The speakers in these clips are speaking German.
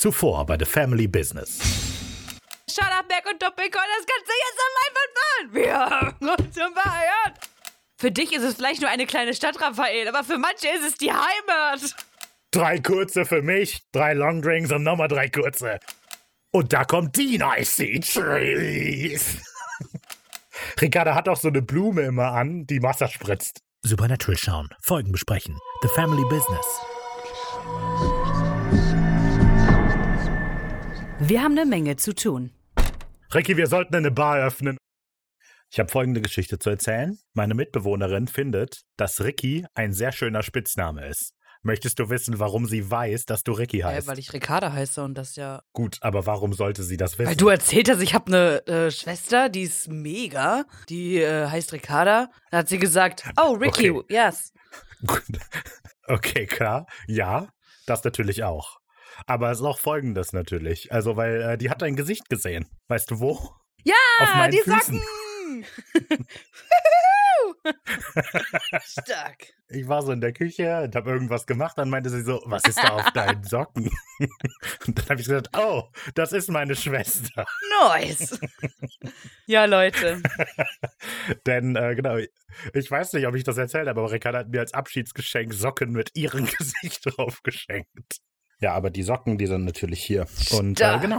Zuvor bei The Family Business. Scharlachberg und Doppelkorn, das kannst du jetzt an meinem Wir haben uns zum Feiern. Für dich ist es vielleicht nur eine kleine Stadt, Raphael, aber für manche ist es die Heimat. Drei kurze für mich, drei Long Drinks und nochmal drei kurze. Und da kommt die Nice Trees. Ricarda hat auch so eine Blume immer an, die Wasser spritzt. Supernatural schauen, Folgen besprechen. The Family Business. Wir haben eine Menge zu tun. Ricky, wir sollten eine Bar öffnen. Ich habe folgende Geschichte zu erzählen. Meine Mitbewohnerin findet, dass Ricky ein sehr schöner Spitzname ist. Möchtest du wissen, warum sie weiß, dass du Ricky heißt? Ja, weil ich Ricarda heiße und das ja. Gut, aber warum sollte sie das wissen? Weil du erzählt hast, ich habe eine äh, Schwester, die ist mega. Die äh, heißt Ricarda. Da hat sie gesagt, oh, Ricky, Okay. yes. Gut. Okay, klar. Ja, das natürlich auch. Aber es ist auch folgendes natürlich. Also, weil äh, die hat dein Gesicht gesehen. Weißt du wo? Ja, Auf meinen die Füßen. Socken. Stark. Ich war so in der Küche und habe irgendwas gemacht. Dann meinte sie so, was ist da auf deinen Socken? Und dann habe ich gesagt, oh, das ist meine Schwester. Nice. ja, Leute. Denn, äh, genau, ich weiß nicht, ob ich das erzählt habe, aber Ricarda hat mir als Abschiedsgeschenk Socken mit ihrem Gesicht drauf geschenkt. Ja, aber die Socken, die sind natürlich hier. Und äh, Stark. genau,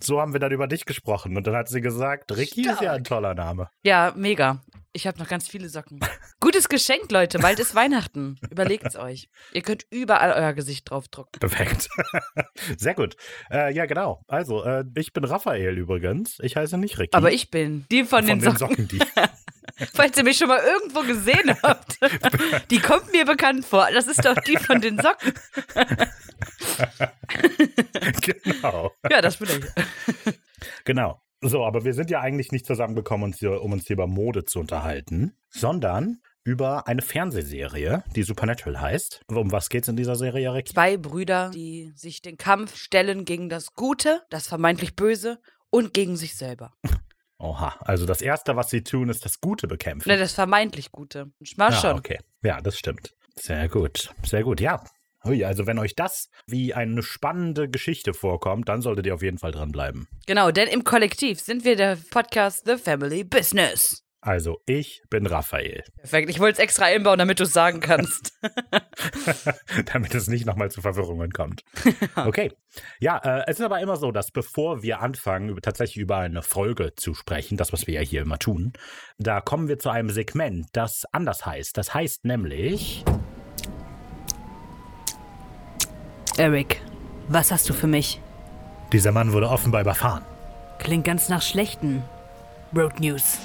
so haben wir dann über dich gesprochen. Und dann hat sie gesagt, Ricky ist ja ein toller Name. Ja, mega. Ich habe noch ganz viele Socken. Gutes Geschenk, Leute. Bald ist Weihnachten. Überlegt's euch. Ihr könnt überall euer Gesicht draufdrucken. Perfekt. Sehr gut. Äh, ja, genau. Also, äh, ich bin Raphael übrigens. Ich heiße nicht Ricky. Aber ich bin die von, den, Socken. die. Falls ihr mich schon mal irgendwo gesehen habt. Die kommt mir bekannt vor. Das ist doch die von den Socken. genau. Ja, das bin ich. Genau. So, aber wir sind ja eigentlich nicht zusammengekommen, um uns hier über Mode zu unterhalten, sondern über eine Fernsehserie, die Supernatural heißt. Um was geht's in dieser Serie, Ricky? Zwei Brüder, die sich den Kampf stellen gegen das Gute, das vermeintlich Böse und gegen sich selber. Oha, also das Erste, was sie tun, ist das Gute bekämpfen. Ne, das vermeintlich Gute. Mal Ah, schon. okay. Ja, das stimmt. Sehr gut. Sehr gut, ja. Ui, also wenn euch das wie eine spannende Geschichte vorkommt, dann solltet ihr auf jeden Fall dranbleiben. Genau, denn im Kollektiv sind wir der Podcast The Family Business. Also, ich bin Raphael. Perfekt, ich wollte es extra einbauen, damit du es sagen kannst. damit es nicht nochmal zu Verwirrungen kommt. Okay. Ja, äh, es ist aber immer so, dass bevor wir anfangen, über, tatsächlich über eine Folge zu sprechen, das, was wir ja hier immer tun, da kommen wir zu einem Segment, das anders heißt. Das heißt nämlich. Eric, was hast du für mich? Dieser Mann wurde offenbar überfahren. Klingt ganz nach schlechten Road News.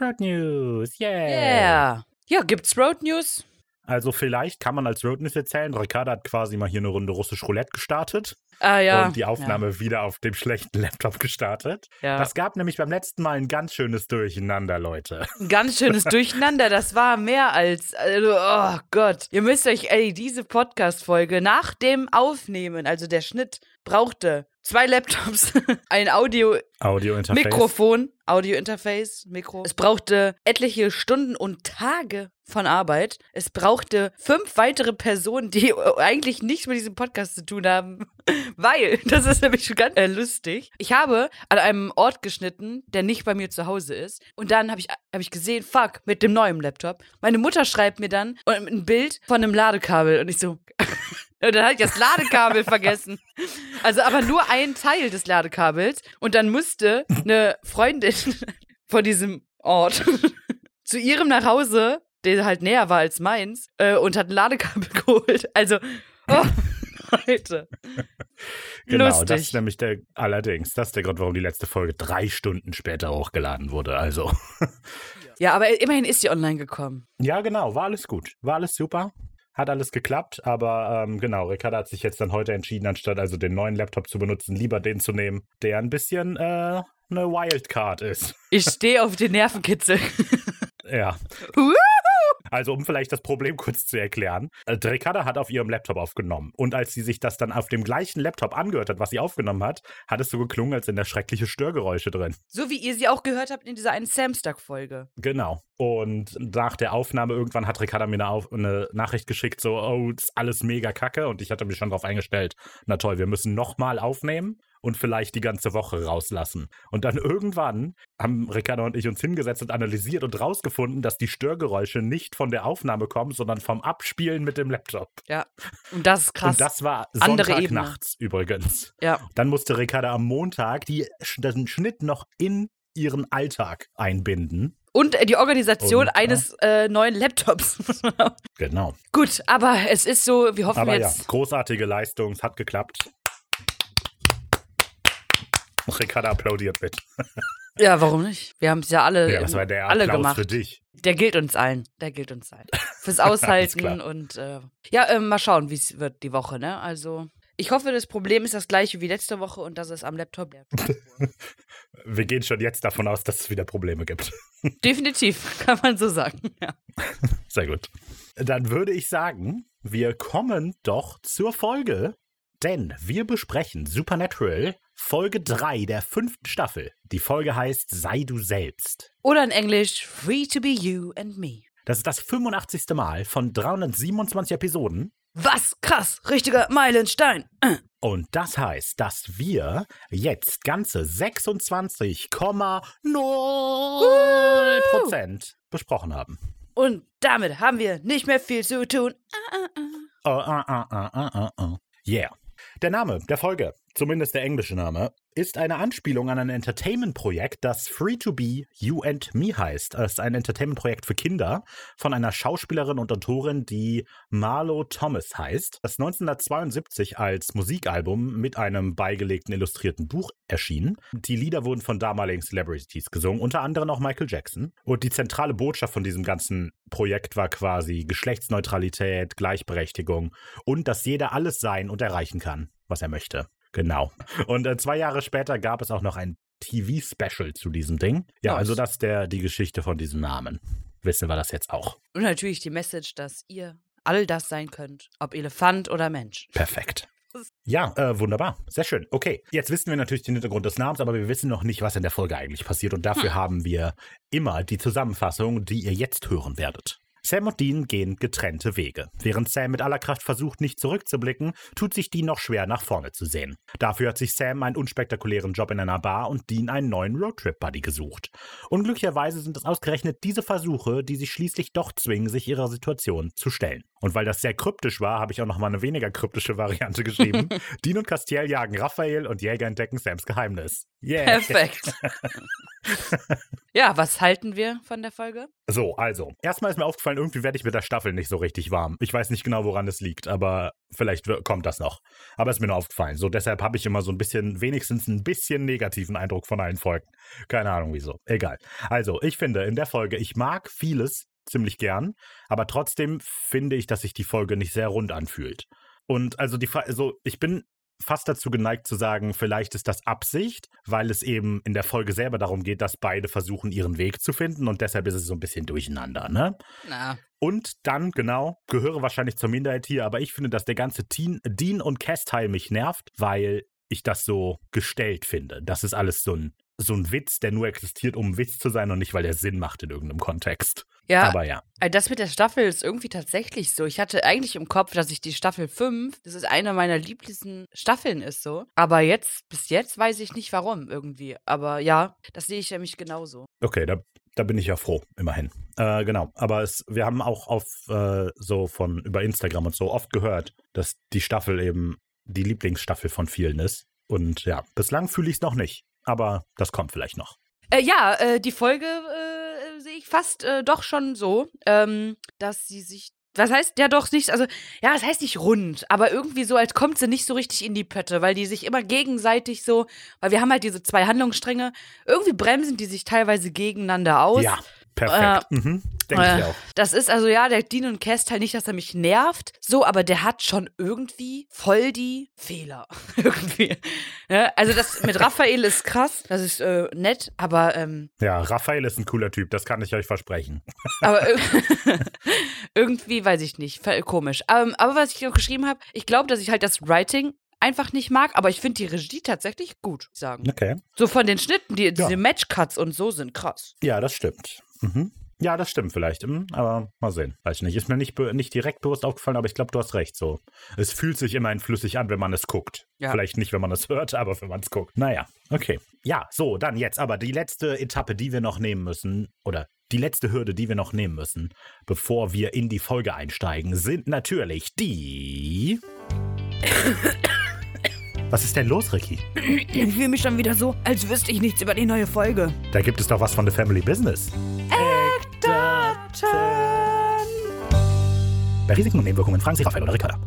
Road News, yeah. Yeah. Ja, gibt's Road News? Also vielleicht kann man als Road News erzählen, Ricarda hat quasi mal hier eine Runde russisch Roulette gestartet Ah ja. und die Aufnahme wieder auf dem schlechten Laptop gestartet. Ja. Das gab nämlich beim letzten Mal ein ganz schönes Durcheinander, Leute. Ein ganz schönes Durcheinander. Das war mehr als. Also, oh Gott. Ihr müsst euch, ey, diese Podcast-Folge nach dem Aufnehmen, also der Schnitt, brauchte zwei Laptops, ein Audio-Interface. Audio-Mikrofon, Audio-Interface, Mikro. Es brauchte etliche Stunden und Tage von Arbeit. Es brauchte fünf weitere Personen, die eigentlich nichts mit diesem Podcast zu tun haben. Weil, das ist nämlich schon ganz äh, lustig. Ich habe an einem Ort geschnitten, der nicht bei mir zu Hause ist. Und dann habe ich, hab ich gesehen, fuck, mit dem neuen Laptop. Meine Mutter schreibt mir dann ein Bild von einem Ladekabel. Und ich so, und dann habe ich das Ladekabel vergessen. Also aber nur ein Teil des Ladekabels. Und dann musste eine Freundin von diesem Ort zu ihrem nach Hause, der halt näher war als meins, äh, und hat ein Ladekabel geholt. Also, oh, Leute. Genau, das Lustig. ist nämlich der, allerdings, das ist der Grund, warum die letzte Folge drei Stunden später hochgeladen wurde. Also, Ja, aber immerhin ist sie online gekommen. ja, genau, war alles gut. War alles super. Hat alles geklappt, aber ähm, genau, Ricarda hat sich jetzt dann heute entschieden, anstatt also den neuen Laptop zu benutzen, lieber den zu nehmen, der ein bisschen äh, eine Wildcard ist. Ich stehe auf den Nervenkitzel. Ja. Also, um vielleicht das Problem kurz zu erklären. Äh, Ricarda hat auf ihrem Laptop aufgenommen. Und als sie sich das dann auf dem gleichen Laptop angehört hat, was sie aufgenommen hat, hat es so geklungen, als sind da schreckliche Störgeräusche drin. So wie ihr sie auch gehört habt in dieser einen Samstag-Folge. Genau. Und nach der Aufnahme irgendwann hat Ricarda mir eine, auf, eine Nachricht geschickt, so, oh, das ist alles mega kacke. Und ich hatte mich schon darauf eingestellt, na toll, wir müssen nochmal aufnehmen und vielleicht die ganze Woche rauslassen. Und dann irgendwann haben Ricardo und ich uns hingesetzt und analysiert und rausgefunden, dass die Störgeräusche nicht von der Aufnahme kommen, sondern vom Abspielen mit dem Laptop. Ja, und das ist krass. Und das war Andere Sonntag Ebene. nachts übrigens. Ja. Dann musste Ricardo am Montag die, den Schnitt noch in ihren Alltag einbinden. Und äh, die Organisation Und, ja. eines äh, neuen Laptops. Genau. Gut, aber es ist so, wir hoffen Aber ja, jetzt. großartige Leistung, es hat geklappt. Ricardo applaudiert mit. Ja. warum nicht? Wir haben es ja alle, Ja, das war der alle Applaus gemacht. für dich. Der gilt uns allen. Der gilt uns allen. Fürs Aushalten und äh, ja, äh, mal schauen, wie es wird die Woche, ne? Also. Ich hoffe, das Problem ist das gleiche wie letzte Woche und dass es am Laptop. Wir gehen schon jetzt davon aus, dass es wieder Probleme gibt. Definitiv, kann man so sagen. Ja. Sehr gut. Dann würde ich sagen, wir kommen doch zur Folge, denn wir besprechen Supernatural Folge 3 der fünften Staffel. Die Folge heißt Sei du selbst. Oder in Englisch Free to be you and me. Das ist das 85. Mal von 327 Episoden. Was krass, richtiger Meilenstein. Und das heißt, dass wir jetzt ganze 26,0% besprochen haben. Und damit haben wir nicht mehr viel zu tun. Ah, ah, ah. Oh, ah, ah, ah, ah, ah. Yeah. Der Name der Folge, zumindest der englische Name, ist eine Anspielung an ein Entertainment-Projekt, das Free to Be You and Me heißt. Es ist ein Entertainment-Projekt für Kinder von einer Schauspielerin und Autorin, die Marlo Thomas heißt, das 1972 als Musikalbum mit einem beigelegten illustrierten Buch erschien. Die Lieder wurden von damaligen Celebrities gesungen, unter anderem auch Michael Jackson. Und die zentrale Botschaft von diesem ganzen Projekt war quasi Geschlechtsneutralität, Gleichberechtigung und dass jeder alles sein und erreichen kann, was er möchte. Genau. Und äh, zwei Jahre später gab es auch noch ein TV-Special zu diesem Ding. Ja, also das ist der, die Geschichte von diesem Namen. Wissen wir das jetzt auch. Und natürlich die Message, dass ihr all das sein könnt, ob Elefant oder Mensch. Perfekt. Ja, äh, wunderbar. Sehr schön. Okay, jetzt wissen wir natürlich den Hintergrund des Namens, aber wir wissen noch nicht, was in der Folge eigentlich passiert. Und dafür haben wir immer die Zusammenfassung, die ihr jetzt hören werdet. Sam und Dean gehen getrennte Wege. Während Sam mit aller Kraft versucht, nicht zurückzublicken, tut sich Dean noch schwer, nach vorne zu sehen. Dafür hat sich Sam einen unspektakulären Job in einer Bar und Dean einen neuen Roadtrip-Buddy gesucht. Unglücklicherweise sind es ausgerechnet diese Versuche, die sich schließlich doch zwingen, sich ihrer Situation zu stellen. Und weil das sehr kryptisch war, habe ich auch noch mal eine weniger kryptische Variante geschrieben. Dean und Castiel jagen Raphael und Jäger entdecken Sams Geheimnis. Yeah. Perfekt. ja, was halten wir von der Folge? So, also, erstmal ist mir aufgefallen, irgendwie werde ich mit der Staffel nicht so richtig warm. Ich weiß nicht genau, woran es liegt, aber vielleicht kommt das noch. Aber ist mir nur aufgefallen. So, deshalb habe ich immer so ein bisschen, wenigstens ein bisschen negativen Eindruck von allen Folgen. Keine Ahnung wieso. Egal. Also, ich finde in der Folge, ich mag vieles ziemlich gern, aber trotzdem finde ich, dass sich die Folge nicht sehr rund anfühlt. Und also die, also ich bin fast dazu geneigt zu sagen, vielleicht ist das Absicht, weil es eben in der Folge selber darum geht, dass beide versuchen, ihren Weg zu finden und deshalb ist es so ein bisschen durcheinander, ne? Na, Und dann, genau, gehöre wahrscheinlich zur Minderheit hier, aber ich finde, dass der ganze Teen, Dean und Cass-Teil mich nervt, weil ich das so gestellt finde. Das ist alles so ein, so ein Witz, der nur existiert, um ein Witz zu sein und nicht, weil der Sinn macht in irgendeinem Kontext. Ja, Aber ja. äh, das mit der Staffel ist irgendwie tatsächlich so. Ich hatte eigentlich im Kopf, dass ich die Staffel 5, das ist eine meiner liebsten Staffeln ist so. Aber jetzt, bis jetzt weiß ich nicht warum irgendwie. Aber ja, das sehe ich nämlich genauso. Okay, da, da bin ich ja froh, immerhin. Äh, genau, aber es, wir haben auch auf äh, so von über Instagram und so oft gehört, dass die Staffel eben die Lieblingsstaffel von vielen ist. Und ja, bislang fühle ich es noch nicht. Aber das kommt vielleicht noch. Äh, ja, äh, die Folge äh, sehe ich fast äh, doch schon so, ähm, dass sie sich. Was heißt, ja doch nicht, also, ja, es heißt nicht rund, aber irgendwie so, als kommt sie nicht so richtig in die Pötte, weil die sich immer gegenseitig so, weil wir haben halt diese zwei Handlungsstränge, irgendwie bremsen die sich teilweise gegeneinander aus. Ja. Perfekt. Äh, mhm. Denke äh, ich auch. Das ist also, ja, der Dean und Cass Teil nicht, dass er mich nervt, so, aber der hat schon irgendwie voll die Fehler. irgendwie. Ja, also, das mit Raphael ist krass, das ist äh, nett, aber. Ähm, ja, Raphael ist ein cooler Typ, das kann ich euch versprechen. aber irgendwie, weiß ich nicht, komisch. Ähm, aber was ich auch geschrieben habe, ich glaube, dass ich halt das Writing einfach nicht mag, aber ich finde die Regie tatsächlich gut, sagen. Okay. So von den Schnitten, die, diese ja. Matchcuts und so sind krass. Ja, das stimmt. Mhm. Ja, das stimmt vielleicht, hm, aber mal sehen. Weiß ich nicht. Ist mir nicht, nicht direkt bewusst aufgefallen, aber ich glaube, du hast recht. So, es fühlt sich immerhin flüssig an, wenn man es guckt. Ja. Vielleicht nicht, wenn man es hört, aber wenn man es guckt. Naja, okay. Ja, so, dann jetzt aber die letzte Etappe, die wir noch nehmen müssen, oder die letzte Hürde, die wir noch nehmen müssen, bevor wir in die Folge einsteigen, sind natürlich die. Was ist denn los, Ricky? Ich fühle mich schon wieder so, als wüsste ich nichts über die neue Folge. Da gibt es doch was von The Family Business. Eckdaten. Bei Risiken und Nebenwirkungen fragen Sie Raphael oder Ricarda.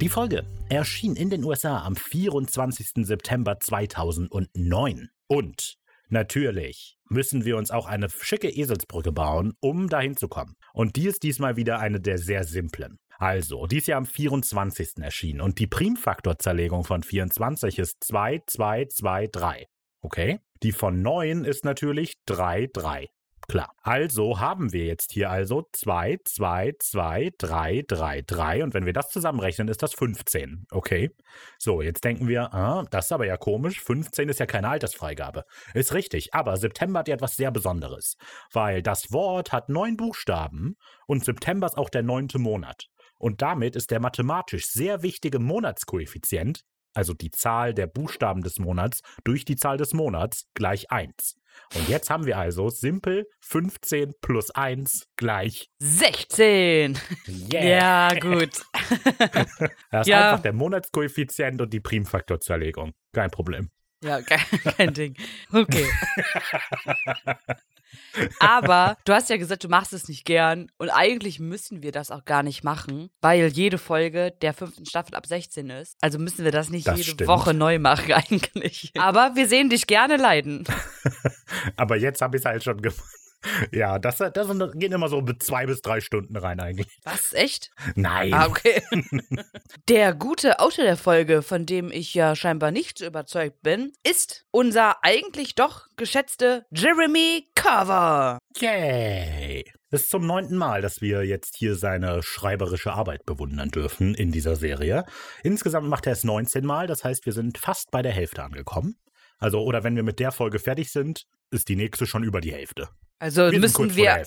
Die Folge erschien in den USA am 24. September 2009. Und natürlich müssen wir uns auch eine schicke Eselsbrücke bauen, um dahin zu kommen. Und die ist diesmal wieder eine der sehr simplen. Also, die ist ja am 24. erschienen und die Primfaktorzerlegung von 24 ist 2, 2, 2, 3. Okay? Die von 9 ist natürlich 3, 3. Klar. Also haben wir jetzt hier also 2, 2, 2, 3, 3, 3 und wenn wir das zusammenrechnen, ist das 15. Okay. So, jetzt denken wir, ah, das ist aber ja komisch, 15 ist ja keine Altersfreigabe. Ist richtig, aber September hat ja etwas sehr Besonderes, weil das Wort hat neun Buchstaben und September ist auch der neunte Monat. Und damit ist der mathematisch sehr wichtige Monatskoeffizient, also die Zahl der Buchstaben des Monats durch die Zahl des Monats, gleich 1. Und jetzt haben wir also simpel 15 plus 1 gleich 16. Yeah. Ja, gut. das ist ja. einfach der Monatskoeffizient und die Primfaktorzerlegung. Kein Problem. Ja, kein, kein Ding. Okay. Aber du hast ja gesagt, du machst es nicht gern. Und eigentlich müssen wir das auch gar nicht machen, weil jede Folge der fünften Staffel ab 16 ist. Also müssen wir das nicht das jede stimmt. Woche neu machen, eigentlich. Aber wir sehen dich gerne leiden. Aber jetzt habe ich es halt schon gemacht. Ja, das, das, geht immer so mit zwei bis drei Stunden rein eigentlich. Was? Echt? Nein. Ah, okay. der gute Autor der Folge, von dem ich ja scheinbar nicht so überzeugt bin, ist unser eigentlich doch geschätzte Jeremy Carver. Yay. Es ist zum neunten Mal, dass wir jetzt hier seine schreiberische Arbeit bewundern dürfen in dieser Serie. Insgesamt macht er es 19 Mal, das heißt, wir sind fast bei der Hälfte angekommen. Also, oder wenn wir mit der Folge fertig sind, ist die nächste schon über die Hälfte. Also wir müssen wir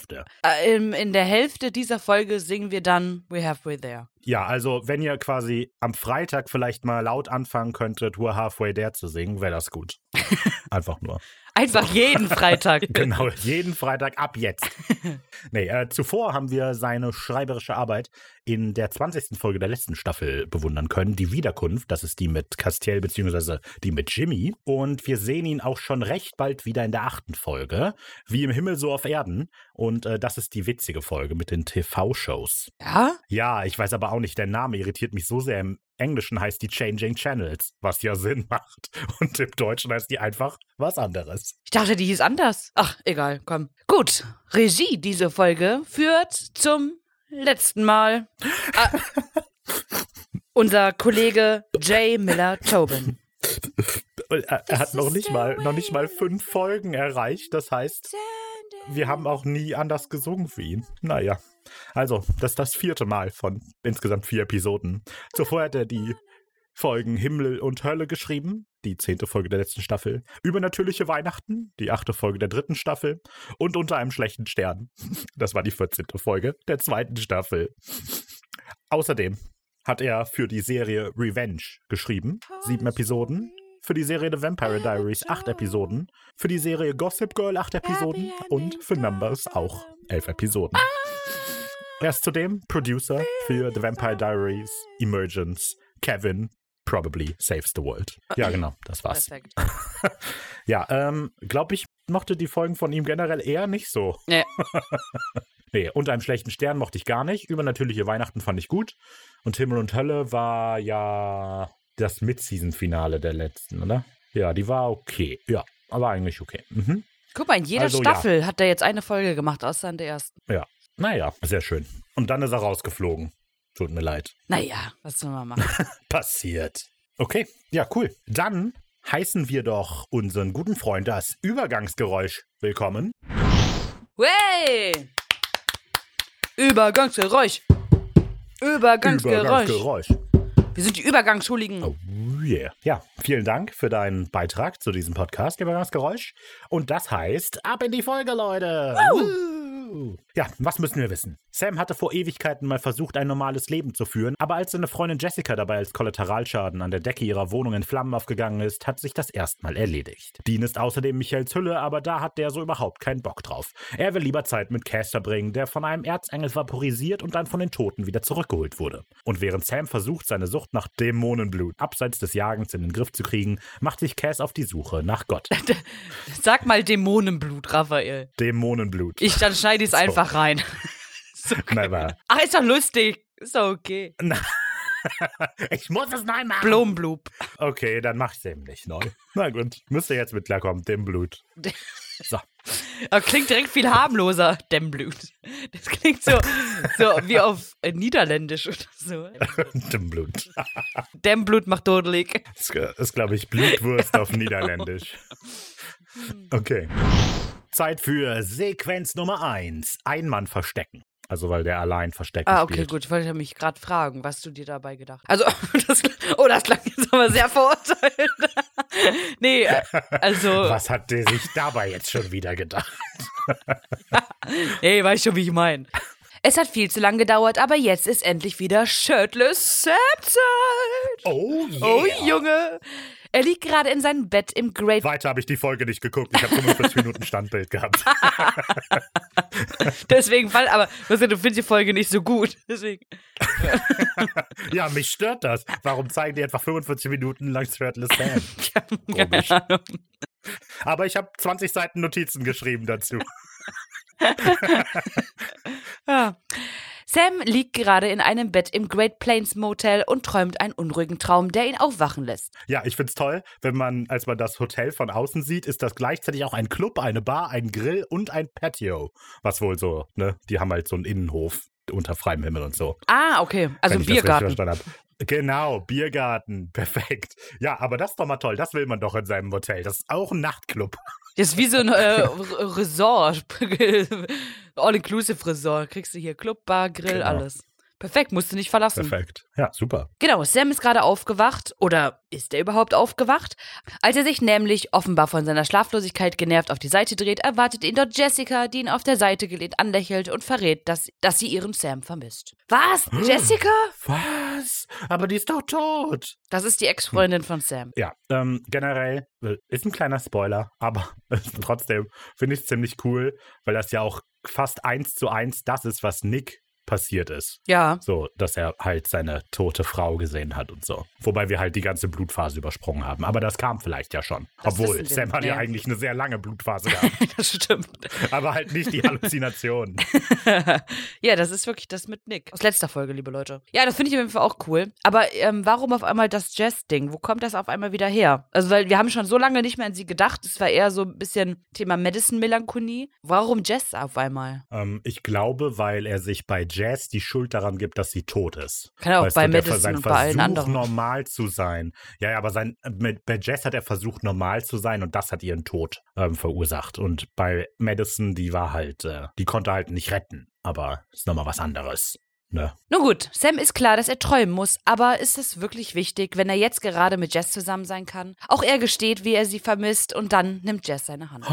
äh, in, in, der Hälfte dieser Folge singen wir dann We're Halfway There. Ja, also wenn ihr quasi am Freitag vielleicht mal laut anfangen könntet, We're Halfway There zu singen, wäre das gut. Einfach nur. Einfach jeden Freitag. genau, jeden Freitag ab jetzt. nee, äh, zuvor haben wir seine schreiberische Arbeit in der 20. Folge der letzten Staffel bewundern können. Die Wiederkunft, das ist die mit Castiel beziehungsweise die mit Jimmy. Und wir sehen ihn auch schon recht bald wieder in der achten Folge. Wie im Himmel, so auf Erden. Und äh, das ist die witzige Folge mit den TV-Shows. Ja? Ja, ich weiß aber auch nicht, der Name irritiert mich so sehr im Englischen heißt die Changing Channels, was ja Sinn macht. Und im Deutschen heißt die einfach was anderes. Ich dachte, die hieß anders. Ach, egal, komm. Gut, Regie diese Folge führt zum letzten Mal ah, unser Kollege Jay Miller Tobin. Er, er hat noch nicht mal noch nicht mal fünf Folgen erreicht. Das heißt, wir haben auch nie anders gesungen für ihn. Naja. Also, das ist das vierte Mal von insgesamt vier Episoden. Zuvor hat er die Folgen Himmel und Hölle geschrieben, die zehnte Folge der letzten Staffel, Übernatürliche Weihnachten, die achte Folge der dritten Staffel und Unter einem schlechten Stern. Das war die vierzehnte Folge der zweiten Staffel. Außerdem hat er für die Serie Revenge geschrieben, sieben Episoden. Für die Serie The Vampire Diaries acht Episoden. Für die Serie Gossip Girl acht Episoden. Und für Numbers auch elf Episoden. Er ist zudem Producer für The Vampire Diaries, Emergence, Kevin, Probably Saves the World. Ja, genau, das war's. Perfekt. ja, ähm, glaube ich, mochte die Folgen von ihm generell eher nicht so. Nee. nee, unter einem schlechten Stern mochte ich gar nicht. Übernatürliche Weihnachten fand ich gut. Und Himmel und Hölle war ja das Mid-Season-Finale der letzten, oder? Ja, die war okay. Ja, aber eigentlich okay. Mhm. Guck mal, in jeder Also, Staffel hat er jetzt eine Folge gemacht, außer in der ersten. Ja. Naja, sehr schön. Und dann ist er rausgeflogen. Tut mir leid. Naja, was soll man machen? Passiert. Okay, ja, cool. Dann heißen wir doch unseren guten Freund das Übergangsgeräusch willkommen. Wey! Übergangsgeräusch. Übergangsgeräusch. Übergangsgeräusch. Wir sind die Übergangsschuldigen. Oh yeah. Ja, vielen Dank für deinen Beitrag zu diesem Podcast, Übergangsgeräusch. Und das heißt, ab in die Folge, Leute. Woo. Ja, was müssen wir wissen? Sam hatte vor Ewigkeiten mal versucht, ein normales Leben zu führen, aber als seine Freundin Jessica dabei als Kollateralschaden an der Decke ihrer Wohnung in Flammen aufgegangen ist, hat sich das erstmal erledigt. Dean ist außerdem Michaels Hülle, aber da hat der so überhaupt keinen Bock drauf. Er will lieber Zeit mit Cass verbringen, der von einem Erzengel vaporisiert und dann von den Toten wieder zurückgeholt wurde. Und während Sam versucht, seine Sucht nach Dämonenblut abseits des Jagens in den Griff zu kriegen, macht sich Cass auf die Suche nach Gott. Sag mal Dämonenblut, Raphael. Dämonenblut. Ich, dann schneide ich es So. einfach rein. Ist okay. Never. Ach, ist doch lustig. Ist doch okay. ich muss es neu machen. Blumblub. Okay, dann mach ich eben nicht neu. Na gut, müsst ihr jetzt mit klarkommen, dem Blut. So. Aber klingt direkt viel harmloser, Dämmblut. Das klingt so, so wie auf äh, Niederländisch oder so. dem Blut. Dämmblut macht dodelig. Das ist, glaube ich, Blutwurst auf Niederländisch. Okay. Zeit für Sequenz Nummer 1. Ein Mann verstecken. Also, weil der allein verstecken Ah, okay, spielt. gut. Ich wollte mich gerade fragen, was du dir dabei gedacht hast. Also, das, oh, das klang jetzt aber sehr verurteilt. nee, äh, also, Was hat der sich dabei jetzt schon wieder gedacht? nee, weißt schon, wie ich meine. Es hat viel zu lange gedauert, aber jetzt ist endlich wieder Shirtless Sam-Zeit. Oh yeah. Oh, Junge. Er liegt gerade in seinem Bett im Great Weiter habe ich die Folge nicht geguckt. Ich habe 45 Minuten Standbild gehabt. Deswegen fall, aber du, findest die Folge nicht so gut. Deswegen. Ja, mich stört das. Warum zeigen die etwa 45 Minuten lang Shirtless Sam? Komisch. Aber ich habe 20 Seiten Notizen geschrieben dazu. Ja. Sam liegt gerade in einem Bett im Great Plains Motel und träumt einen unruhigen Traum, der ihn aufwachen lässt. Ja, ich find's toll, wenn man, als man das Hotel von außen sieht, ist das gleichzeitig auch ein Club, eine Bar, ein Grill und ein Patio. Was wohl so, ne? Die haben halt so einen Innenhof unter freiem Himmel und so. Ah, okay. Also Biergarten. Genau, Biergarten, perfekt. Ja, aber das ist doch mal toll, das will man doch in seinem Hotel. Das ist auch ein Nachtclub. Das ist wie so ein äh, Resort. All-inclusive Resort. Kriegst du hier Club, Bar, Grill, Genau. alles. Perfekt, musst du nicht verlassen. Perfekt. Ja, super. Genau, Sam ist gerade aufgewacht. Oder ist er überhaupt aufgewacht? Als er sich nämlich offenbar von seiner Schlaflosigkeit genervt auf die Seite dreht, erwartet ihn dort Jessica, die ihn auf der Seite gelehnt anlächelt und verrät, dass, dass sie ihren Sam vermisst. Was? Jessica? Was? Aber die ist doch tot. Das ist die Ex-Freundin von Sam. Ja, ähm, generell äh, ist ein kleiner Spoiler, aber trotzdem finde ich es ziemlich cool, weil das ja auch fast eins zu eins das ist, was Nick passiert ist. Ja. So, dass er halt seine tote Frau gesehen hat und so. Wobei wir halt die ganze Blutphase übersprungen haben. Aber das kam vielleicht ja schon. Das Obwohl, Sam hat ja eigentlich eine sehr lange Blutphase gehabt. Das stimmt. aber halt nicht die Halluzinationen. ja, das ist wirklich das mit Nick. Aus letzter Folge, liebe Leute. Ja, das finde ich auf jeden Fall auch cool. Aber ähm, warum auf einmal das Jazz-Ding? Wo kommt das auf einmal wieder her? Also, weil wir haben schon so lange nicht mehr an sie gedacht. Es war eher so ein bisschen Thema Medicine-Melancholie. Warum Jazz auf einmal? ähm, ich glaube, weil er sich bei Jazz die Schuld daran gibt, dass sie tot ist. Kann auch Weißt bei du, Madison sein und bei allen anderen. normal zu sein. Ja, ja, aber sein, mit, bei Jess hat er versucht, normal zu sein und das hat ihren Tod ähm, verursacht. Und bei Madison, die war halt, äh, die konnte halt nicht retten. Aber ist nochmal was anderes. Ne? Nun gut, Sam ist klar, dass er träumen muss, aber ist es wirklich wichtig, wenn er jetzt gerade mit Jess zusammen sein kann? Auch er gesteht, wie er sie vermisst und dann nimmt Jess seine Hand.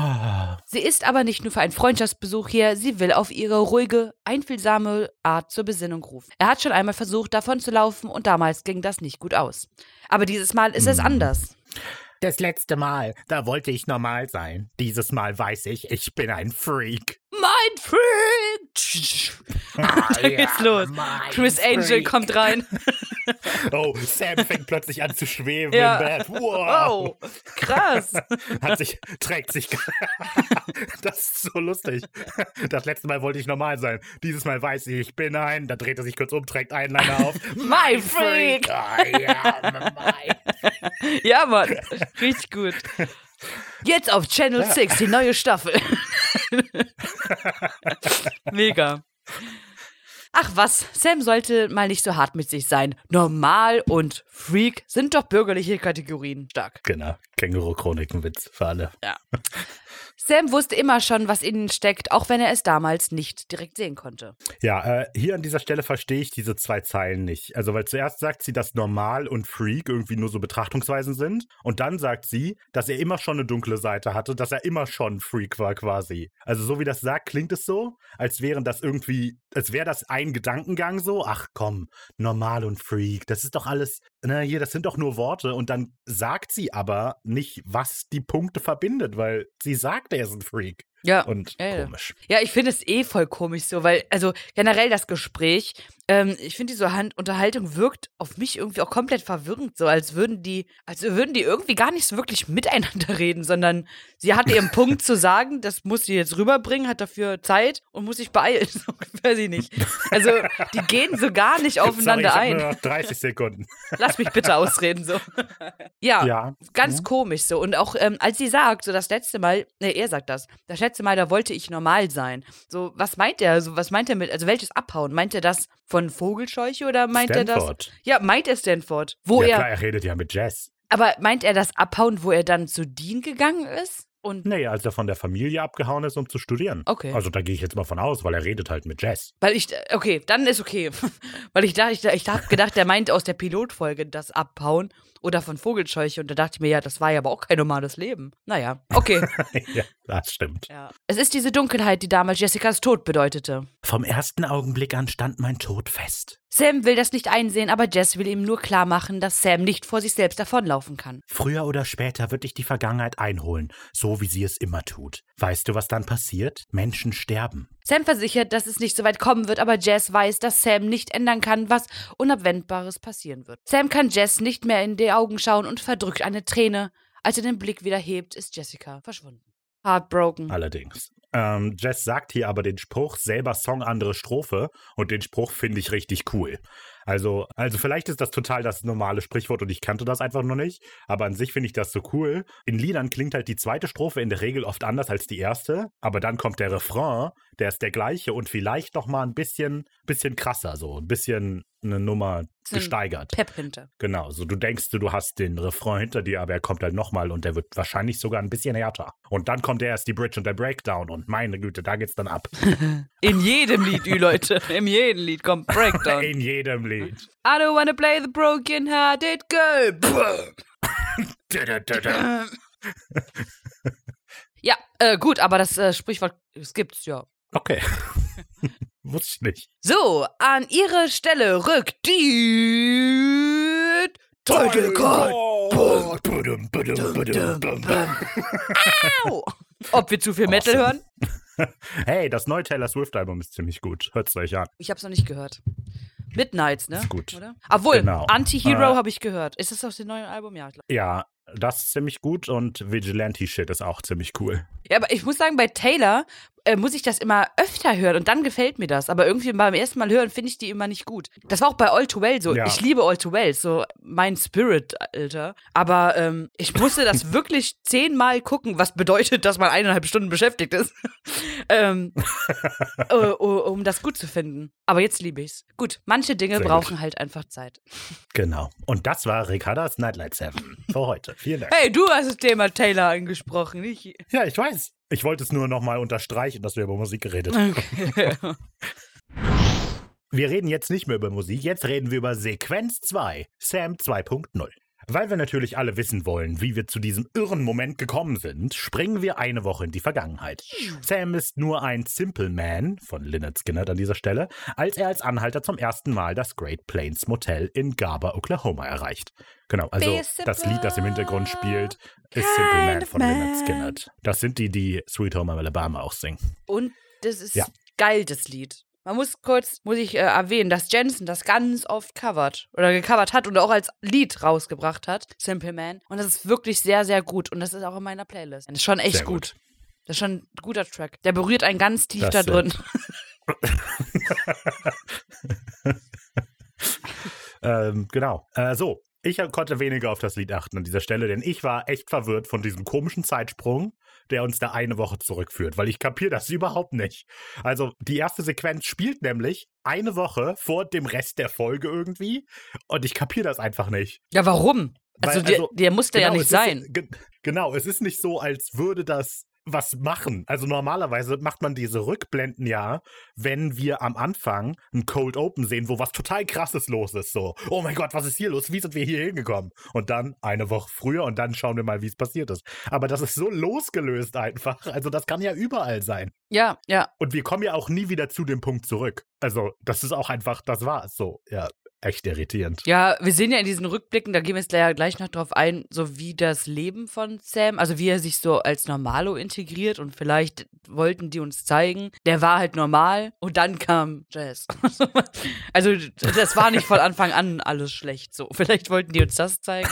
Sie ist aber nicht nur für einen Freundschaftsbesuch hier, sie will auf ihre ruhige, einfühlsame Art zur Besinnung rufen. Er hat schon einmal versucht, davon zu laufen und damals ging das nicht gut aus. Aber dieses Mal ist es Hm. anders. Das letzte Mal, da wollte ich normal sein. Dieses Mal weiß ich, ich bin ein Freak. Mein Freak! da geht's los. Chris Angel kommt rein. Oh, Sam fängt plötzlich an zu schweben Ja. im Bett. Wow. Oh, krass. Hat sich, trägt sich. Das ist so lustig. Das letzte Mal wollte ich normal sein. Dieses Mal weiß ich, ich bin ein. Da dreht er sich kurz um, trägt einen Liner auf. My Freak! Ah, ja, mein. Ja, Mann. Richtig gut. Jetzt auf Channel Ja. 6, die neue Staffel. Mega. Ach was, Sam sollte mal nicht so hart mit sich sein. Normal und Freak sind doch bürgerliche Kategorien. Stark. Genau. Känguru-Chroniken-Witz für alle. Sam wusste immer schon, was in ihm steckt, auch wenn er es damals nicht direkt sehen konnte. Ja, äh, hier an dieser Stelle verstehe ich diese zwei Zeilen nicht. Also, weil zuerst sagt sie, dass normal und Freak irgendwie nur so Betrachtungsweisen sind. Und dann sagt sie, dass er immer schon eine dunkle Seite hatte, dass er immer schon Freak war quasi. Also, so wie das sagt, klingt es so, als wären das irgendwie, als wäre das ein Gedankengang so. Ach komm, normal und Freak, das ist doch alles, na hier, das sind doch nur Worte. Und dann sagt sie aber nicht, was die Punkte verbindet, weil sie sagt, er ist ein Freak. Ja. Und Ja, ja. komisch. Ja, ich finde es eh voll komisch so, weil, also generell das Gespräch, ähm, ich finde diese Han- Unterhaltung wirkt auf mich irgendwie auch komplett verwirrend, so als würden die, als würden die irgendwie gar nicht so wirklich miteinander reden, sondern sie hat ihren Punkt zu sagen, das muss sie jetzt rüberbringen, hat dafür Zeit und muss sich beeilen, so weiß ich nicht. Also, die gehen so gar nicht aufeinander Sorry, ich ein. nur noch 30 Sekunden. Lass mich bitte ausreden, so. ja, Ja. ganz Ja. komisch so. Und auch ähm, als sie sagt, so das letzte Mal, nee, er sagt das, das letzte Mal, da wollte ich normal sein. So, was meint er? So, was meint er mit, also welches Abhauen? Meint er das von Vogelscheuche oder meint er das? Stanford. Ja, meint er Stanford. Wo ja, er, klar, er redet ja mit Jess. aber meint er das Abhauen, wo er dann zu Dean gegangen ist? Und Nee, als er von der Familie abgehauen ist, um zu studieren. Okay. Also da gehe ich jetzt mal von aus, weil er redet halt mit Jess. weil ich, okay, dann ist okay. weil ich dachte, ich, ich hab gedacht, der meint aus der Pilotfolge das Abhauen oder von Vogelscheuche. Und da dachte ich mir, ja, das war ja aber auch kein normales Leben. Naja, okay. ja, das stimmt. Ja. Es ist diese Dunkelheit, die damals Jessicas Tod bedeutete. Vom ersten Augenblick an stand mein Tod fest. Sam will das nicht einsehen, aber Jess will ihm nur klar machen, dass Sam nicht vor sich selbst davonlaufen kann. Früher oder später wird dich die Vergangenheit einholen, so wie sie es immer tut. Weißt du, was dann passiert? Menschen sterben. Sam versichert, dass es nicht so weit kommen wird, aber Jess weiß, dass Sam nicht ändern kann, was Unabwendbares passieren wird. Sam kann Jess nicht mehr in die Augen schauen und verdrückt eine Träne. Als er den Blick wieder hebt, ist Jessica verschwunden. Heartbroken. Allerdings. Ähm, Jess sagt hier aber den Spruch, selber Song, andere Strophe. Und den Spruch finde ich richtig cool. Also, also vielleicht ist das total das normale Sprichwort und ich kannte das einfach noch nicht. Aber an sich finde ich das so cool. In Liedern klingt halt die zweite Strophe in der Regel oft anders als die erste. Aber dann kommt der Refrain, der ist der gleiche und vielleicht noch mal ein bisschen, bisschen krasser, so ein bisschen eine Nummer So ein gesteigert. Pep hinter. Genau, so du denkst, du hast den Refrain hinter dir, aber er kommt halt nochmal und der wird wahrscheinlich sogar ein bisschen härter. Und dann kommt erst die Bridge und der Breakdown und meine Güte, da geht's dann ab. In jedem Lied, ü Leute. In jedem Lied kommt Breakdown. In jedem Lied. I don't wanna play the broken hearted girl. Ja, äh, gut, aber das äh, Sprichwort, es gibt's ja. Okay. Wusste ich nicht. So, an ihre Stelle rückt die Title Card. Au! Ob wir zu viel Metal Awesome. hören? Hey, das neue Taylor Swift-Album ist ziemlich gut. Hört's euch an. Ich hab's noch nicht gehört. Midnights, ne? Ist gut. Oder? Obwohl, Genau. Anti-Hero Äh, habe ich gehört. Ist das aus dem neuen Album? Ja, ich glaub. Ja, das ist ziemlich gut und Vigilante-Shit ist auch ziemlich cool. ja, aber ich muss sagen, bei Taylor äh, muss ich das immer öfter hören und dann gefällt mir das. Aber irgendwie beim ersten Mal hören finde ich die immer nicht gut. Das war auch bei All Too Well so. Ja. Ich liebe All Too Well, so mein Spirit, Alter. Aber ähm, ich musste das wirklich zehnmal gucken, was bedeutet, dass man eineinhalb Stunden beschäftigt ist. ähm, äh, um das gut zu finden. Aber jetzt liebe ich's. Gut, manche Dinge Sehr brauchen halt einfach Zeit. Genau. Und das war Ricardas Nightlight 7 für heute. Vielen Dank. Hey, du hast das Thema Taylor angesprochen, nicht? Ja, ich weiß. Ich wollte es nur nochmal unterstreichen, dass wir über Musik geredet haben. Okay. Wir reden jetzt nicht mehr über Musik, jetzt reden wir über Sequenz 2, Sam 2.0. Weil wir natürlich alle wissen wollen, wie wir zu diesem irren Moment gekommen sind, springen wir eine Woche in die Vergangenheit. Sam ist nur ein Simple Man, von Lynyrd Skynyrd an dieser Stelle, als er als Anhalter zum ersten Mal das Great Plains Motel in Garber, Oklahoma erreicht. Genau, also das Lied, das im Hintergrund spielt, ist Simple Man von Lynyrd man. Skynyrd. Das sind die, die Sweet Home Alabama auch singen. Und das ist Ja. geil, das Lied. Man muss kurz, muss ich äh, erwähnen, dass Jensen das ganz oft covert oder gecovert hat und auch als Lied rausgebracht hat, Simple Man. Und das ist wirklich sehr, sehr gut. Und das ist auch in meiner Playlist. Das ist schon echt Sehr gut. gut. Das ist schon ein guter Track. Der berührt einen ganz tief Das da drin. Ähm, genau. Äh, so, ich konnte weniger auf das Lied achten an dieser Stelle, denn ich war echt verwirrt von diesem komischen Zeitsprung, der uns da eine Woche zurückführt, weil ich kapiere das überhaupt nicht. Also die erste Sequenz spielt nämlich eine Woche vor dem Rest der Folge irgendwie und ich kapiere das einfach nicht. Ja, warum? Also, Weil, der, also, der musste ja Genau, nicht es sein. Ist, ge- genau, es ist nicht so, als würde das was machen. Also normalerweise macht man diese Rückblenden ja, wenn wir am Anfang ein Cold Open sehen, wo was total krasses los ist. So, oh mein Gott, was ist hier los? Wie sind wir hier hingekommen? Und dann eine Woche früher und dann schauen wir mal, wie es passiert ist. Aber das ist so losgelöst einfach. Also das kann ja überall sein. Ja, ja. Und wir kommen ja auch nie wieder zu dem Punkt zurück. Also das ist auch einfach, das war's. So, ja, echt irritierend. Ja, wir sehen ja in diesen Rückblicken, da gehen wir jetzt gleich noch drauf ein, so wie das Leben von Sam, also wie er sich so als Normalo integriert und vielleicht wollten die uns zeigen, der war halt normal und dann kam Jazz. also das war nicht von Anfang an alles schlecht so. Vielleicht wollten die uns das zeigen.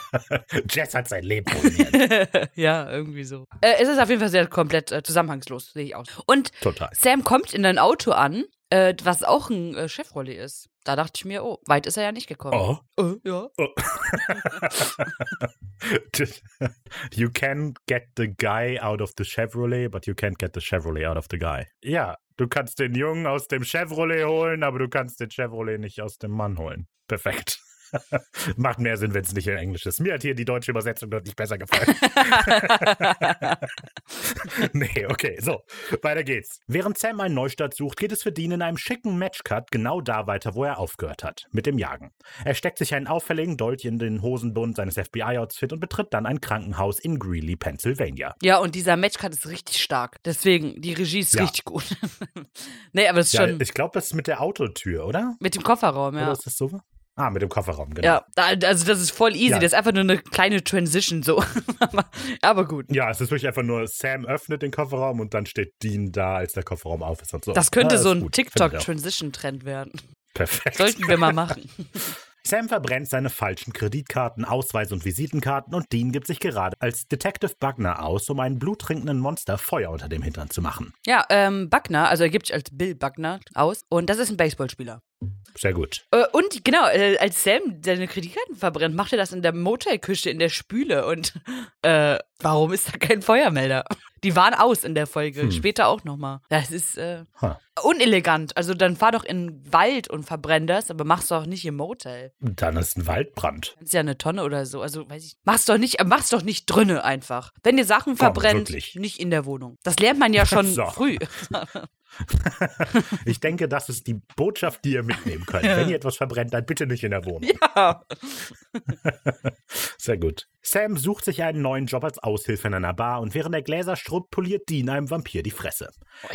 Jess hat sein Leben ruiniert. ja, irgendwie so. Äh, es ist auf jeden Fall sehr komplett äh, zusammenhangslos, sehe ich aus. Und Total. Sam kommt in ein Auto an, äh, was auch ein äh, Chevrolet ist. Da dachte ich mir, oh, weit ist er ja nicht gekommen. Oh. Äh, ja. you can get the guy out of the Chevrolet, but you can't get the Chevrolet out of the guy. Ja, du kannst den Jungen aus dem Chevrolet holen, aber du kannst den Chevrolet nicht aus dem Mann holen. Perfekt. Macht mehr Sinn, wenn es nicht in Englisch ist. Mir hat hier die deutsche Übersetzung deutlich besser gefallen. nee, okay, so, weiter geht's. Während Sam einen Neustart sucht, geht es für Dean in einem schicken Matchcut genau da weiter, wo er aufgehört hat, mit dem Jagen. Er steckt sich einen auffälligen Dolch in den Hosenbund seines FBI-Outfit und betritt dann ein Krankenhaus in Greeley, Pennsylvania. Ja, und dieser Matchcut ist richtig stark. Deswegen, die Regie ist Ja. richtig gut. nee, aber es ist Ja, schon ich glaube, das ist mit der Autotür, oder? mit dem Kofferraum, Oder ja. ist das so? Ah, mit dem Kofferraum, genau. Ja, also das ist voll easy. Ja. Das ist einfach nur eine kleine Transition so. aber, gut. Ja, es ist wirklich einfach nur, Sam öffnet den Kofferraum und dann steht Dean da, als der Kofferraum auf ist und so. Das könnte Ja, so ein. TikTok-Transition-Trend werden. Perfekt. Sollten wir mal machen. Sam verbrennt seine falschen Kreditkarten, Ausweis und Visitenkarten und Dean gibt sich gerade als Detective Bugner aus, um einen bluttrinkenden Monster Feuer unter dem Hintern zu machen. Ja, ähm, Buckner, also er gibt sich als Bill Buckner aus und das ist ein Baseballspieler. Sehr gut. Äh, und genau, äh, als Sam seine Kreditkarten verbrennt, macht er das in der Motelküche in der Spüle und äh, warum ist da kein Feuermelder? Die waren aus in der Folge, Hm. später auch nochmal. Das ist äh, unelegant. Also dann fahr doch in den Wald und verbrenn das, aber mach's doch nicht im Motel. Dann ist ein Waldbrand. Das ist ja eine Tonne oder so. Also weiß ich. Mach's doch nicht, äh, mach's doch nicht drinne einfach. Wenn ihr Sachen verbrennt, wirklich. nicht in der Wohnung. Das lernt man ja schon So. früh. Ich denke, das ist die Botschaft, die ihr mitnehmen könnt. Wenn ihr etwas verbrennt, dann bitte nicht in der Wohnung. ja. Sehr gut. Sam sucht sich einen neuen Job als Aushilfe in einer Bar und während er Gläser schrubbt, poliert Dean einem Vampir die Fresse.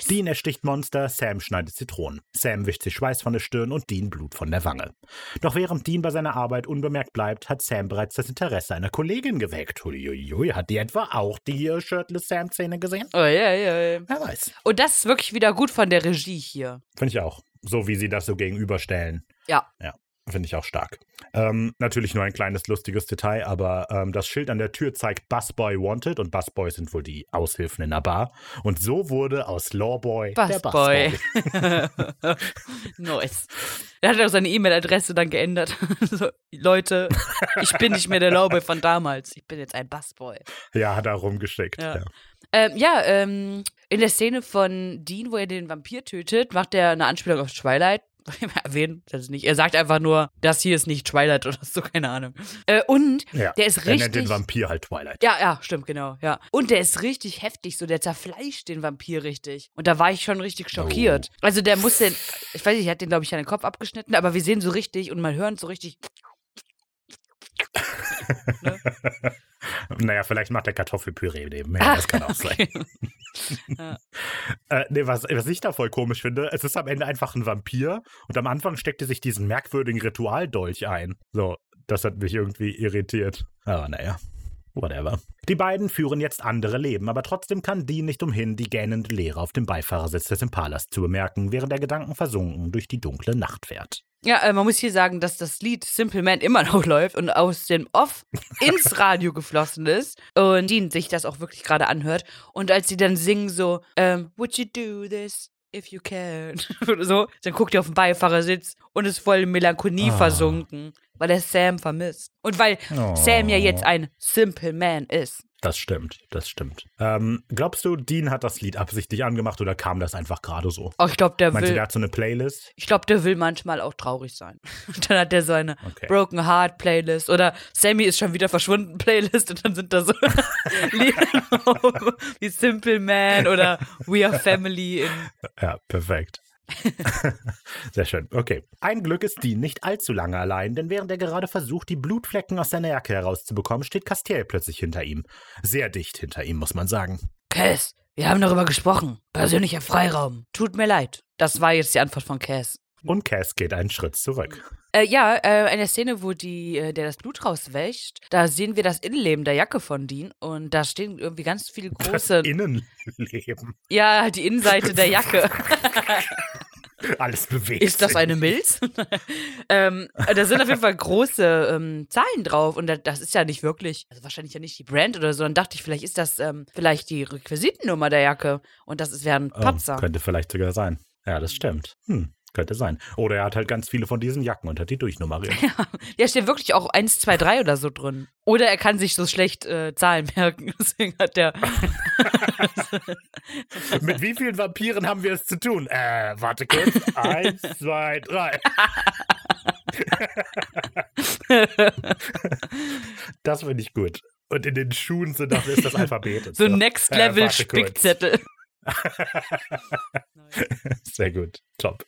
Dean ersticht Monster, Sam schneidet Zitronen. Sam wischt sich Schweiß von der Stirn und Dean Blut von der Wange. Doch während Dean bei seiner Arbeit unbemerkt bleibt, hat Sam bereits das Interesse einer Kollegin geweckt. Huiuiui, hat die etwa auch die Shirtless Sam-Szene gesehen? Oh, ja, ja, ja. Wer weiß. Und das ist wirklich wieder gut von der Regie hier. Finde ich auch. So wie sie das so gegenüberstellen. Ja. Ja, finde ich auch stark. Ähm, natürlich nur ein kleines lustiges Detail, aber ähm, das Schild an der Tür zeigt Busboy Wanted und Busboys sind wohl die Aushilfen in der Bar. Und so wurde aus Lawboy der Busboy. Busboy. nice. Er hat auch seine E-Mail-Adresse dann geändert. so, Leute, ich bin nicht mehr der Lawboy von damals. Ich bin jetzt ein Busboy. ja, hat er rumgeschickt. Ja. Ja. Ähm, ja, ähm, in der Szene von Dean, wo er den Vampir tötet, macht er eine Anspielung auf Twilight. Erwähnen, das nicht. Er sagt einfach nur, das hier ist nicht Twilight oder so, keine Ahnung. Äh, und Ja. der ist Er nennt den richtig. Vampir halt Twilight. Ja, ja, stimmt, genau, ja. Und der ist richtig heftig, so der zerfleischt den Vampir richtig. Und da war ich schon richtig schockiert. Oh. Also der muss den, ich weiß nicht, er hat den, glaube ich, an den Kopf abgeschnitten, aber wir sehen so richtig und man hört so richtig. ne? Naja, vielleicht macht er Kartoffelpüree nebenher. Das kann auch sein. Ja. Äh, nee, was, was ich da voll komisch finde, es ist am Ende einfach ein Vampir und am Anfang steckt er sich diesen merkwürdigen Ritualdolch ein. So, das hat mich irgendwie irritiert. Aber naja. Whatever. Die beiden führen jetzt andere Leben, aber trotzdem kann Dean nicht umhin, die gähnende Leere auf dem Beifahrersitz des Impalas zu bemerken, während er Gedanken versunken durch die dunkle Nacht fährt. Ja, äh, man muss hier sagen, dass das Lied Simple Man immer noch läuft und aus dem Off ins Radio geflossen ist und Dean sich das auch wirklich gerade anhört. Und als sie dann singen so, ähm, Would you do this if you can? Oder so, dann guckt er auf den Beifahrersitz und ist voll in Melancholie Ah. versunken. Weil er Sam vermisst. Und weil Oh. Sam ja jetzt ein Simple Man ist. Das stimmt, das stimmt. Ähm, glaubst du, Dean hat das Lied absichtlich angemacht oder kam das einfach gerade so? Oh, ich glaube, der Meinst du, will. der hat so eine Playlist? Ich glaube, der will manchmal auch traurig sein. Und dann hat der so eine Okay. Broken Heart Playlist oder Sammy ist schon wieder verschwunden Playlist und dann sind da so Lieder wie Simple Man oder We Are Family Ja, perfekt. Sehr schön. Okay. Ein Glück ist Dean nicht allzu lange allein, denn während er gerade versucht, die Blutflecken aus seiner Jacke herauszubekommen, steht Castiel plötzlich hinter ihm. Sehr dicht hinter ihm, muss man sagen. Cass. Wir haben darüber gesprochen. Persönlicher Freiraum. Tut mir leid. Das war jetzt die Antwort von Cass. Und Cass geht einen Schritt zurück. Äh, ja, äh, in der Szene, wo die, äh, der das Blut rauswäscht, da sehen wir das Innenleben der Jacke von Dean und da stehen irgendwie ganz viele Das große. Innenleben. ja, die Innenseite der Jacke. Alles bewegt. Ist das eine Milz? ähm, da sind auf jeden Fall große ähm, Zahlen drauf und da, das ist ja nicht wirklich, also wahrscheinlich ja nicht die Brand oder so. Dann dachte ich, vielleicht ist das ähm, vielleicht die Requisitennummer der Jacke und das ist wäre ein Oh, Patzer. könnte vielleicht sogar sein. Ja, das stimmt. Hm, könnte sein. Oder er hat halt ganz viele von diesen Jacken und hat die durchnummeriert. Ja, steht wirklich auch 1, 2, 3 oder so drin. Oder er kann sich so schlecht äh, Zahlen merken. Deswegen hat der. Mit wie vielen Vampiren haben wir es zu tun? Äh, warte kurz. Eins, zwei, drei. Das finde ich gut. Und in den Schuhen sind das, ist das Alphabet. so so. Next Äh, Level kurz. Spickzettel. Sehr gut. Top.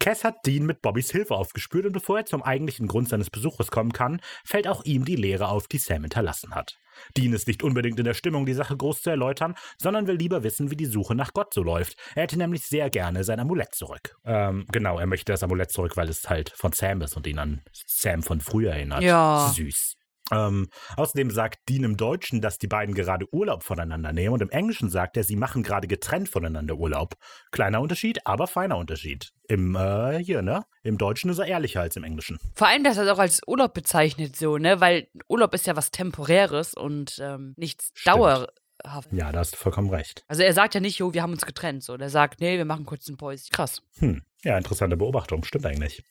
Cass hat Dean mit Bobbys Hilfe aufgespürt und bevor er zum eigentlichen Grund seines Besuches kommen kann, fällt auch ihm die Lehre auf, die Sam hinterlassen hat. Dean ist nicht unbedingt in der Stimmung, die Sache groß zu erläutern, sondern will lieber wissen, wie die Suche nach Gott so läuft. Er hätte nämlich sehr gerne sein Amulett zurück. Ähm, genau, er möchte das Amulett zurück, weil es halt von Sam ist und ihn an Sam von früher erinnert. Ja. Süß. Ähm, außerdem sagt Dean im Deutschen, dass die beiden gerade Urlaub voneinander nehmen und im Englischen sagt er, sie machen gerade getrennt voneinander Urlaub. Kleiner Unterschied, aber feiner Unterschied. Im, äh, hier, ne? Im Deutschen ist er ehrlicher als im Englischen. Vor allem, dass er es auch als Urlaub bezeichnet, so, ne? Weil Urlaub ist ja was Temporäres und ähm, nichts Stimmt. dauerhaft. Ja, da hast du vollkommen recht. Also er sagt ja nicht, jo, wir haben uns getrennt, so. Der sagt, nee, wir machen kurz ein Päuschen. Krass. Hm, ja, interessante Beobachtung, stimmt eigentlich.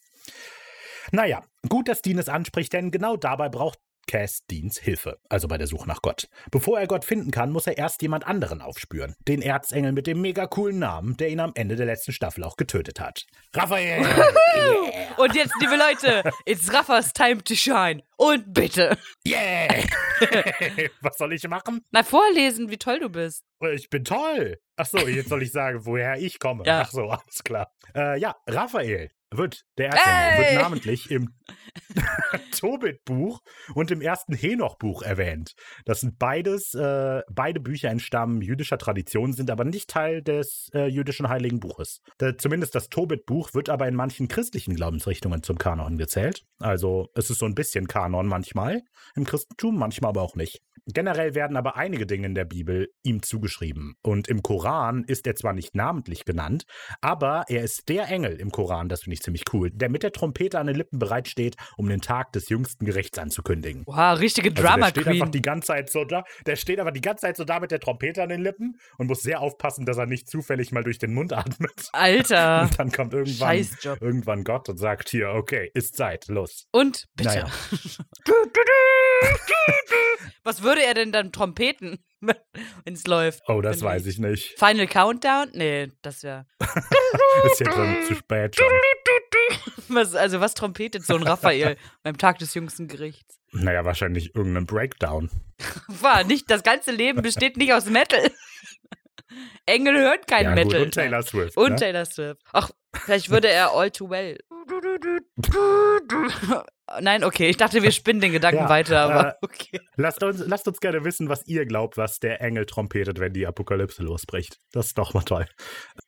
Naja, gut, dass Dean es anspricht, denn genau dabei braucht Cass Deans Hilfe, also bei der Suche nach Gott. Bevor er Gott finden kann, muss er erst jemand anderen aufspüren. Den Erzengel mit dem mega coolen Namen, der ihn am Ende der letzten Staffel auch getötet hat. Raphael! Und jetzt, liebe Leute, it's Raffas time to shine. Und bitte. Yeah! Was soll ich machen? Na, vorlesen, wie toll du bist. Ich bin toll. Ach so, jetzt soll ich sagen, woher ich komme. Ja. Ach so, alles klar. Äh, ja, Raphael wird, der Erzengel, Hey! wird namentlich im Tobit-Buch und im ersten Henoch-Buch erwähnt. Das sind beides, äh, beide Bücher entstammen jüdischer Tradition, sind aber nicht Teil des äh, jüdischen Heiligen Buches. Da, zumindest das Tobit-Buch wird aber in manchen christlichen Glaubensrichtungen zum Kanon gezählt. Also es ist so ein bisschen Kanon manchmal im Christentum, manchmal aber auch nicht. Generell werden aber einige Dinge in der Bibel ihm zugeschrieben. Und im Koran ist er zwar nicht namentlich genannt, aber er ist der Engel im Koran, das finde ich ziemlich cool, der mit der Trompete an den Lippen bereitsteht, um den Tag des jüngsten Gerichts anzukündigen. Wow, richtige Also Drama der steht einfach Queen. die ganze Zeit so da. Der steht aber die ganze Zeit so da mit der Trompete an den Lippen und muss sehr aufpassen, dass er nicht zufällig mal durch den Mund atmet. Alter. Und dann kommt irgendwann, irgendwann Gott und sagt hier, okay, ist Zeit, los. Und bitte. Naja. Was würde er denn dann trompeten, wenn es läuft? Oh, das weiß ich nicht. Final Countdown? Nee, das wäre. Ist jetzt schon zu spät schon. Was, also, was trompetet so ein Raphael beim Tag des jüngsten Gerichts? Naja, wahrscheinlich irgendein Breakdown. War nicht, das ganze Leben besteht nicht aus Metal. Engel hört kein ja, Metal. Gut, und Taylor Swift. Und ne? Taylor Swift. Ach, vielleicht würde er All Too Well. Nein, okay, ich dachte, wir spinnen den Gedanken Ja, weiter, aber äh, okay. lasst, uns, lasst uns gerne wissen, was ihr glaubt, was der Engel trompetet, wenn die Apokalypse losbricht. Das ist doch mal toll.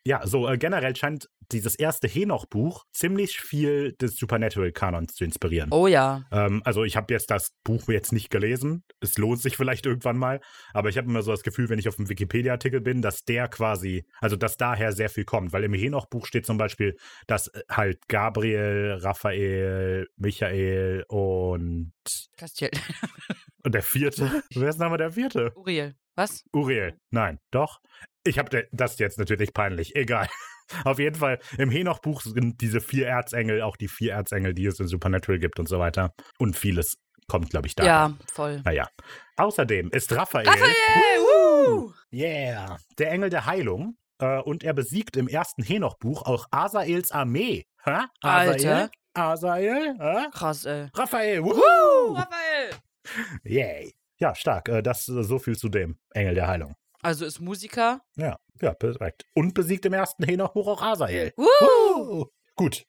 Ja, so äh, generell scheint dieses erste Henoch-Buch ziemlich viel des Supernatural-Kanons zu inspirieren. Oh ja. Ähm, also ich habe jetzt das Buch jetzt nicht gelesen. Es lohnt sich vielleicht irgendwann mal. Aber ich habe immer so das Gefühl, wenn ich auf dem Wikipedia-Artikel bin, dass der quasi, also dass daher sehr viel kommt. Weil im Henoch-Buch steht zum Beispiel, dass äh, halt Gabriel, Raphael, Michael und, Castiel. und der vierte. Wer ist nochmal der vierte? Uriel. Was? Uriel. Nein, doch. Ich habe das jetzt natürlich peinlich. Egal. Auf jeden Fall, im Henoch-Buch sind diese vier Erzengel auch die vier Erzengel, die es in Supernatural gibt und so weiter. Und vieles kommt, glaube ich, da. Ja, voll. Naja. Außerdem ist Raphael. Raphael! Woo! Yeah! Der Engel der Heilung. Äh, und er besiegt im ersten Henoch-Buch auch Asaels Armee. Hä? Asael? Alter. Asael? Hä? Krass, ey. Raphael! Wuhu! Raphael! Yay! Ja, stark. Äh, das äh, so viel zu dem Engel der Heilung. Also ist Musiker. Ja, ja, perfekt. Und besiegt im ersten Henoch-Buch auch Asael. Uh, gut.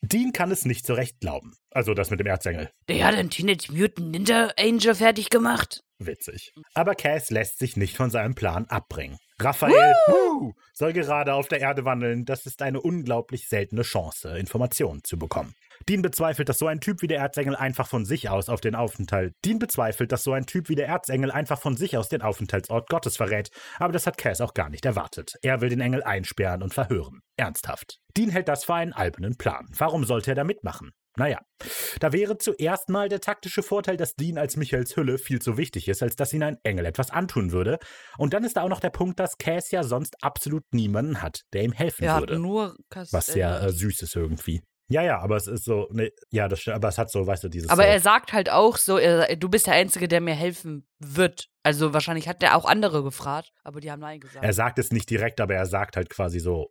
Dean kann es nicht so recht glauben. Also das mit dem Erzengel. Der hat den Teenage Mutant Ninja Angel fertig gemacht. Witzig. Aber Cass lässt sich nicht von seinem Plan abbringen. Raphael wuhu, soll gerade auf der Erde wandeln. Das ist eine unglaublich seltene Chance, Informationen zu bekommen. Dean bezweifelt, dass so ein Typ wie der Erzengel einfach von sich aus auf den Aufenthalt. Dean bezweifelt, dass so ein Typ wie der Erzengel einfach von sich aus den Aufenthaltsort Gottes verrät. Aber das hat Cass auch gar nicht erwartet. Er will den Engel einsperren und verhören. Ernsthaft. Dean hält das für einen albernen Plan. Warum sollte er da mitmachen? Naja, da wäre zuerst mal der taktische Vorteil, dass Dean als Michaels Hülle viel zu wichtig ist, als dass ihn ein Engel etwas antun würde. Und dann ist da auch noch der Punkt, dass Cass ja sonst absolut niemanden hat, der ihm helfen Er hat würde. nur Kas Was sehr äh, süß ist irgendwie. Ja, ja, aber es ist so, ne, ja, das stimmt, aber es hat so, weißt du, dieses. Aber so, er sagt halt auch so, er, du bist der Einzige, der mir helfen wird. Also wahrscheinlich hat er auch andere gefragt, aber die haben Nein gesagt. er sagt es nicht direkt, aber er sagt halt quasi so,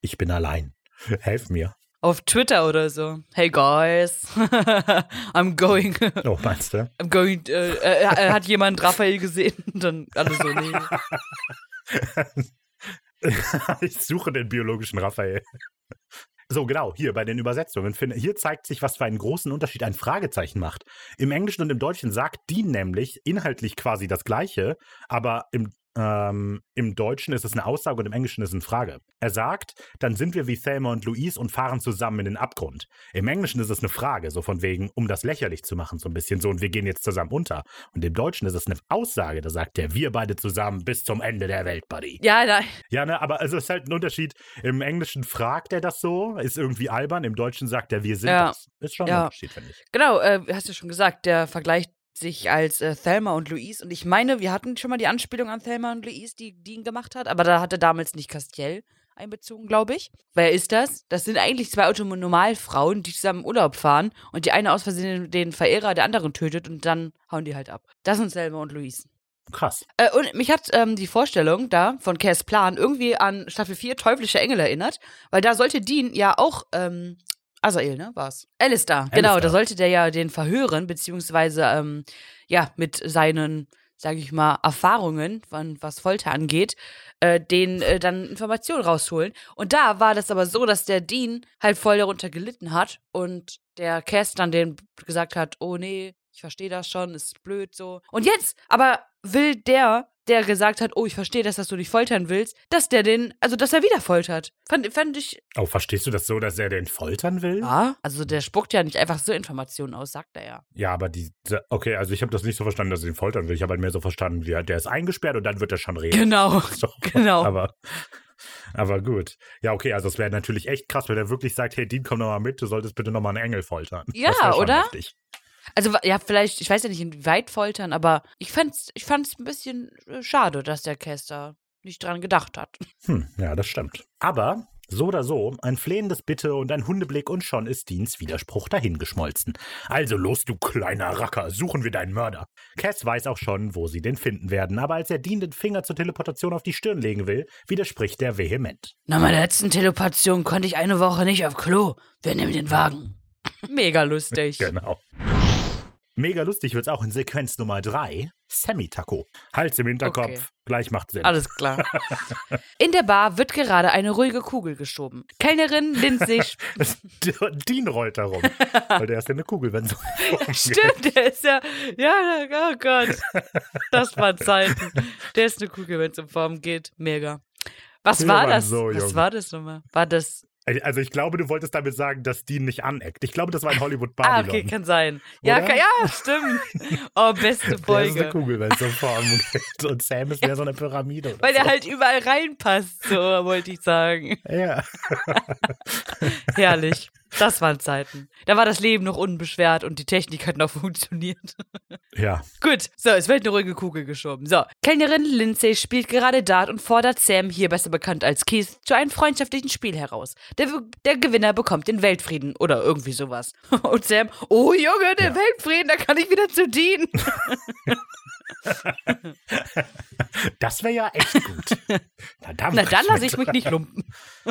ich bin allein. Helf mir. Auf Twitter oder so. Hey guys, I'm going, Oh, meinst du? I'm going, äh, äh, äh, hat jemand Raphael gesehen? Dann alle so, nee. ich suche den biologischen Raphael. So, genau, hier bei den Übersetzungen. Hier zeigt sich, was für einen großen Unterschied ein Fragezeichen macht. Im Englischen und im Deutschen sagt Dean nämlich inhaltlich quasi das Gleiche, aber im, ähm, im Deutschen ist es eine Aussage und im Englischen ist es eine Frage. Er sagt, dann sind wir wie Thelma und Louise und fahren zusammen in den Abgrund. Im Englischen ist es eine Frage, so von wegen, um das lächerlich zu machen, so ein bisschen so, und wir gehen jetzt zusammen unter. Und im Deutschen ist es eine Aussage, da sagt er, wir beide zusammen bis zum Ende der Welt, Buddy. Ja, nein. Ja, ne, aber also es ist halt ein Unterschied. Im Englischen fragt er das so, ist irgendwie albern. Im Deutschen sagt er, wir sind Ja. das. Ist schon ein Ja. Unterschied, finde ich. Genau, äh, hast du schon gesagt, der vergleicht sich als äh, Thelma und Louise. Und ich meine, wir hatten schon mal die Anspielung an Thelma und Louise, die Dean gemacht hat, aber da hatte damals nicht Castiel einbezogen, glaube ich. Wer ist das? Das sind eigentlich zwei Autonormalfrauen, die zusammen Urlaub fahren und die eine aus Versehen den Verehrer der anderen tötet und dann hauen die halt ab. Das sind Thelma und Louise. Krass. Äh, und mich hat ähm, die Vorstellung da von Cass Plan irgendwie an Staffel 4 Teuflische Engel erinnert, weil da sollte Dean ja auch, ähm, Azael, ne, war's? Alistair, genau, Alistair. da sollte der ja den verhören, beziehungsweise, ähm, ja, mit seinen, sag ich mal, Erfahrungen, von, was Folter angeht, äh, den äh, dann Informationen rausholen. Und da war das aber so, dass der Dean halt voll darunter gelitten hat und der Cass dann den gesagt hat, oh nee, ich verstehe das schon, ist blöd so. Und jetzt aber will der, der gesagt hat, oh, ich verstehe das, dass du dich foltern willst, dass der den, also dass er wieder foltert. Fand, fand ich, Oh, verstehst du das so, dass er den foltern will? ja, also der spuckt ja nicht einfach so Informationen aus, sagt er ja. Ja, aber die. Okay, also ich habe das nicht so verstanden, dass er ihn foltern will. Ich habe halt mehr so verstanden, wie er, der ist eingesperrt und dann wird er schon reden. Genau, So, genau. Aber, aber gut. Ja, okay, also es wäre natürlich echt krass, wenn er wirklich sagt, hey, Dean, komm noch mal mit, du solltest bitte noch mal einen Engel foltern. Ja, oder? heftig. Also ja, vielleicht, ich weiß ja nicht, inwieweit foltern, aber ich fand's, ich fand's ein bisschen äh, schade, dass der Caster nicht dran gedacht hat. Hm, ja, das stimmt. Aber so oder so, ein flehendes Bitte und ein Hundeblick und schon ist Deans Widerspruch dahingeschmolzen. Also los, du kleiner Racker, suchen wir deinen Mörder. Cass weiß auch schon, wo sie den finden werden, aber als er Dean den Finger zur Teleportation auf die Stirn legen will, widerspricht er vehement. Nach meiner letzten Teleportation konnte ich eine Woche nicht auf Klo. Wir nehmen den Wagen. Mega lustig. Genau. Mega lustig wird's auch in Sequenz Nummer 3. Sammy Taco. Hals im Hinterkopf. Okay. Gleich macht Sinn. Alles klar. In der Bar wird gerade eine ruhige Kugel geschoben. Kellnerin lehnt sich. Dean rollt darum. weil der ist ja eine Kugel, wenn so. Stimmt, der ist ja. Ja, oh Gott. Das waren Zeiten. Der ist eine Kugel, wenn es um Form geht. Mega. Was war das? so Was war das nochmal? War das. Also ich glaube, du wolltest damit sagen, dass Dean nicht aneckt. Ich glaube, das war in Hollywood Ah, Babylon. okay, kann sein. Ja, kann, ja, stimmt. Oh, beste Der ist eine Folge. Kugel, wenn es so Form geht. Und Sam ist mehr so eine Pyramide. Weil der so. halt überall reinpasst, so wollte ich sagen. Ja. Herrlich. Das waren Zeiten. Da war das Leben noch unbeschwert und die Technik hat noch funktioniert. Ja. Gut, so, es wird eine ruhige Kugel geschoben. So, Kellnerin Lindsay spielt gerade Dart und fordert Sam, hier besser bekannt als Keith, zu einem freundschaftlichen Spiel heraus. Der, der Gewinner bekommt den Weltfrieden oder irgendwie sowas. Und Sam, oh Junge, der Ja. Weltfrieden, da kann ich wieder zu dienen. Das wäre ja echt gut. Na dann, Na dann lasse ich mich nicht lumpen.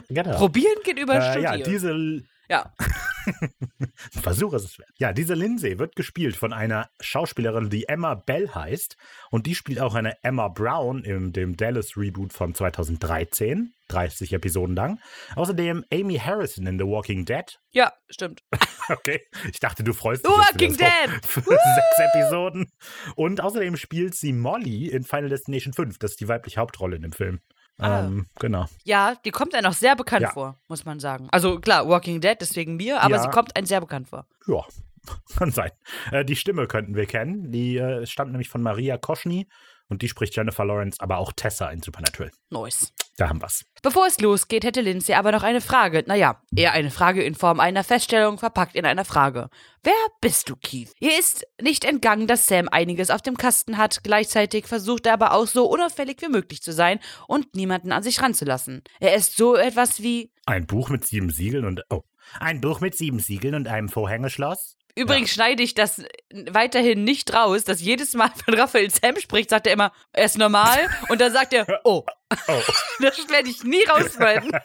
Genau. Probieren geht über Äh, ja, Studieren. diese ja. Versuch es es wert. Ja, diese Lindsay wird gespielt von einer Schauspielerin, die Emma Bell heißt. Und die spielt auch eine Emma Brown in dem Dallas-Reboot von 2013. 30 Episoden lang. Außerdem Amy Harrison in The Walking Dead. Ja, stimmt. Okay, ich dachte, du freust dich. The Walking Dead! sechs Episoden. Und außerdem spielt sie Molly in Final Destination 5. Das ist die weibliche Hauptrolle in dem Film. Ah. Ähm, genau. Ja, die kommt einem auch sehr bekannt Ja. vor, muss man sagen. Also klar, Walking Dead, deswegen mir, aber Ja. sie kommt einem sehr bekannt vor. Ja, kann sein. Äh, die Stimme könnten wir kennen. Die äh, stammt nämlich von Maria Koschny und die spricht Jennifer Lawrence, aber auch Tessa in Supernatural. Nice. Da haben wir's. Bevor es losgeht, hätte Lindsay aber noch eine Frage. Naja, eher eine Frage in Form einer Feststellung verpackt in einer Frage. Wer bist du, Keith? Ihr ist nicht entgangen, dass Sam einiges auf dem Kasten hat. Gleichzeitig versucht er aber auch so unauffällig wie möglich zu sein und niemanden an sich ranzulassen. Er ist so etwas wie. Ein Buch mit sieben Siegeln und. Oh. Ein Buch mit sieben Siegeln und einem Vorhängeschloss? Übrigens schneide ich das weiterhin nicht raus, dass jedes Mal, wenn Raphael Sam spricht, sagt er immer, er ist normal und dann sagt er, oh. Oh. Das werde ich nie rausschneiden.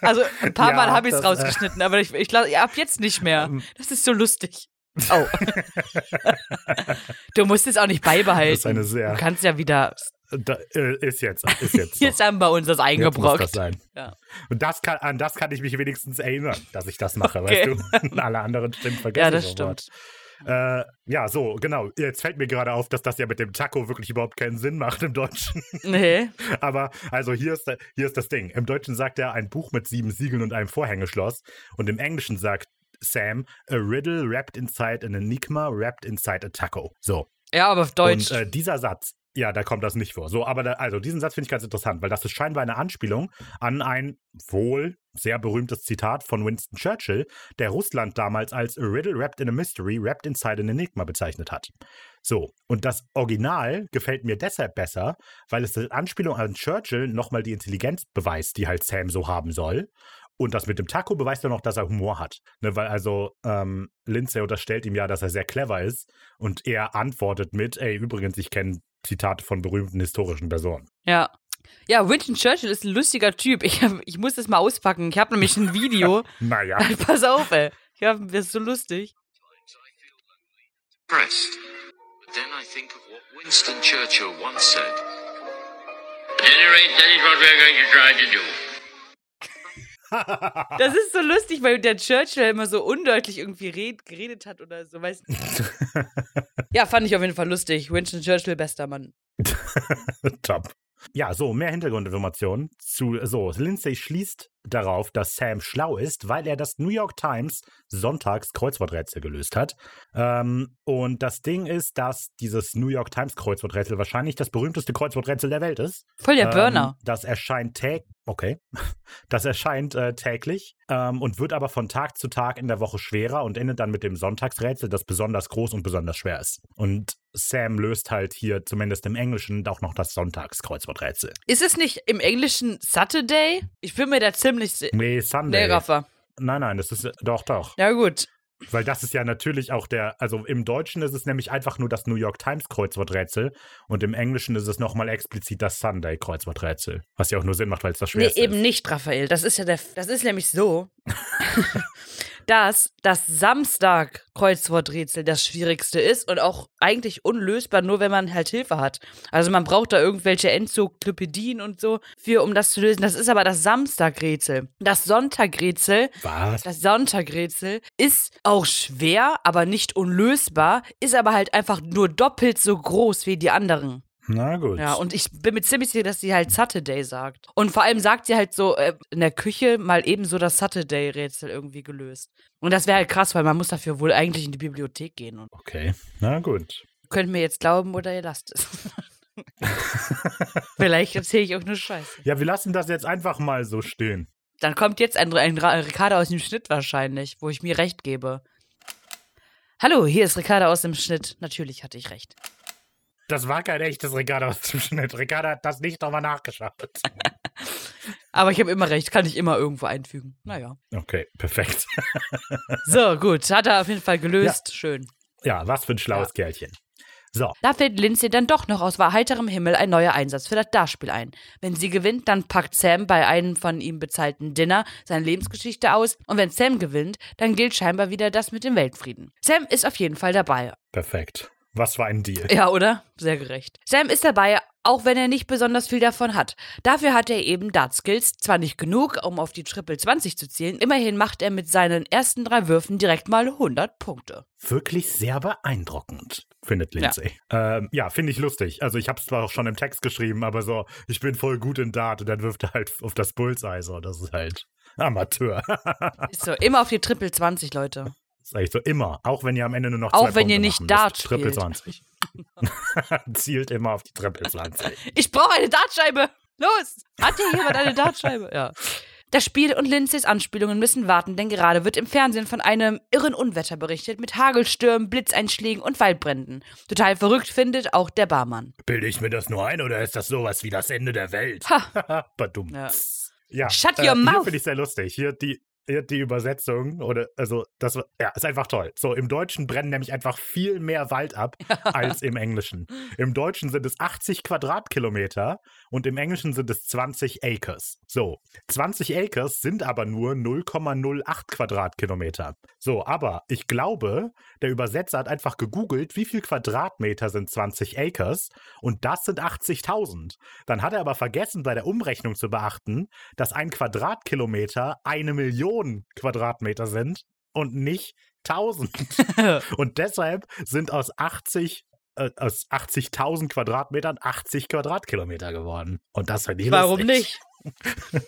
Also ein paar Ja, Mal habe ich es rausgeschnitten, aber ich, ich glaube, ab jetzt nicht mehr. Ähm. Das ist so lustig. Oh. du musst es auch nicht beibehalten. Das ist eine sehr- Du kannst ja wieder. Da, äh, ist jetzt. Ist jetzt. Jetzt haben wir uns das Jetzt muss eingebrockt. das sein. Ja. Und das kann, an das kann ich mich wenigstens erinnern, dass ich das mache, Okay. weißt du? Und alle anderen Stimmen vergessen. Ja, das stimmt. Äh, ja, so, genau. Jetzt fällt mir gerade auf, dass das ja mit dem Taco wirklich überhaupt keinen Sinn macht im Deutschen. Nee. Aber also hier ist, hier ist das Ding. Im Deutschen sagt er ein Buch mit sieben Siegeln und einem Vorhängeschloss. Und im Englischen sagt Sam a riddle wrapped inside an enigma wrapped inside a taco. So. Ja, aber auf Deutsch. Und äh, dieser Satz, ja, da kommt das nicht vor. So, aber da, also diesen Satz finde ich ganz interessant, weil das ist scheinbar eine Anspielung an ein wohl sehr berühmtes Zitat von Winston Churchill, der Russland damals als a riddle wrapped in a mystery wrapped inside an enigma bezeichnet hat. So, und das Original gefällt mir deshalb besser, weil es als Anspielung an Churchill nochmal die Intelligenz beweist, die halt Sam so haben soll. Und das mit dem Taco beweist ja noch, dass er Humor hat. Ne, weil also ähm, Lindsay unterstellt ihm ja, dass er sehr clever ist. Und er antwortet mit, ey, übrigens, ich kenne Zitate von berühmten historischen Personen. Ja. Ja, Winston Churchill ist ein lustiger Typ. Ich, hab, ich muss das mal auspacken. Ich habe nämlich ein Video. Naja, Pass auf, ey. Ich hab, das ist so lustig. depressed. But then I think of what Winston Churchill once said. At any rate, that is what we're going to try to do. Das ist so lustig, weil der Churchill immer so undeutlich irgendwie red, geredet hat oder so, weißt du? Ja, fand ich auf jeden Fall lustig. Winston Churchill, bester Mann. top. Ja, so, mehr Hintergrundinformationen zu, so, Lindsay schließt darauf, dass Sam schlau ist, weil er das New York Times Sonntags Kreuzworträtsel gelöst hat. Ähm, und das Ding ist, dass dieses New York Times Kreuzworträtsel wahrscheinlich das berühmteste Kreuzworträtsel der Welt ist. Voll der Burner. Ähm, das erscheint täglich. Okay. Das erscheint äh, täglich ähm, und wird aber von Tag zu Tag in der Woche schwerer und endet dann mit dem Sonntagsrätsel, das besonders groß und besonders schwer ist. Und Sam löst halt hier zumindest im Englischen auch noch das Sonntagskreuzworträtsel. Ist es nicht im Englischen Saturday? Ich bin mir da ziemlich sicher. Nee, Sunday. Nee, Raffa. Nein, nein, das ist doch, doch. Ja, gut. Weil das ist ja natürlich auch der, also im Deutschen ist es nämlich einfach nur das New York Times Kreuzworträtsel und im Englischen ist es nochmal explizit das Sunday Kreuzworträtsel. Was ja auch nur Sinn macht, weil es das Nee, schwerste eben ist. nicht, Raphael. Das ist ja der. Das ist nämlich so, dass das Samstag-Kreuzworträtsel das schwierigste ist und auch eigentlich unlösbar, nur wenn man halt Hilfe hat. Also man braucht da irgendwelche Enzyklopädien und so für, um das zu lösen. Das ist aber das Samstagrätsel. Das Sonntagrätsel Was? Das Sonntagrätsel ist auch schwer, aber nicht unlösbar, ist aber halt einfach nur doppelt so groß wie die anderen. Na gut. Ja, und ich bin mir ziemlich sicher, dass sie halt Saturday sagt. Und vor allem sagt sie halt so äh, in der Küche mal eben so das Saturday-Rätsel irgendwie gelöst. Und das wäre halt krass, weil man muss dafür wohl eigentlich in die Bibliothek gehen. Und Okay, na gut. könnt mir jetzt glauben oder ihr lasst es. Vielleicht erzähle ich auch nur Scheiße. Ja, wir lassen das jetzt einfach mal so stehen. Dann kommt jetzt ein, ein Ricardo aus dem Schnitt wahrscheinlich, wo ich mir recht gebe. Hallo, hier ist Ricardo aus dem Schnitt. Natürlich hatte ich recht. Das war kein echtes Ricardo aus dem Schnitt. Ricardo hat das nicht nochmal nachgeschaut. Aber ich habe immer recht, kann ich immer irgendwo einfügen. Naja. Okay, perfekt. so, gut. Hat er auf jeden Fall gelöst. Ja. Schön. Ja, was für ein schlaues ja. Kerlchen. So. Da fällt Lindsay dann doch noch aus heiterem Himmel ein neuer Einsatz für das Dartspiel ein. Wenn sie gewinnt, dann packt Sam bei einem von ihm bezahlten Dinner seine Lebensgeschichte aus und wenn Sam gewinnt, dann gilt scheinbar wieder das mit dem Weltfrieden. Sam ist auf jeden Fall dabei. Perfekt. Was für ein Deal. Ja, oder? Sehr gerecht. Sam ist dabei, auch wenn er nicht besonders viel davon hat. Dafür hat er eben Dart-Skills, zwar nicht genug, um auf die Triple 20 zu zielen, immerhin macht er mit seinen ersten drei Würfen direkt mal 100 Punkte. Wirklich sehr beeindruckend, findet Lindsay. Ja, ähm, ja finde ich lustig. Also ich habe es zwar auch schon im Text geschrieben, aber so, ich bin voll gut in Dart und dann wirft er halt auf das Bullseye so, das ist halt Amateur. ist so, immer auf die Triple 20, Leute. Sag ich so, immer. Auch wenn ihr am Ende nur noch Auch zwei wenn Punkte ihr nicht Dart müsst. Triple spielt. 20. Zielt immer auf die Triple 20. Ich brauche eine Dartscheibe. Los! Hat hier jemand eine Dartscheibe? Ja. Das Spiel und Lindsays Anspielungen müssen warten, denn gerade wird im Fernsehen von einem irren Unwetter berichtet mit Hagelstürmen, Blitzeinschlägen und Waldbränden. Total verrückt findet auch der Barmann. Bilde ich mir das nur ein oder ist das sowas wie das Ende der Welt? Ha. Badum. Ja. Ja, Shut äh, your Hier mouth. finde ich sehr lustig. Hier die, hier die Übersetzung oder also das ja ist einfach toll. So im Deutschen brennen nämlich einfach viel mehr Wald ab als im Englischen. Im Deutschen sind es 80 Quadratkilometer und im Englischen sind es 20 Acres. So 20 Acres sind aber nur 0,08 Quadratkilometer. So, aber ich glaube, der Übersetzer hat einfach gegoogelt, wie viel Quadratmeter sind 20 Acres und das sind 80.000. Dann hat er aber vergessen, bei der Umrechnung zu beachten, dass ein Quadratkilometer eine Million Quadratmeter sind und nicht 1000. und deshalb sind aus 80 äh, aus 80.000 Quadratmetern 80 Quadratkilometer geworden. Und das finde ich Warum lustig. nicht?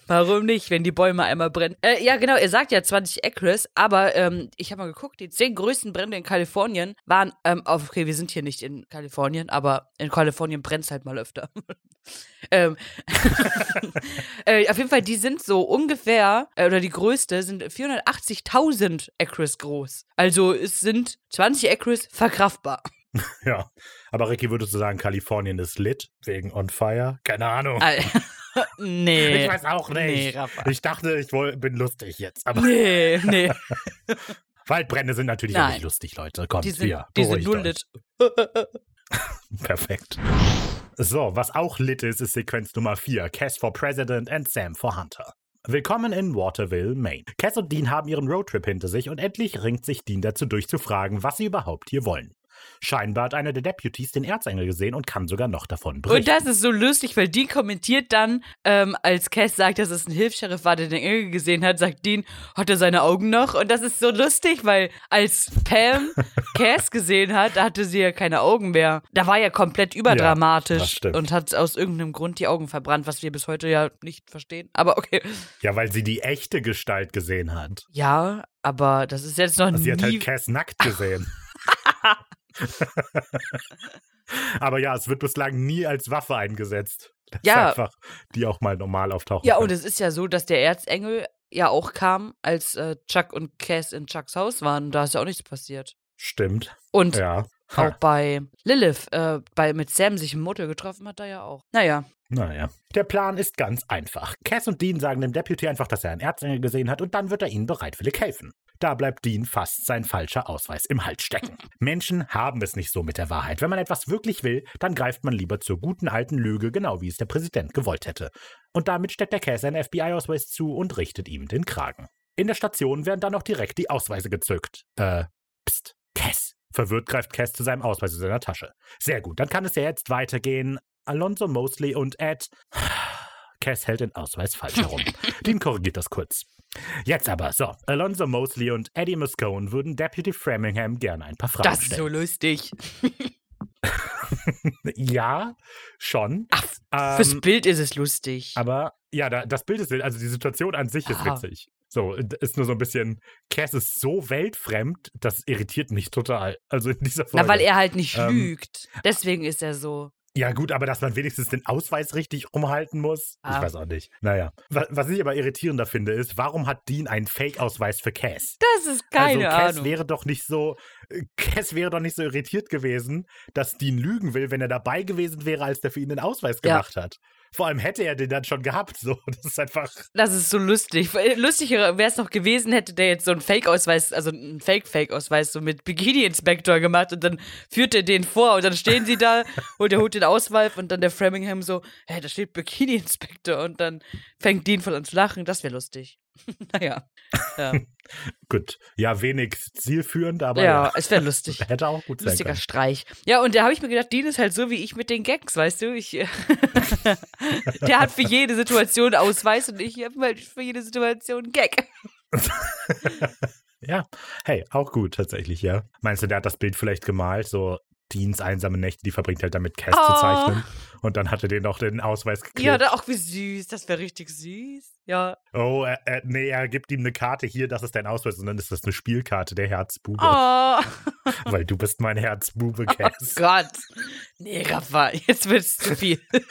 Warum nicht, wenn die Bäume einmal brennen? Äh, ja, genau, er sagt ja 20 Acres, aber ähm, ich habe mal geguckt, die zehn größten Brände in Kalifornien waren, ähm, okay, wir sind hier nicht in Kalifornien, aber in Kalifornien brennt es halt mal öfter. ähm, äh, auf jeden Fall, die sind so ungefähr, äh, oder die größte, sind 480.000 Acres groß. Also es sind 20 Acres verkraftbar. Ja. Aber Ricky, würdest du sagen, Kalifornien ist lit wegen On Fire? Keine Ahnung. Al- nee. Ich weiß auch Nee, nicht. Rafa. ich dachte, ich woll, bin lustig jetzt. Aber Nee, nee. Waldbrände sind natürlich auch Nein. nicht lustig, Leute. Kommt, Die sind, hier, die sind nur lit. Perfekt. So, was auch lit ist, ist Sequenz Nummer 4. Cass for President and Sam for Hunter. Willkommen in Waterville, Maine. Cass und Dean haben ihren Roadtrip hinter sich und endlich ringt sich Dean dazu durchzufragen, was sie überhaupt hier wollen. Scheinbar hat einer der Deputies den Erzengel gesehen und kann sogar noch davon Und berichten. das ist so lustig, weil Dean kommentiert dann, ähm, als Cass sagt, dass es ein Hilfs-Sheriff war, der den Engel gesehen hat, sagt Dean, hat er seine Augen noch? Und das ist so lustig, weil als Pam Cass gesehen hat, da hatte sie ja keine Augen mehr. Da war ja komplett überdramatisch stimmt. und hat aus irgendeinem Grund die Augen verbrannt, was wir bis heute ja nicht verstehen. Aber okay. ja, weil sie die echte Gestalt gesehen hat. Ja, aber das ist jetzt noch Also nie. sie hat halt Cass nackt gesehen. Aber ja, es wird bislang nie als Waffe eingesetzt. Das Ja. Einfach, die auch mal normal auftauchen ja, kann. und es ist ja so, dass der Erzengel ja auch kam, als äh, Chuck und Cass in Chucks Haus waren. Da ist ja auch nichts passiert. Stimmt. Und Ja. Auch bei Lilith, äh, bei, mit Sam sich im Motel getroffen hat er ja auch. Naja. Naja. Der Plan ist ganz einfach. Cass und Dean sagen dem Deputy einfach, dass er einen Erzengel gesehen hat und dann wird er ihnen bereitwillig helfen. Da bleibt Dean fast sein falscher Ausweis im Hals stecken. Menschen haben es nicht so mit der Wahrheit. Wenn man etwas wirklich will, dann greift man lieber zur guten alten Lüge, genau wie es der Präsident gewollt hätte. Und damit steckt der Cass einen FBI-Ausweis zu und richtet ihm den Kragen. In der Station werden dann auch direkt die Ausweise gezückt. Äh, pst, Cass. Verwirrt greift Cass zu seinem Ausweis in seiner Tasche. Sehr gut, dann kann es ja jetzt weitergehen. Alonso Mosley und Ed. Cass hält den Ausweis falsch herum. Dean korrigiert das kurz. Jetzt aber, so. Alonso Mosley und Eddie Muscone würden Deputy Framingham gerne ein paar Fragen Das ist so stellen. lustig. ja, schon. Ach, Fürs Ähm, Bild ist es lustig. aber ja, da, das Bild ist, also die Situation an sich ist Ja. witzig. So, ist nur so ein bisschen, Cass ist so weltfremd, das irritiert mich total. Also in dieser Folge. Na, weil er halt nicht Ähm, lügt. Deswegen ist er so. Ja, gut, aber dass man wenigstens den Ausweis richtig umhalten muss, Ah. ich weiß auch nicht. Naja. Was, was ich aber irritierender finde, ist, warum hat Dean einen Fake-Ausweis für Cass? Das ist keine also Cass Ahnung. wäre doch nicht so, äh, Cass wäre doch nicht so irritiert gewesen, dass Dean lügen will, wenn er dabei gewesen wäre, als der für ihn den Ausweis Ja. gemacht hat. Vor allem hätte er den dann schon gehabt. So, das ist einfach. Das ist so lustig. Weil Lustiger wäre es noch gewesen, hätte der jetzt so einen Fake-Ausweis, also einen Fake-Fake-Ausweis so mit Bikini-Inspektor gemacht und dann führt er den vor und dann stehen sie da und er holt den Ausweis und dann der Framingham so, hä, da steht Bikini-Inspektor und dann fängt Dean voll an zu lachen. Das wäre lustig. naja. Ja, Gut. Ja, wenig zielführend, aber ja ja. es wäre lustig. hätte auch gut sein Lustiger können. Streich. Ja, und da habe ich mir gedacht, Dean ist halt so wie ich mit den Gags, weißt du? Ich, der hat für jede Situation Ausweis und ich habe halt für jede Situation einen Gag. Ja, hey, auch gut tatsächlich, ja. Meinst du, der hat das Bild vielleicht gemalt, so Deans einsame Nächte, die verbringt halt damit Cass zu Oh. zeichnen. Und dann hatte den noch den Ausweis geklebt. Ja, da auch wie süß. Das wäre richtig süß. Ja. Oh, er, er, nee, er gibt ihm eine Karte hier, das ist dein Ausweis. Und dann ist das eine Spielkarte, der Herzbube. Oh, Weil du bist mein Herzbube, oh Cass. Gott. Nee, Rafa, jetzt wird's zu viel.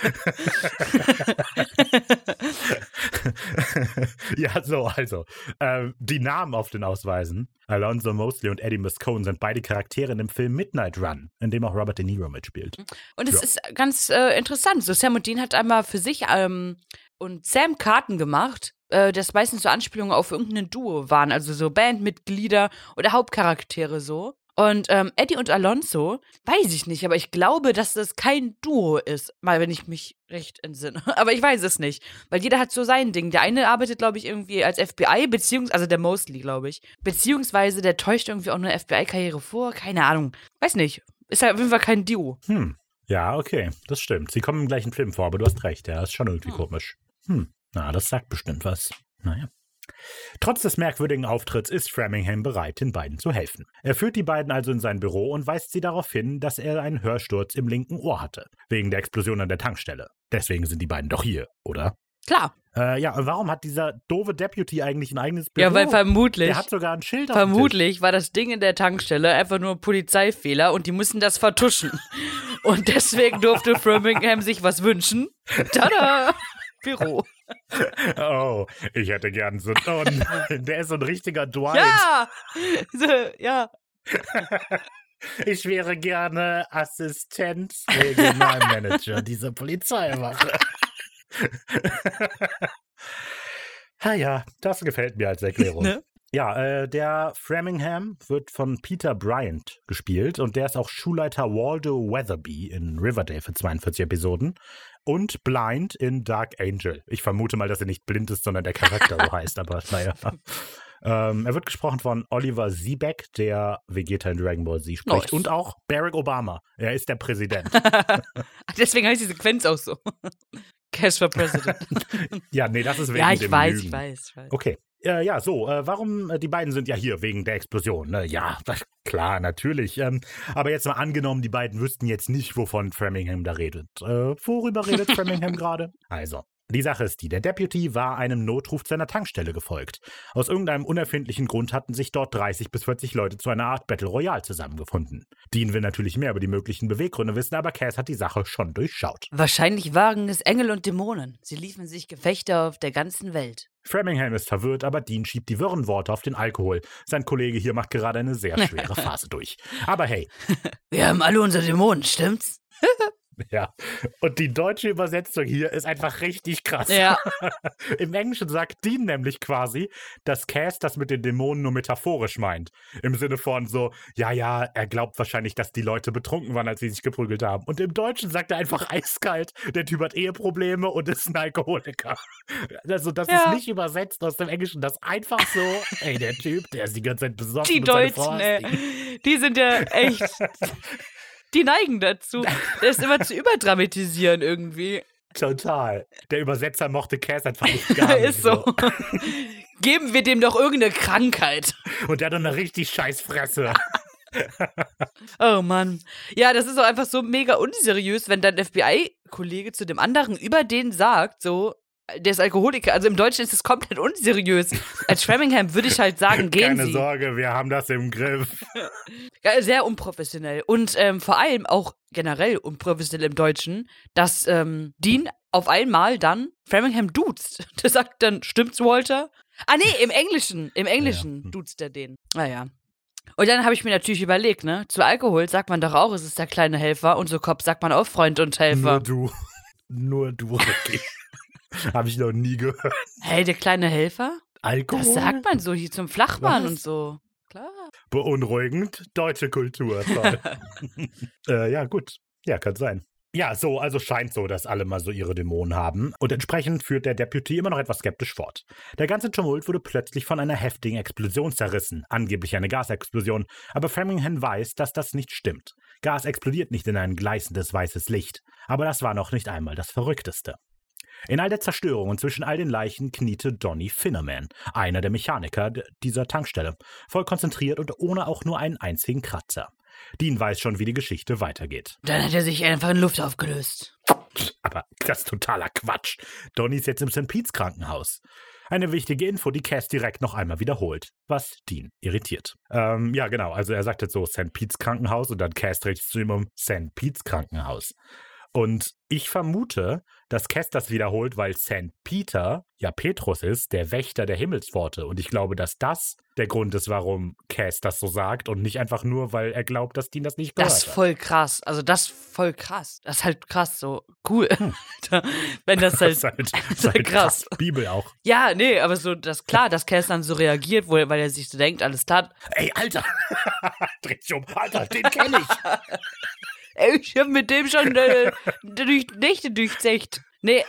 ja, so, also. Ähm, die Namen auf den Ausweisen, Alonzo Mosley und Eddie Moscone, sind beide Charaktere in dem Film Midnight Run, in dem auch Robert De Niro mitspielt. Und es Ja. ist ganz äh, interessant. So, Sam und Dean hat einmal für sich ähm, und Sam Karten gemacht, äh, das meistens so Anspielungen auf irgendein Duo waren. Also so Bandmitglieder oder Hauptcharaktere so. Und ähm, Eddie und Alonso, weiß ich nicht, aber ich glaube, dass das kein Duo ist. Mal, wenn ich mich recht entsinne. Aber ich weiß es nicht. Weil jeder hat so sein Ding. Der eine arbeitet, glaube ich, irgendwie als FBI, beziehungsweise, also der Mostly, glaube ich. Beziehungsweise der täuscht irgendwie auch eine FBI-Karriere vor. Keine Ahnung. Weiß nicht. Ist halt auf jeden Fall kein Duo. Hm. Ja, okay, das stimmt. Sie kommen im gleichen Film vor, aber du hast recht, ja, ist schon irgendwie Hm. komisch. Hm, na, das sagt bestimmt was. Naja. Trotz des merkwürdigen Auftritts ist Framingham bereit, den beiden zu helfen. Er führt die beiden also in sein Büro und weist sie darauf hin, dass er einen Hörsturz im linken Ohr hatte, wegen der Explosion an der Tankstelle. Deswegen sind die beiden doch hier, oder? Klar. Äh, ja, und warum hat dieser doofe Deputy eigentlich ein eigenes Büro? Ja, weil vermutlich, Der hat sogar ein Schild auf vermutlich war das Ding in der Tankstelle einfach nur ein Polizeifehler und die mussten das vertuschen. Und deswegen durfte Framingham sich was wünschen. Tada! Büro. Oh, ich hätte gern so. Oh nein, der ist so ein richtiger Dwight. Ja! Ja. Ich wäre gerne Assistent Regionalmanager dieser Polizeiwache. ah ja, das gefällt mir als Erklärung. Ne? Ja, äh, der Framingham wird von Peter Bryant gespielt und der ist auch Schulleiter Waldo Weatherby in Riverdale für 42 Episoden und Blind in Dark Angel. Ich vermute mal, dass er nicht blind ist, sondern der Charakter so heißt, aber naja. Ähm, er wird gesprochen von Oliver Siebeck, der Vegeta in Dragon Ball Z spricht. Nice. Und auch Barack Obama. Er ist der Präsident. Deswegen heißt die Sequenz auch so. Cash for President. ja, nee, das ist wegen ja, ich dem weiß, Lügen. ich weiß, ich weiß. Okay. Äh, ja, so, äh, warum, äh, die beiden sind ja hier wegen der Explosion, ne? Ja, klar, natürlich. Ähm, aber jetzt mal angenommen, die beiden wüssten jetzt nicht, wovon Framingham da redet. Äh, worüber redet Framingham gerade? Also, die Sache ist die, der Deputy war einem Notruf zu einer Tankstelle gefolgt. Aus irgendeinem unerfindlichen Grund hatten sich dort 30 bis 40 Leute zu einer Art Battle Royale zusammengefunden. Dean will natürlich mehr über die möglichen Beweggründe wissen, aber Cass hat die Sache schon durchschaut. Wahrscheinlich waren es Engel und Dämonen. Sie liefen sich Gefechte auf der ganzen Welt. Framingham ist verwirrt, aber Dean schiebt die wirren Worte auf den Alkohol. Sein Kollege hier macht gerade eine sehr schwere Phase durch. Aber hey, Wir haben alle unsere Dämonen, stimmt's? ja. Und die deutsche Übersetzung hier ist einfach richtig krass. Ja. Im Englischen sagt Dean nämlich quasi, dass Cass das mit den Dämonen nur metaphorisch meint. Im Sinne von so, ja, ja, er glaubt wahrscheinlich, dass die Leute betrunken waren, als sie sich geprügelt haben. Und im Deutschen sagt er einfach eiskalt, der Typ hat Eheprobleme und ist ein Alkoholiker. Also das Ja. ist nicht übersetzt aus dem Englischen, das einfach so, ey, der Typ, der ist die ganze Zeit besoffen. Die Deutschen, ey, die sind ja echt. Die neigen dazu, das immer zu überdramatisieren irgendwie. Total. Der Übersetzer mochte Cass einfach nicht gar nicht. Ist so. Geben wir dem doch irgendeine Krankheit. Und der hat doch eine richtig scheiß Fresse. Oh Mann. Ja, das ist auch einfach so mega unseriös, wenn dein FBI-Kollege zu dem anderen über den sagt, so, der ist Alkoholiker. Also im Deutschen ist es komplett unseriös. Als Framingham würde ich halt sagen, gehen Keine Sie. Sorge, wir haben das im Griff. Ja, sehr unprofessionell. Und ähm, vor allem auch generell unprofessionell im Deutschen, dass ähm, Dean auf einmal dann Framingham duzt. Der sagt dann, stimmt's, Walter? Ah, nee, im Englischen. Im Englischen Ja. duzt er den. Naja. Und dann habe ich mir natürlich überlegt, ne? Zu Alkohol sagt man doch auch, es ist der kleine Helfer. Und zu Kopf sagt man auch Freund und Nur Helfer. du. Nur du, Ricky. Habe ich noch nie gehört. Hey, der kleine Helfer? Alkohol? Das sagt man so hier zum Flachmann Was? und so. Klar. Beunruhigend. Deutsche Kultur. Äh, ja, gut. Ja, kann sein. Ja, so, also scheint so, dass alle mal so ihre Dämonen haben. Und entsprechend führt der Deputy immer noch etwas skeptisch fort. Der ganze Tumult wurde plötzlich von einer heftigen Explosion zerrissen, angeblich eine Gasexplosion, aber Framingham weiß, dass das nicht stimmt. Gas explodiert nicht in ein gleißendes weißes Licht. Aber das war noch nicht einmal das Verrückteste. In all der Zerstörung und zwischen all den Leichen kniete Donny Finnerman, einer der Mechaniker dieser Tankstelle, voll konzentriert und ohne auch nur einen einzigen Kratzer. Dean weiß schon, wie die Geschichte weitergeht. Dann hat er sich einfach in Luft aufgelöst. Aber das ist totaler Quatsch. Donny ist jetzt im St. Pete's Krankenhaus. Eine wichtige Info, die Cass direkt noch einmal wiederholt, was Dean irritiert. Ähm, ja, genau, also er sagt jetzt so St. Pete's Krankenhaus und dann Cass dreht sich zu ihm um St. Pete's Krankenhaus. Und ich vermute, dass Cass das wiederholt, weil St. Peter ja Petrus ist, der Wächter der Himmelspforte. Und ich glaube, dass das der Grund ist, warum Cass das so sagt und nicht einfach nur, weil er glaubt, dass Dean das nicht gehört Das ist voll krass. Also das ist voll krass. Das ist halt krass so. Cool. Hm. Wenn das Das halt. ist halt, das das ist halt krass. krass. Bibel auch. Ja, nee, aber so, das klar, dass Cass dann so reagiert, weil er sich so denkt, alles klar. Ey, Alter! Dreht sich um. Alter, den kenne ich. Ich hab mit dem schon äh, durch Nächte durchzecht. Nee,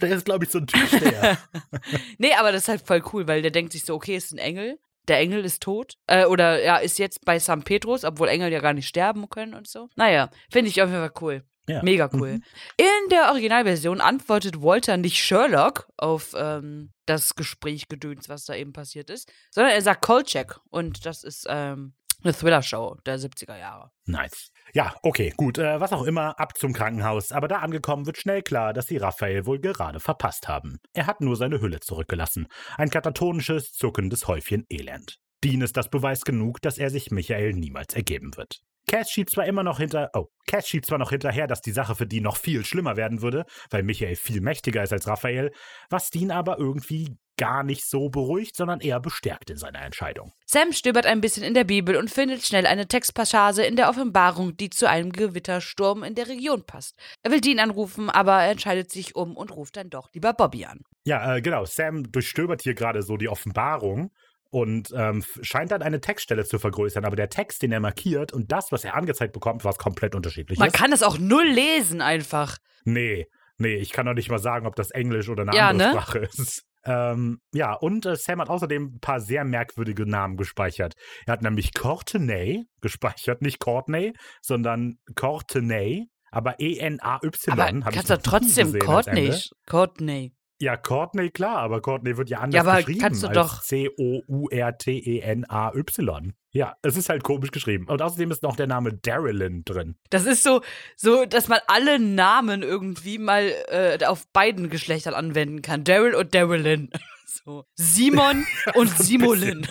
Der ist, glaube ich, so ein Türsteher. nee, aber das ist halt voll cool, weil der denkt sich so, okay, ist ein Engel. Der Engel ist tot. Äh, oder ja, ist jetzt bei St. Petrus, obwohl Engel ja gar nicht sterben können und so. Naja, finde ich auf jeden Fall cool. Ja. Mega cool. Mhm. In der Originalversion antwortet Walter nicht Sherlock auf ähm, das Gespräch gedöns, was da eben passiert ist, sondern er sagt Kolchak. Und das ist ähm, eine Thriller-Show der 70er Jahre. Nice. Ja, okay, gut. Äh, was auch immer, ab zum Krankenhaus. Aber da angekommen wird schnell klar, dass sie Raphael wohl gerade verpasst haben. Er hat nur seine Hülle zurückgelassen. Ein katatonisches, zuckendes Häufchen Elend. Dean ist das Beweis genug, dass er sich Michael niemals ergeben wird. Cass schiebt zwar immer noch hinter, oh, Cass schiebt zwar noch hinterher, dass die Sache für Dean noch viel schlimmer werden würde, weil Michael viel mächtiger ist als Raphael, was Dean aber irgendwie gar nicht so beruhigt, sondern eher bestärkt in seiner Entscheidung. Sam stöbert ein bisschen in der Bibel und findet schnell eine Textpassage in der Offenbarung, die zu einem Gewittersturm in der Region passt. Er will Dean anrufen, aber er entscheidet sich um und ruft dann doch lieber Bobby an. Ja, äh, genau. Sam durchstöbert hier gerade so die Offenbarung und ähm, scheint dann eine Textstelle zu vergrößern. Aber der Text, den er markiert und das, was er angezeigt bekommt, was komplett unterschiedlich Man ist. kann das auch null lesen einfach. Nee, nee, ich kann doch nicht mal sagen, ob das Englisch oder eine Ja, andere ne? Sprache ist. Ähm, ja, und äh, Sam hat außerdem ein paar sehr merkwürdige Namen gespeichert. Er hat nämlich Courtenay gespeichert, nicht Courtney, sondern Courtenay, aber E-N-A-Y. Aber kannst du trotzdem Courtney. Courtney. Ja, Courtney, klar, aber Courtney wird ja anders Ja, aber geschrieben kannst du als doch- C-O-U-R-T-E-N-A-Y. Ja, es ist halt komisch geschrieben. Und außerdem ist noch der Name Darylin drin. Das ist so, so, dass man alle Namen irgendwie mal äh, auf beiden Geschlechtern anwenden kann. Daryl und Darylin. So. Simon und Simolin.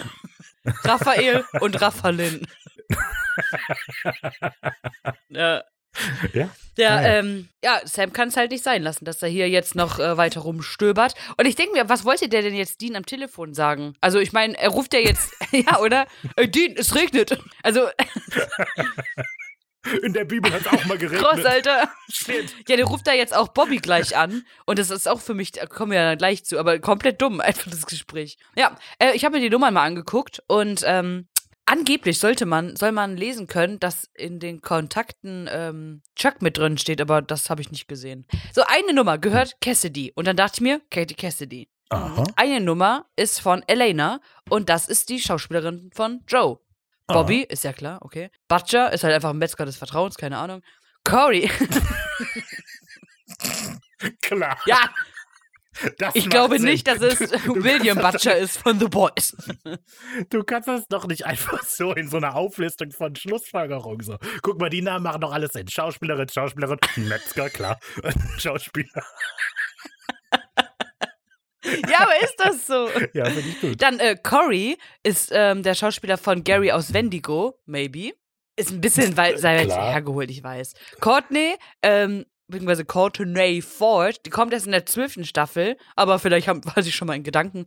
Raphael und Raphalin. ja. Ja? Ja, Ah, ja. ähm, ja, Sam kann es halt nicht sein lassen, dass er hier jetzt noch äh, weiter rumstöbert. Und ich denke mir, was wollte der denn jetzt Dean am Telefon sagen? Also, ich meine, er ruft ja jetzt, ja, oder? Äh, Dean, es regnet. Also, In der Bibel hat es auch mal geregnet. Cross, Alter. Shit. Ja, der ruft da jetzt auch Bobby gleich an. Und das ist auch für mich, da kommen wir ja gleich zu, aber komplett dumm, einfach das Gespräch. Ja, äh, ich habe mir die Nummern mal angeguckt und ähm, angeblich sollte man, soll man lesen können, dass in den Kontakten ähm, Chuck mit drin steht, aber das habe ich nicht gesehen. So, eine Nummer gehört Cassidy. Und dann dachte ich mir, Katie Cassidy. Aha. Eine Nummer ist von Elena und das ist die Schauspielerin von Joe. Bobby, ist ja klar, okay. Butcher ist halt einfach ein Metzger des Vertrauens, keine Ahnung. Corey, Klar. ja, das ich glaube Sinn. nicht, dass es Du- William kannst das- Butcher ist von The Boys. Du kannst das doch nicht einfach so in so einer Auflistung von Schlussfolgerungen so. Guck mal, die Namen machen doch alles Sinn. Schauspielerin, Schauspielerin, Metzger, klar. Schauspieler. Ja, aber ist das so? Ja, finde ich gut. Dann äh, Corey ist ähm, der Schauspieler von Gary aus Wendigo, maybe. Ist ein bisschen weit, hergeholt, ich weiß. Courtney, ähm, beziehungsweise Courtney Ford, die kommt erst in der zwölften Staffel, aber vielleicht haben, war sie schon mal in Gedanken.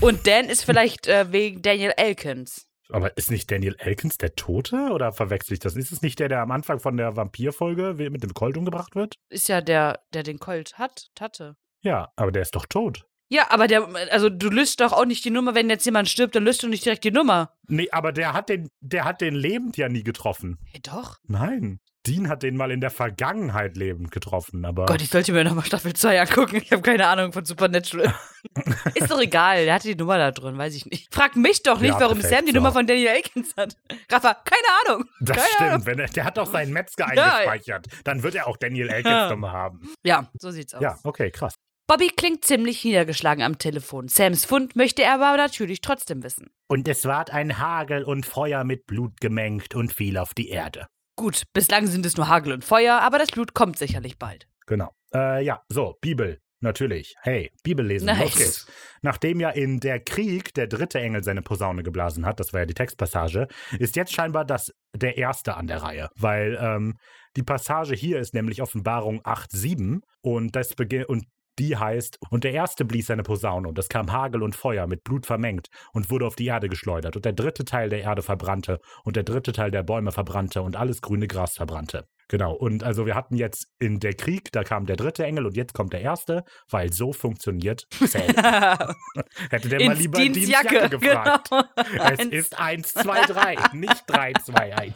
Und Dan ist vielleicht äh, wegen Daniel Elkins. Aber ist nicht Daniel Elkins der Tote oder verwechsel ich das? Ist es nicht der, der am Anfang von der Vampirfolge mit dem Colt umgebracht wird? Ist ja der, der den Colt hat, hatte. Ja, aber der ist doch tot. Ja, aber der, also du löst doch auch nicht die Nummer, wenn jetzt jemand stirbt, dann löst du nicht direkt die Nummer. Nee, aber der hat den, der hat den lebend ja nie getroffen. Hey, doch. Nein. Dean hat den mal in der Vergangenheit lebend getroffen, aber. Gott, ich sollte mir nochmal Staffel 2 angucken. Ich habe keine Ahnung von Supernatural. ist doch egal, der hatte die Nummer da drin, weiß ich nicht. Frag mich doch nicht, Ja, warum perfekt, Sam die so. Nummer von Daniel Elkins hat. Rafa, keine Ahnung. das keine stimmt. Ahnung. Wenn er, der hat doch seinen Metzger Ja. eingespeichert. Dann wird er auch Daniel Elkins Ja. Nummer haben. Ja, so sieht's aus. Ja, okay, krass. Bobby klingt ziemlich niedergeschlagen am Telefon. Sams Fund möchte er aber natürlich trotzdem wissen. Und es ward ein Hagel und Feuer mit Blut gemengt und fiel auf die Erde. Gut, bislang sind es nur Hagel und Feuer, aber das Blut kommt sicherlich bald. Genau. Äh, ja, so, Bibel. Natürlich. Hey, Bibel lesen. Nice. Los geht's. Nachdem ja in der Krieg der dritte Engel seine Posaune geblasen hat, das war ja die Textpassage, ist jetzt scheinbar das der erste an der Reihe. Weil ähm, die Passage hier ist nämlich Offenbarung 8,7 und das beginn und die heißt, und der erste blies seine Posaune, und es kam Hagel und Feuer mit Blut vermengt und wurde auf die Erde geschleudert, und der dritte Teil der Erde verbrannte, und der dritte Teil der Bäume verbrannte, und alles grüne Gras verbrannte. Genau, und also wir hatten jetzt in der Krieg, da kam der dritte Engel und jetzt kommt der erste, weil so funktioniert Zählen. Hätte der mal lieber Dienstjacke, Dienstjacke gefragt. genau. Es ist 1, 2, 3, nicht 3, 2, 1.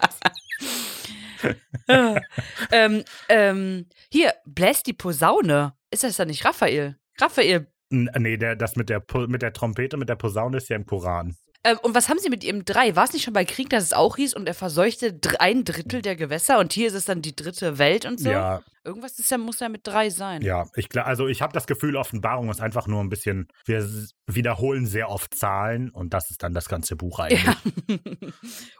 ähm, ähm, hier, bläst die Posaune. Ist das dann nicht Raphael? Raphael. N- Nee, der, das mit der, mit der Trompete, mit der Posaune ist ja im Koran. Ähm, und was haben sie mit ihrem drei? War es nicht schon bei Krieg, dass es auch hieß und er verseuchte ein Drittel der Gewässer und hier ist es dann die dritte Welt und so? Ja, Irgendwas ist ja, muss ja mit drei sein. ja. Ich, also ich habe das Gefühl, Offenbarung ist einfach nur ein bisschen, wir wiederholen sehr oft Zahlen und das ist dann das ganze Buch eigentlich. Ja. Ja,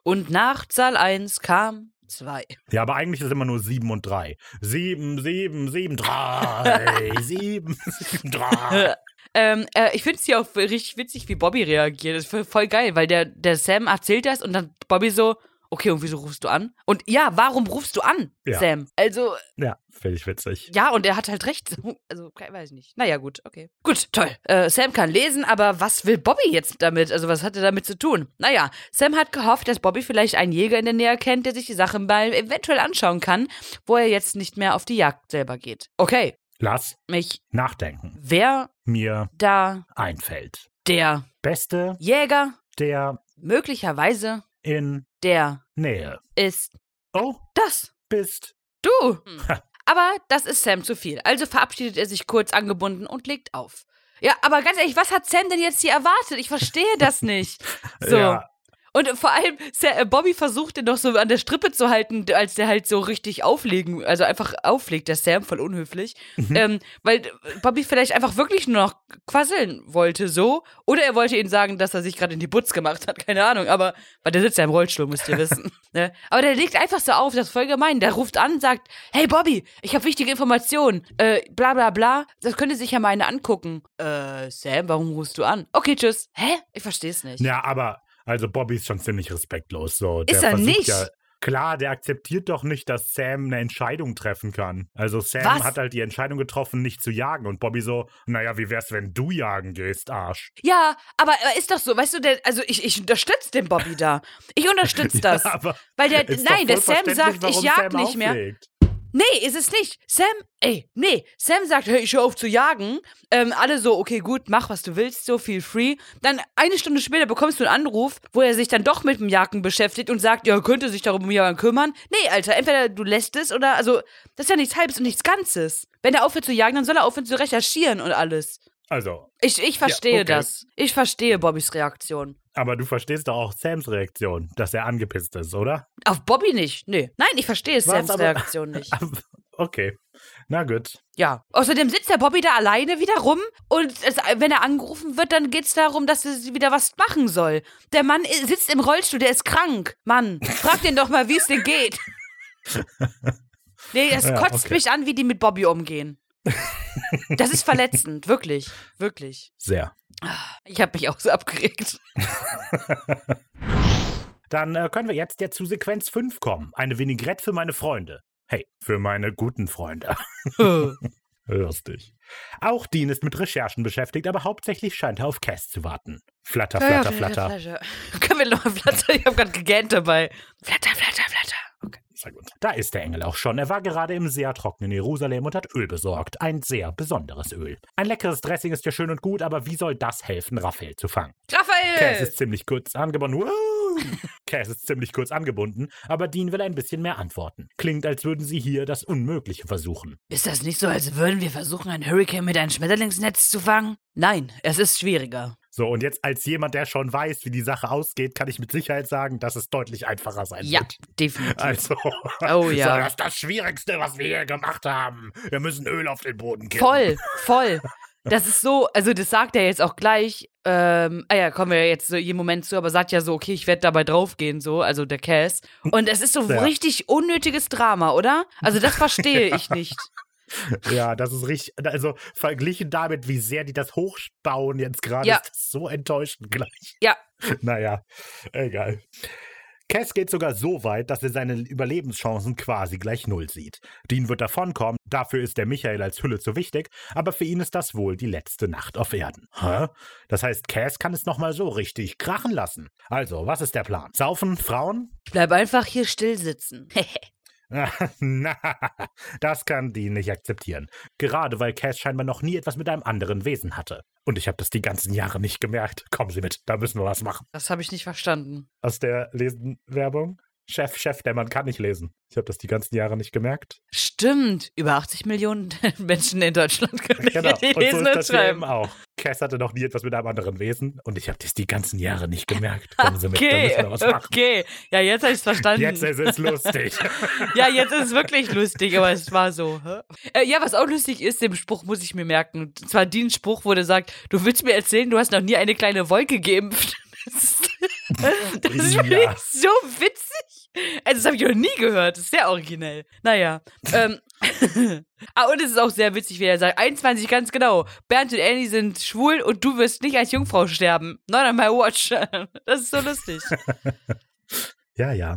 und nach Zahl 1 kam 2. aber eigentlich ist immer nur 7 und 3. 7, 7, 7, 3, 7, 7, 3. Ähm, äh, ich finde es hier auch richtig witzig, wie Bobby reagiert. Das ist voll- voll geil, weil der, der Sam erzählt das und dann Bobby so, okay, und wieso rufst du an? Und ja, warum rufst du an, Ja. Sam? Also, Ja, finde ich witzig. ja, und er hat halt recht. Also, weiß ich nicht. Naja, gut, okay. Gut, toll. Äh, Sam kann lesen, aber was will Bobby jetzt damit? Also, was hat er damit zu tun? Naja, Sam hat gehofft, dass Bobby vielleicht einen Jäger in der Nähe kennt, der sich die Sache mal eventuell anschauen kann, wo er jetzt nicht mehr auf die Jagd selber geht. Okay, Lass mich, nachdenken. wer Mir da einfällt. der Beste, Jäger der möglicherweise in der Nähe. ist Oh, das. bist. Du. Aber das ist Sam zu viel. Also verabschiedet er sich kurz angebunden und legt auf. Ja, aber ganz ehrlich, was hat Sam denn jetzt hier erwartet? Ich verstehe das nicht. So. Ja, Und vor allem, äh, Bobby versucht den doch so an der Strippe zu halten, als der halt so richtig auflegen, also einfach auflegt, der Sam, voll unhöflich. Mhm. Ähm, weil Bobby vielleicht einfach wirklich nur noch quasseln wollte, so. Oder er wollte ihnen sagen, dass er sich gerade in die Butz gemacht hat, keine Ahnung. Aber, weil der sitzt ja im Rollstuhl, müsst ihr wissen. ne? Aber der legt einfach so auf, das ist voll gemein. Der ruft an, sagt, hey Bobby, ich habe wichtige Informationen. Äh, bla bla bla. Das könnte sich ja mal eine angucken. Äh, Sam, warum rufst du an? Okay, tschüss. Hä? Ich versteh's nicht. ja, aber also Bobby ist schon ziemlich respektlos. So. Der Ist er nicht? Ja, klar, der akzeptiert doch nicht, dass Sam eine Entscheidung treffen kann. Also Sam Was? hat halt die Entscheidung getroffen, nicht zu jagen. Und Bobby so, naja, wie wär's, wenn du jagen gehst, Arsch? Ja, aber äh, ist doch so, weißt du, der, also ich, ich unterstütze den Bobby da. Ich unterstütze das. Ja, aber weil der, nein, der Sam sagt, ich jag nicht mehr. Nee, ist es nicht. Sam, ey, nee. Sam sagt, hey, ich höre auf zu jagen. Ähm, alle so, okay, gut, mach, was du willst, so feel free. Dann eine Stunde später bekommst du einen Anruf, wo er sich dann doch mit dem Jagen beschäftigt und sagt, ja, könnte sich darum jemand kümmern. Nee, Alter, entweder du lässt es oder, also, das ist ja nichts Halbes und nichts Ganzes. Wenn er aufhört zu jagen, dann soll er aufhören zu recherchieren und alles. Also, Ich, ich verstehe okay. das. Ich verstehe Bobbys Reaktion. Aber du verstehst doch auch Sams Reaktion, dass er angepisst ist, oder? Auf Bobby nicht, nee. Nein, ich verstehe Sams aber- Reaktion nicht. Okay, na gut. Ja. Außerdem sitzt der Bobby da alleine wieder rum und es, wenn er angerufen wird, dann geht's darum, dass er wieder was machen soll. Der Mann i- sitzt im Rollstuhl, der ist krank. Mann, frag den doch mal, wie es dir geht. Nee, es Ja, kotzt okay. mich an, wie die mit Bobby umgehen. Das ist verletzend, wirklich, wirklich. Sehr. Ich habe mich auch so abgeregt. Dann äh, können wir jetzt ja zu Sequenz 5 kommen. Eine Vinaigrette für meine Freunde. Hey, für meine guten Freunde. Lustig. Auch Dean ist mit Recherchen beschäftigt, aber hauptsächlich scheint er auf Cass zu warten. Flatter, flatter, flatter. Können wir nochmal flatter? Ich habe gerade gegähnt dabei. Flatter, flatter, flatter. Sehr gut. Da ist der Engel auch schon. Er war gerade im sehr trockenen Jerusalem und hat Öl besorgt. Ein sehr besonderes Öl. Ein leckeres Dressing ist ja schön und gut, aber wie soll das helfen, Raphael zu fangen? Raphael! Cass ist ziemlich kurz angebunden. Cass ist ziemlich kurz angebunden, aber Dean will ein bisschen mehr antworten. Klingt, als würden sie hier das Unmögliche versuchen. Ist das nicht so, als würden wir versuchen, einen Hurricane mit einem Schmetterlingsnetz zu fangen? Nein, es ist schwieriger. So, und jetzt als jemand, der schon weiß, wie die Sache ausgeht, kann ich mit Sicherheit sagen, dass es deutlich einfacher sein Ja, wird. definitiv. Also, Oh ja. das ist das Schwierigste, was wir hier gemacht haben. Wir müssen Öl auf den Boden kippen. Voll, voll. Das ist so, also das sagt er jetzt auch gleich. Ähm, ah ja, kommen wir jetzt so jeden Moment zu, aber sagt ja so, okay, ich werde dabei draufgehen, so, also der Cass. Und es ist so Ja. richtig unnötiges Drama, oder? Also das verstehe ich nicht. Ja, das ist richtig. Also, verglichen damit, wie sehr die das hochbauen jetzt gerade, Ja. ist das so enttäuschend gleich. Ja. Naja, egal. Cass geht sogar so weit, dass er seine Überlebenschancen quasi gleich null sieht. Dean wird davonkommen, dafür ist der Michael als Hülle zu wichtig, aber für ihn ist das wohl die letzte Nacht auf Erden. Hä? Das heißt, Cass kann es nochmal so richtig krachen lassen. Also, was ist der Plan? Saufen, Frauen? Bleib einfach hier still sitzen. Na, das kann Dean nicht akzeptieren. Gerade weil Cass scheinbar noch nie etwas mit einem anderen Wesen hatte. Und ich habe das die ganzen Jahre nicht gemerkt. Kommen Sie mit, da müssen wir was machen. Das habe ich nicht verstanden. Aus der Lesen-Werbung? Chef, Chef, der Mann kann nicht lesen. Ich habe das die ganzen Jahre nicht gemerkt. Stimmt, über 80 Millionen Menschen in Deutschland können Genau. Und so lesen ist und das eben schreiben. auch. Cass hatte noch nie etwas mit einem anderen Wesen und ich habe das die ganzen Jahre nicht gemerkt. Kommen Sie mit, da Okay, müssen wir was machen. okay. Ja, jetzt habe ich es verstanden. Jetzt ist es lustig. Ja, jetzt ist es wirklich lustig, aber es war so. Äh, ja, was auch lustig ist, den Spruch muss ich mir merken. Und zwar den Spruch, wo der sagt, du willst mir erzählen, du hast noch nie eine kleine Wolke geimpft. Das ist, das ist Ja. wirklich so witzig. Also, das habe ich noch nie gehört. Das ist sehr originell. Naja. Ähm, ah, und es ist auch sehr witzig, wie er sagt, 21 ganz genau. Bernd und Annie sind schwul und du wirst nicht als Jungfrau sterben. Not on my watch. Das ist so lustig. ja, ja.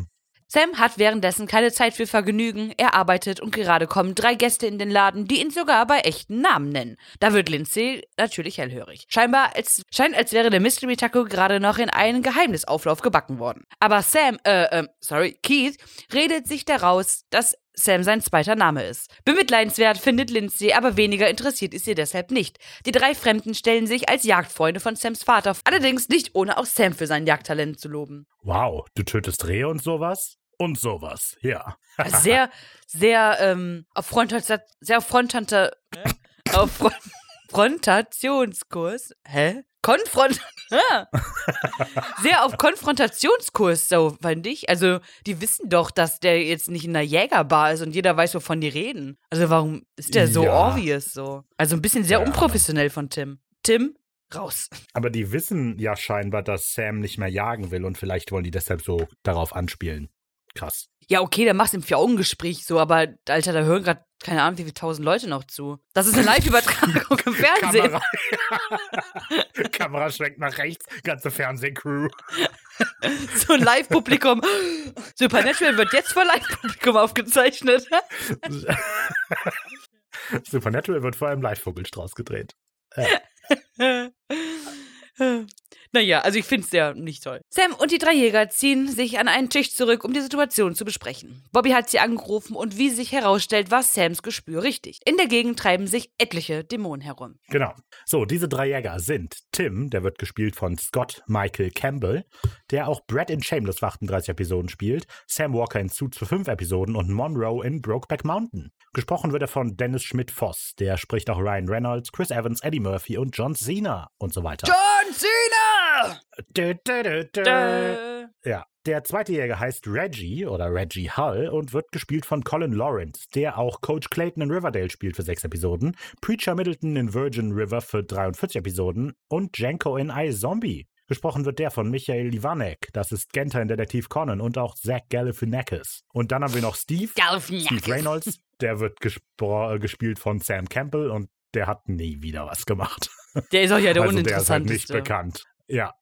Sam hat währenddessen keine Zeit für Vergnügen. Er arbeitet und gerade kommen drei Gäste in den Laden, die ihn sogar bei echten Namen nennen. Da wird Lindsay natürlich hellhörig. Scheinbar als, scheint, als wäre der Mystery Taco gerade noch in einen Geheimnisauflauf gebacken worden. Aber Sam, äh, äh, sorry, Keith, redet sich daraus, dass Sam sein zweiter Name ist. Bemitleidenswert findet Lindsay, aber weniger interessiert ist sie deshalb nicht. Die drei Fremden stellen sich als Jagdfreunde von Sams Vater, allerdings nicht ohne auch Sam für sein Jagdtalent zu loben. Wow, du tötest Rehe und sowas? Und sowas, ja. Also sehr, sehr ähm, auf Frontation, sehr auf Frontanta, auf Fron Frontationskurs. Hä? Konfront. Ah. sehr auf Konfrontationskurs, so fand ich. Also, die wissen doch, dass der jetzt nicht in einer Jägerbar ist und jeder weiß, wovon die reden. Also, warum ist der so Ja. obvious so? Also, ein bisschen sehr Ja. unprofessionell von Tim. Tim, raus. Aber die wissen ja scheinbar, dass Sam nicht mehr jagen will und vielleicht wollen die deshalb so darauf anspielen. Krass. Ja, okay, dann machst du im Vier-Augen-Gespräch so, aber Alter, da hören gerade keine Ahnung, wie viele tausend Leute noch zu. Das ist eine Live-Übertragung im Fernsehen. Kamera, Kamera schwenkt nach rechts, ganze Fernsehcrew. So ein Live-Publikum. Supernatural wird jetzt vor Live-Publikum aufgezeichnet. Supernatural wird vor einem Live-Vogelstrauß gedreht. Naja, also ich finde es ja nicht toll. Sam und die drei Jäger ziehen sich an einen Tisch zurück, um die Situation zu besprechen. Bobby hat sie angerufen und wie sich herausstellt, war Sams Gespür richtig. In der Gegend treiben sich etliche Dämonen herum. Genau. So, diese drei Jäger sind Tim, der wird gespielt von Scott Michael Campbell, der auch Brad in Shameless für 38 Episoden spielt, Sam Walker in Suits für 5 Episoden und Monroe in Brokeback Mountain. Gesprochen wird er von Dennis Schmidt-Voss, der spricht auch Ryan Reynolds, Chris Evans, Eddie Murphy und John Cena und so weiter. John Cena! Dö, dö, dö. Ja, der zweite Jäger heißt Reggie oder Reggie Hull und wird gespielt von Colin Lawrence, der auch Coach Clayton in Riverdale spielt für sechs Episoden, Preacher Middleton in Virgin River für 43 Episoden und Janko in iZombie. Gesprochen wird der von Michael Ivanek, das ist Genta in Detektiv Conan und auch Zach Galifianakis. Und dann haben wir noch Steve, Steve. Reynolds, der wird äh, gespielt von Sam Campbell und der hat nie wieder was gemacht. Der ist auch ja der also der ist halt nicht uninteressanteste. bekannt. Ja.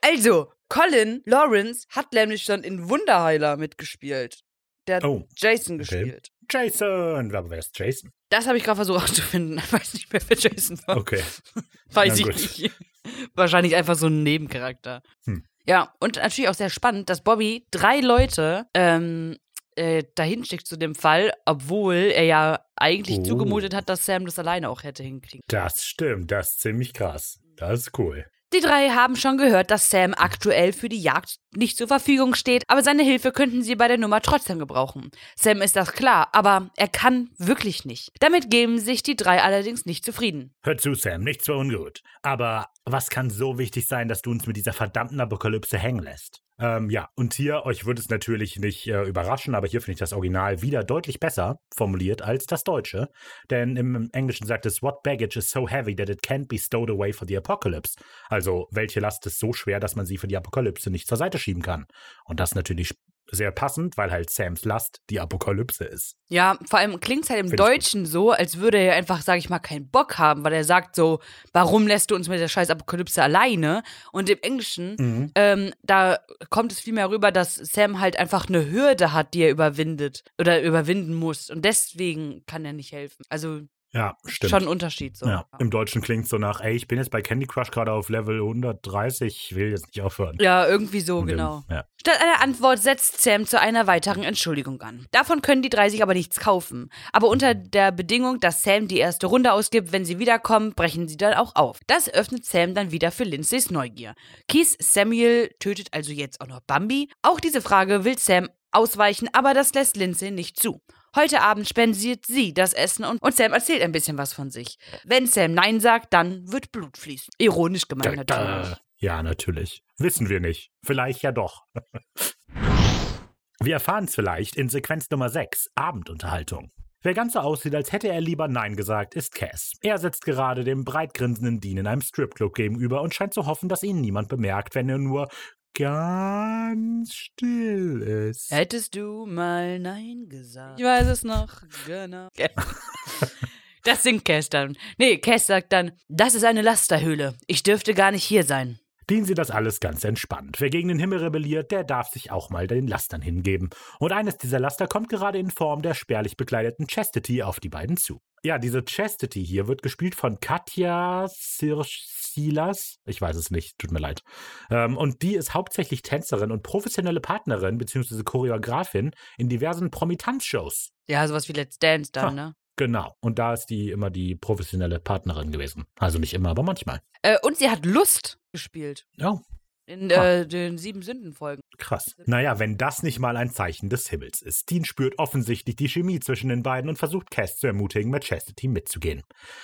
Also, Colin Lawrence hat nämlich schon in Wunderheiler mitgespielt. Der hat Oh, Jason okay. gespielt. Jason. Aber wer ist Jason? Das habe ich gerade versucht herauszufinden. Ich weiß nicht mehr, wer Jason war. Okay. Weiß Na ich gut. nicht. Wahrscheinlich einfach so ein Nebencharakter. Hm. Ja, und natürlich auch sehr spannend, dass Bobby drei Leute ähm, äh, dahin schickt zu dem Fall, obwohl er ja eigentlich Oh. zugemutet hat, dass Sam das alleine auch hätte hinkriegen. Das stimmt. Das ist ziemlich krass. Das ist cool. Die drei haben schon gehört, dass Sam aktuell für die Jagd nicht zur Verfügung steht, aber seine Hilfe könnten sie bei der Nummer trotzdem gebrauchen. Sam ist das klar, aber er kann wirklich nicht. Damit geben sich die drei allerdings nicht zufrieden. Hör zu, Sam, nichts für ungut. Aber was kann so wichtig sein, dass du uns mit dieser verdammten Apokalypse hängen lässt? Ähm, ja, und hier, euch würde es natürlich nicht äh, überraschen, aber hier finde ich das Original wieder deutlich besser formuliert als das Deutsche. Denn im Englischen sagt es, What baggage is so heavy that it can't be stowed away for the apocalypse? Also, welche Last ist so schwer, dass man sie für die Apokalypse nicht zur Seite schieben kann? Und das natürlich sehr passend, weil halt Sams Last die Apokalypse ist. Ja, vor allem klingt es halt im Find. Deutschen so, als würde er einfach, sag ich mal, keinen Bock haben, weil er sagt so, warum lässt du uns mit der scheiß Apokalypse alleine? Und im Englischen, Mhm. ähm, da kommt es vielmehr rüber, dass Sam halt einfach eine Hürde hat, die er überwindet oder überwinden muss. Und deswegen kann er nicht helfen. Also Ja, stimmt. schon ein Unterschied so. Ja, im Deutschen klingt so nach, ey, ich bin jetzt bei Candy Crush gerade auf Level 130, ich will jetzt nicht aufhören. Ja, irgendwie so, ähm, genau. Ja. Statt einer Antwort setzt Sam zu einer weiteren Entschuldigung an. Davon können die drei sich aber nichts kaufen. Aber unter der Bedingung, dass Sam die erste Runde ausgibt, wenn sie wiederkommen, brechen sie dann auch auf. Das öffnet Sam dann wieder für Lindsays Neugier. Keith Samuel tötet also jetzt auch noch Bambi. Auch diese Frage will Sam ausweichen, aber das lässt Lindsay nicht zu. Heute Abend spendiert sie das Essen und, und Sam erzählt ein bisschen was von sich. Wenn Sam Nein sagt, dann wird Blut fließen. Ironisch gemeint Da, natürlich. da. Ja, natürlich. Wissen wir nicht. Vielleicht ja doch. wir erfahren es vielleicht in Sequenz Nummer 6, Abendunterhaltung. Wer ganz so aussieht, als hätte er lieber Nein gesagt, ist Cass. Er sitzt gerade dem breitgrinsenden Dean in einem Stripclub gegenüber und scheint zu hoffen, dass ihn niemand bemerkt, wenn er nur ganz still ist. Hättest du mal Nein gesagt? Ich weiß es noch, genau. Das singt Cass dann. Nee, Cass sagt dann, das ist eine Lasterhöhle. Ich dürfte gar nicht hier sein. Dean sieht das alles ganz entspannt. Wer gegen den Himmel rebelliert, der darf sich auch mal den Lastern hingeben. Und eines dieser Laster kommt gerade in Form der spärlich bekleideten Chastity auf die beiden zu. Ja, diese Chastity hier wird gespielt von Katja Sirsilas. Ich weiß es nicht, tut mir leid. Ähm, und die ist hauptsächlich Tänzerin und professionelle Partnerin bzw. Choreografin in diversen Promitanz-Shows. Ja, sowas wie Let's Dance dann, Ha. ne? Genau. Und da ist die immer die professionelle Partnerin gewesen. Also nicht immer, aber manchmal. Äh, und sie hat Lust gespielt. Oh, In äh, den sieben Sündenfolgen. Krass. Naja, wenn das nicht mal ein Zeichen des Himmels ist. Dean spürt offensichtlich die Chemie zwischen den beiden und versucht Cass zu ermutigen, mit Chastity mitzugehen.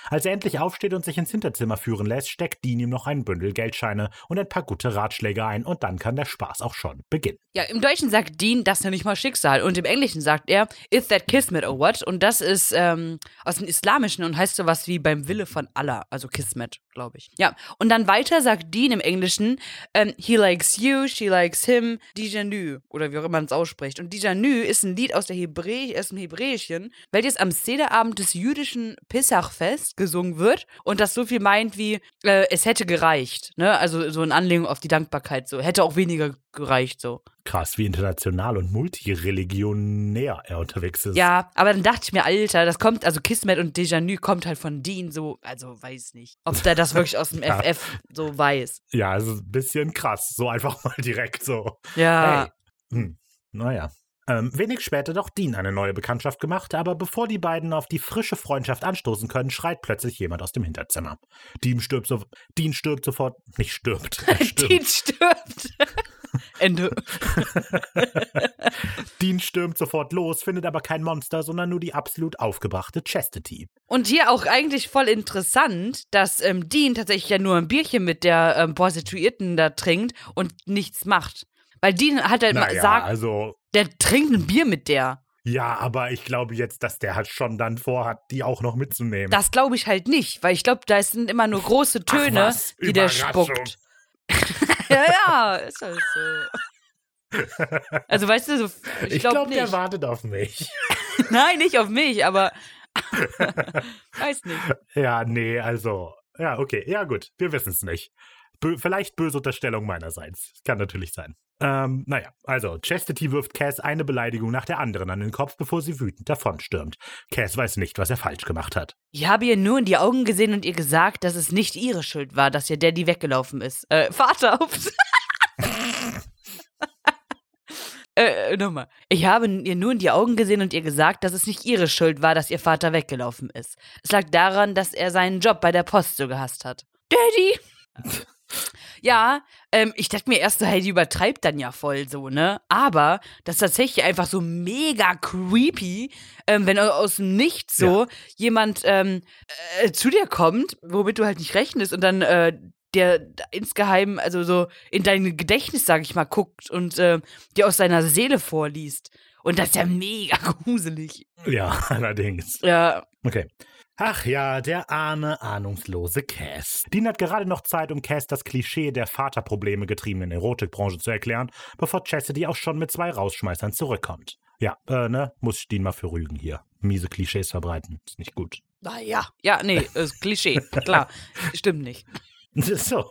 Als er endlich aufsteht und sich ins Hinterzimmer führen lässt, steckt Dean ihm noch ein Bündel Geldscheine und ein paar gute Ratschläge ein und dann kann der Spaß auch schon beginnen. Ja, im Deutschen sagt Dean, das ja nicht mal Schicksal. Und im Englischen sagt er, is that Kismet or what? Und das ist ähm, aus dem Islamischen und heißt sowas wie beim Wille von Allah. Also Kismet, glaube ich. Ja, und dann weiter sagt Dean im Englischen, ähm, he likes you, she likes him, Dijanu. Oder wie auch immer man es ausspricht. Und Dijanu ist ein Lied aus, der Hebräisch, aus dem Hebräischen, welches am Sederabend des jüdischen Pessachfest gesungen wird. Und das so viel meint wie, äh, es hätte gereicht. Ne? Also so in Anlehnung auf die Dankbarkeit. So, hätte auch weniger gereicht, so. Krass, wie international und multireligionär er unterwegs ist. Ja, aber dann dachte ich mir, Alter, das kommt, also Kismet und Déjà-nu kommt halt von Dean, so, also weiß nicht, ob der das wirklich aus dem Ja. FF so weiß. Ja, es ist ein bisschen krass. So einfach mal direkt so. Ja. Hey. Hm. Naja. Ähm, wenig später doch Dean eine neue Bekanntschaft gemacht, aber bevor die beiden auf die frische Freundschaft anstoßen können, schreit plötzlich jemand aus dem Hinterzimmer. Dean stirbt, so, Dean stirbt sofort, nicht stirbt, er Dean stirbt. Ende. Dean stürmt sofort los, findet aber kein Monster, sondern nur die absolut aufgebrachte Chastity. Und hier auch eigentlich voll interessant, dass ähm, Dean tatsächlich ja nur ein Bierchen mit der ähm, Prostituierten da trinkt und nichts macht. Weil Dean hat halt mal Naja, sagt, also, der trinkt ein Bier mit der. ja, aber ich glaube jetzt, dass der halt schon dann vorhat, die auch noch mitzunehmen. Das glaube ich halt nicht, weil ich glaube, da sind immer nur große Töne, was, die der spuckt. ja, ja, ist halt so. Also weißt du, so, ich, glaube nicht. der wartet auf mich. Nein, nicht auf mich, aber weiß nicht. Ja, nee, also, ja, okay, ja gut, wir wissen es nicht. Bö vielleicht böse Unterstellung meinerseits. Kann natürlich sein. Ähm, naja, also, Chastity wirft Cass eine Beleidigung nach der anderen an den Kopf, bevor sie wütend davonstürmt. Cass weiß nicht, was er falsch gemacht hat. Ich habe ihr nur in die Augen gesehen und ihr gesagt, dass es nicht ihre Schuld war, dass ihr Daddy weggelaufen ist. Äh, Vater, ups. Äh, nochmal. Ich habe ihr nur in die Augen gesehen und ihr gesagt, dass es nicht ihre Schuld war, dass ihr Vater weggelaufen ist. Es lag daran, dass er seinen Job bei der Post so gehasst hat. Daddy! Ja, ähm, ich dachte mir erst so, hey, die übertreibt dann ja voll so, ne? Aber das ist tatsächlich einfach so mega creepy, ähm, wenn aus dem Nichts so jemand ähm, äh, zu dir kommt, womit du halt nicht rechnest und dann äh, der insgeheim, also so in dein Gedächtnis, sag ich mal, guckt und äh, dir aus seiner Seele vorliest. Und das ist ja mega gruselig. Ja, allerdings. Ja, Okay. Ach ja, der arme, ahnungslose Cass. Dean hat gerade noch Zeit, um Cass das Klischee der Vaterprobleme getriebenen Erotikbranche zu erklären, bevor Chastity auch schon mit zwei Rausschmeißern zurückkommt. Ja, äh, ne, muss ich Dean mal für rügen hier. Miese Klischees verbreiten, ist nicht gut. naja. Ja, nee, ist Klischee. Klar, stimmt nicht. So.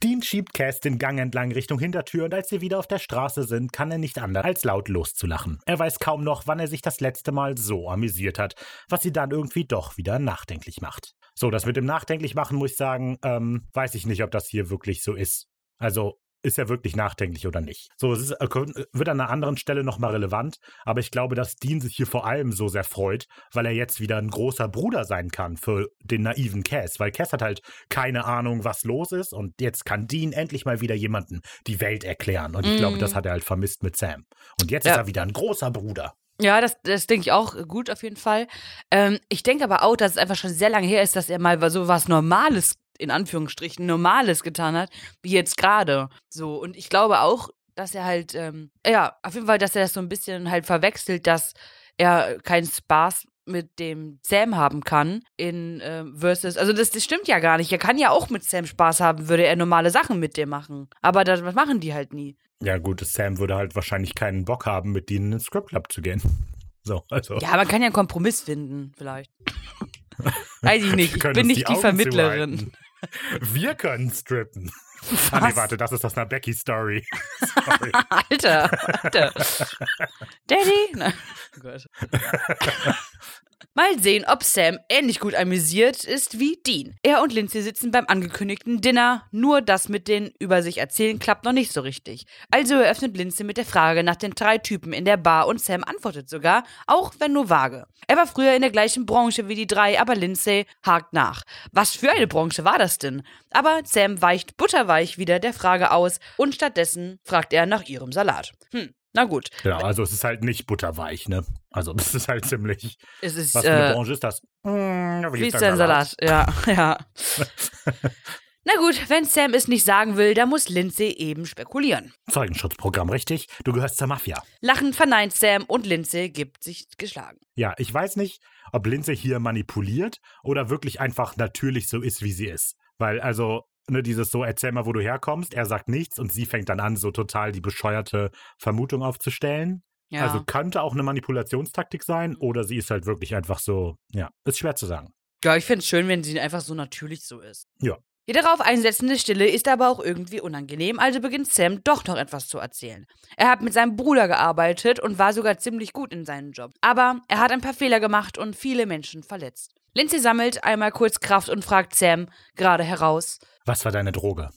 Dean schiebt Cass den Gang entlang Richtung Hintertür und als sie wieder auf der Straße sind, kann er nicht anders als laut loszulachen. Er weiß kaum noch, wann er sich das letzte Mal so amüsiert hat, was sie dann irgendwie doch wieder nachdenklich macht. So, das mit dem nachdenklich machen, muss ich sagen, ähm, weiß ich nicht, ob das hier wirklich so ist. Also, ist er wirklich nachdenklich oder nicht? So, es ist, äh, wird an einer anderen Stelle nochmal relevant, aber ich glaube, dass Dean sich hier vor allem so sehr freut, weil er jetzt wieder ein großer Bruder sein kann für den naiven Cass, weil Cass hat halt keine Ahnung, was los ist und jetzt kann Dean endlich mal wieder jemanden die Welt erklären und ich glaube, Mm. das hat er halt vermisst mit Sam. Und jetzt Ja. ist er wieder ein großer Bruder. Ja, das, das denke ich auch gut auf jeden Fall. Ähm, ich denke aber auch, dass es einfach schon sehr lange her ist, dass er mal so was Normales, in Anführungsstrichen, Normales getan hat, wie jetzt gerade. So, und ich glaube auch, dass er halt, ähm, ja, auf jeden Fall, dass er das so ein bisschen halt verwechselt, dass er keinen Spaß mit dem Sam haben kann in ähm, Versus. Also das, das stimmt ja gar nicht. Er kann ja auch mit Sam Spaß haben, würde er normale Sachen mit dem machen. Aber das, machen die halt nie. Ja, gut, Sam würde halt wahrscheinlich keinen Bock haben, mit Dean in den Script Club zu gehen. So, also. Ja, man kann ja einen Kompromiss finden, vielleicht. Weiß ich nicht. Ich bin nicht die, Augen Vermittlerin. Wir können strippen. Ah, nee, warte, das ist aus einer Becky-Story. Sorry. Alter, Alter. Daddy? Nein. Oh Gott. Mal sehen, ob Sam ähnlich gut amüsiert ist wie Dean. Er und Lindsay sitzen beim angekündigten Dinner, nur das mit den über sich erzählen klappt noch nicht so richtig. Also eröffnet Lindsay mit der Frage nach den drei Typen in der Bar und Sam antwortet sogar, auch wenn nur vage. Er war früher in der gleichen Branche wie die drei, aber Lindsay hakt nach. Was für eine Branche war das denn? Aber Sam weicht butterweich wieder der Frage aus und stattdessen fragt er nach ihrem Salat. Hm, na gut. Ja, also es ist halt nicht butterweich, ne? Also das ist halt ziemlich. Es ist, Was für eine äh, Branche ist das? Hm, wie ist dein Salat? Ja, ja. Na gut, wenn Sam es nicht sagen will, dann muss Lindsay eben spekulieren. Zeugenschutzprogramm, richtig? Du gehörst zur Mafia. Lachend verneint Sam und Lindsay gibt sich geschlagen. Ja, ich weiß nicht, ob Lindsay hier manipuliert oder wirklich einfach natürlich so ist, wie sie ist. Weil, also, ne, dieses so, erzähl mal, wo du herkommst, er sagt nichts und sie fängt dann an, so total die bescheuerte Vermutung aufzustellen. Ja. Also könnte auch eine Manipulationstaktik sein oder sie ist halt wirklich einfach so, ja, ist schwer zu sagen. ja, ich finde es schön, wenn sie einfach so natürlich so ist. Ja. Die darauf einsetzende Stille ist aber auch irgendwie unangenehm, also beginnt Sam doch noch etwas zu erzählen. Er hat mit seinem Bruder gearbeitet und war sogar ziemlich gut in seinem Job. Aber er hat ein paar Fehler gemacht und viele Menschen verletzt. Lindsay sammelt einmal kurz Kraft und fragt Sam gerade heraus, Was war deine Droge?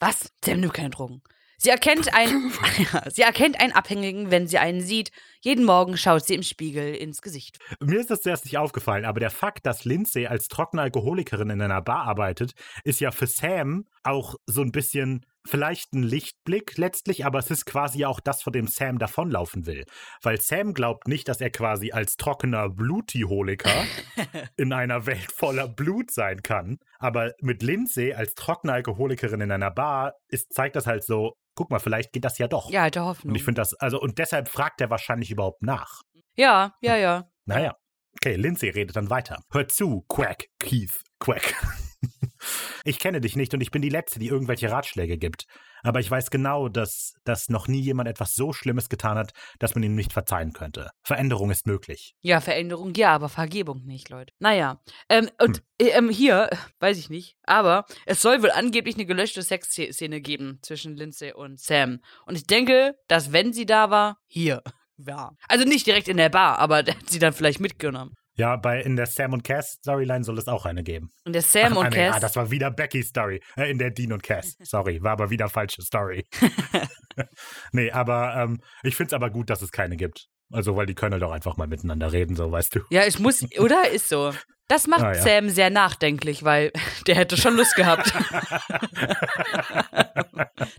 Was? Sam nimmt keine Drogen. Sie erkennt, ein, ja, sie erkennt einen Abhängigen, wenn sie einen sieht. Jeden Morgen schaut sie im Spiegel ins Gesicht. Mir ist das zuerst nicht aufgefallen, aber der Fakt, dass Lindsay als trockene Alkoholikerin in einer Bar arbeitet, ist ja für Sam auch so ein bisschen vielleicht ein Lichtblick letztlich, aber es ist quasi auch das, vor dem Sam davonlaufen will. Weil Sam glaubt nicht, dass er quasi als trockener Blutiholiker in einer Welt voller Blut sein kann. Aber mit Lindsay als trockene Alkoholikerin in einer Bar ist, zeigt das halt so, guck mal, vielleicht geht das ja doch. Ja, alte Hoffnung. Und ich finde das, also, und deshalb fragt er wahrscheinlich überhaupt nach. ja, ja, ja. Naja. Okay, Lindsay redet dann weiter. Hör zu, Quack, Keith, Quack. ich kenne dich nicht und ich bin die Letzte, die irgendwelche Ratschläge gibt. Aber ich weiß genau, dass, dass noch nie jemand etwas so Schlimmes getan hat, dass man ihm nicht verzeihen könnte. Veränderung ist möglich. Ja, Veränderung ja, aber Vergebung nicht, Leute. Naja, ähm, und Hm. ähm, hier, weiß ich nicht, aber es soll wohl angeblich eine gelöschte Sexszene geben zwischen Lindsay und Sam. Und ich denke, dass wenn sie da war, hier war. Also nicht direkt in der Bar, aber der hat sie dann vielleicht mitgenommen. Ja, bei in der Sam und Cass Storyline soll es auch eine geben. Und der Sam Ach, und ah, nee, Cass. Ah, das war wieder Becky's Story. Äh, in der Dean und Cass. Sorry, war aber wieder falsche Story. nee, aber ähm, ich finde es aber gut, dass es keine gibt. Also, weil die können doch einfach mal miteinander reden, so weißt du. Ja, ich muss, oder? Ist so. Das macht Ah, ja. Sam sehr nachdenklich, weil der hätte schon Lust gehabt.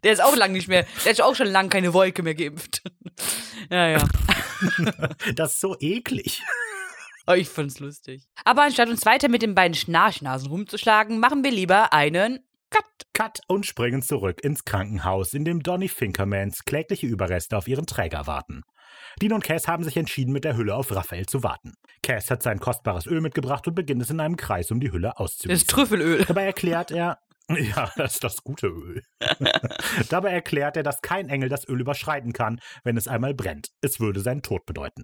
der ist auch lang nicht mehr, der hat auch schon lange keine Wolke mehr geimpft. ja, ja. Das ist so eklig. Oh, ich find's lustig. Aber anstatt uns weiter mit den beiden Schnarchnasen rumzuschlagen, machen wir lieber einen Cut. Cut und springen zurück ins Krankenhaus, in dem Donny Finkermans klägliche Überreste auf ihren Träger warten. Dean und Cass haben sich entschieden, mit der Hülle auf Raphael zu warten. Cass hat sein kostbares Öl mitgebracht und beginnt es in einem Kreis um die Hülle Das auszugießen. ist Trüffelöl. Dabei erklärt er, ja, das ist das gute Öl. Dabei erklärt er, dass kein Engel das Öl überschreiten kann, wenn es einmal brennt. Es würde seinen Tod bedeuten.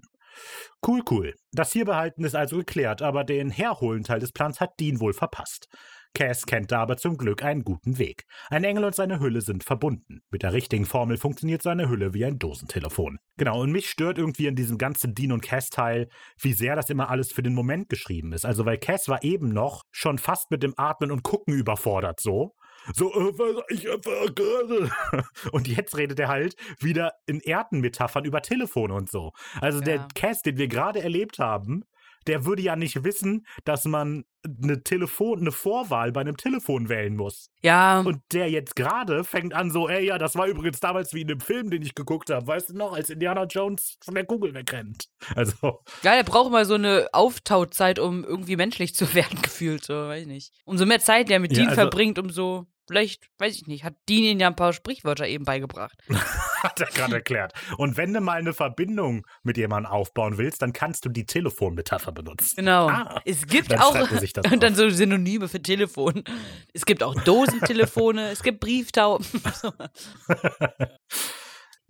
Cool, cool. Das Hierbehalten ist also geklärt, aber den Herholen-Teil des Plans hat Dean wohl verpasst. Cass kennt da aber zum Glück einen guten Weg. Ein Engel und seine Hülle sind verbunden. Mit der richtigen Formel funktioniert seine Hülle wie ein Dosentelefon. Genau, und mich stört irgendwie in diesem ganzen Dean und Cass-Teil, wie sehr das immer alles für den Moment geschrieben ist. Also, weil Cass war eben noch schon fast mit dem Atmen und Gucken überfordert, so. So, äh, ich gerade. Und jetzt redet er halt wieder in Erdenmetaphern über Telefone und so. Also der Ja. Cass, den wir gerade erlebt haben, der würde ja nicht wissen, dass man eine Telefon, eine Vorwahl bei einem Telefon wählen muss. Ja, Und der jetzt gerade fängt an so, ey, ja, das war übrigens damals wie in dem Film, den ich geguckt habe, weißt du noch, als Indiana Jones von der Kugel wegrennt. Also, ja, der braucht mal so eine Auftauzeit, um irgendwie menschlich zu werden, gefühlt, so, weiß ich nicht. Umso mehr Zeit der mit Ja, Dean also- verbringt, umso, vielleicht, weiß ich nicht, hat Dean ihn ja ein paar Sprichwörter eben beigebracht. hat er gerade erklärt. Und wenn du mal eine Verbindung mit jemandem aufbauen willst, dann kannst du die Telefonmetapher benutzen. Genau. Ah, es gibt dann auch und dann so Synonyme für Telefon. Es gibt auch Dosentelefone, es gibt Brieftauben.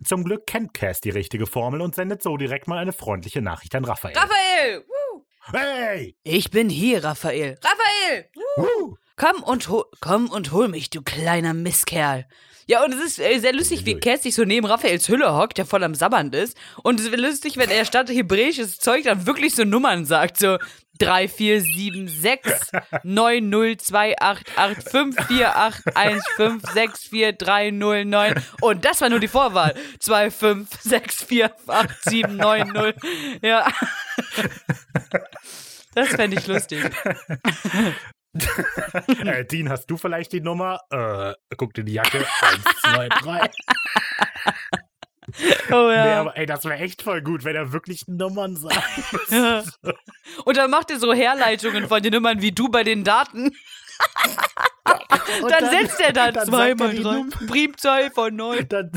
Zum Glück kennt Cass die richtige Formel und sendet so direkt mal eine freundliche Nachricht an Raphael. Raphael! Woo. hey! Ich bin hier, Raphael. Raphael! Woo. Woo! Komm und hol, komm und hol mich, du kleiner Misskerl. Ja, und es ist äh, sehr lustig, wie. Cass sich so neben Raphaels Hülle hockt, der voll am Sabbern ist. Und es wird lustig, wenn er statt hebräisches Zeug dann wirklich so Nummern sagt. So 3, 4, 7, 6, 9, 0, 2, 8, 8, 5, 4, 8, 1, 5, 6, 4, 3, 0, 9. Und das war nur die Vorwahl. 2, 5, 6, 4, 8, 7, 9, 0. Ja. Das fände ich lustig. äh, Dean, hast du vielleicht die Nummer? Äh, guck dir die Jacke. Eins, zwei, drei. Oh Nee, ja. aber ey, das wäre echt voll gut, wenn er wirklich Nummern sagt. Ja. Und dann macht er so Herleitungen von den Nummern wie du bei den Daten. Und Dann, setzt er da dann zwei sagt er mal die drei. Nummer. Primzahl von neun. Dann,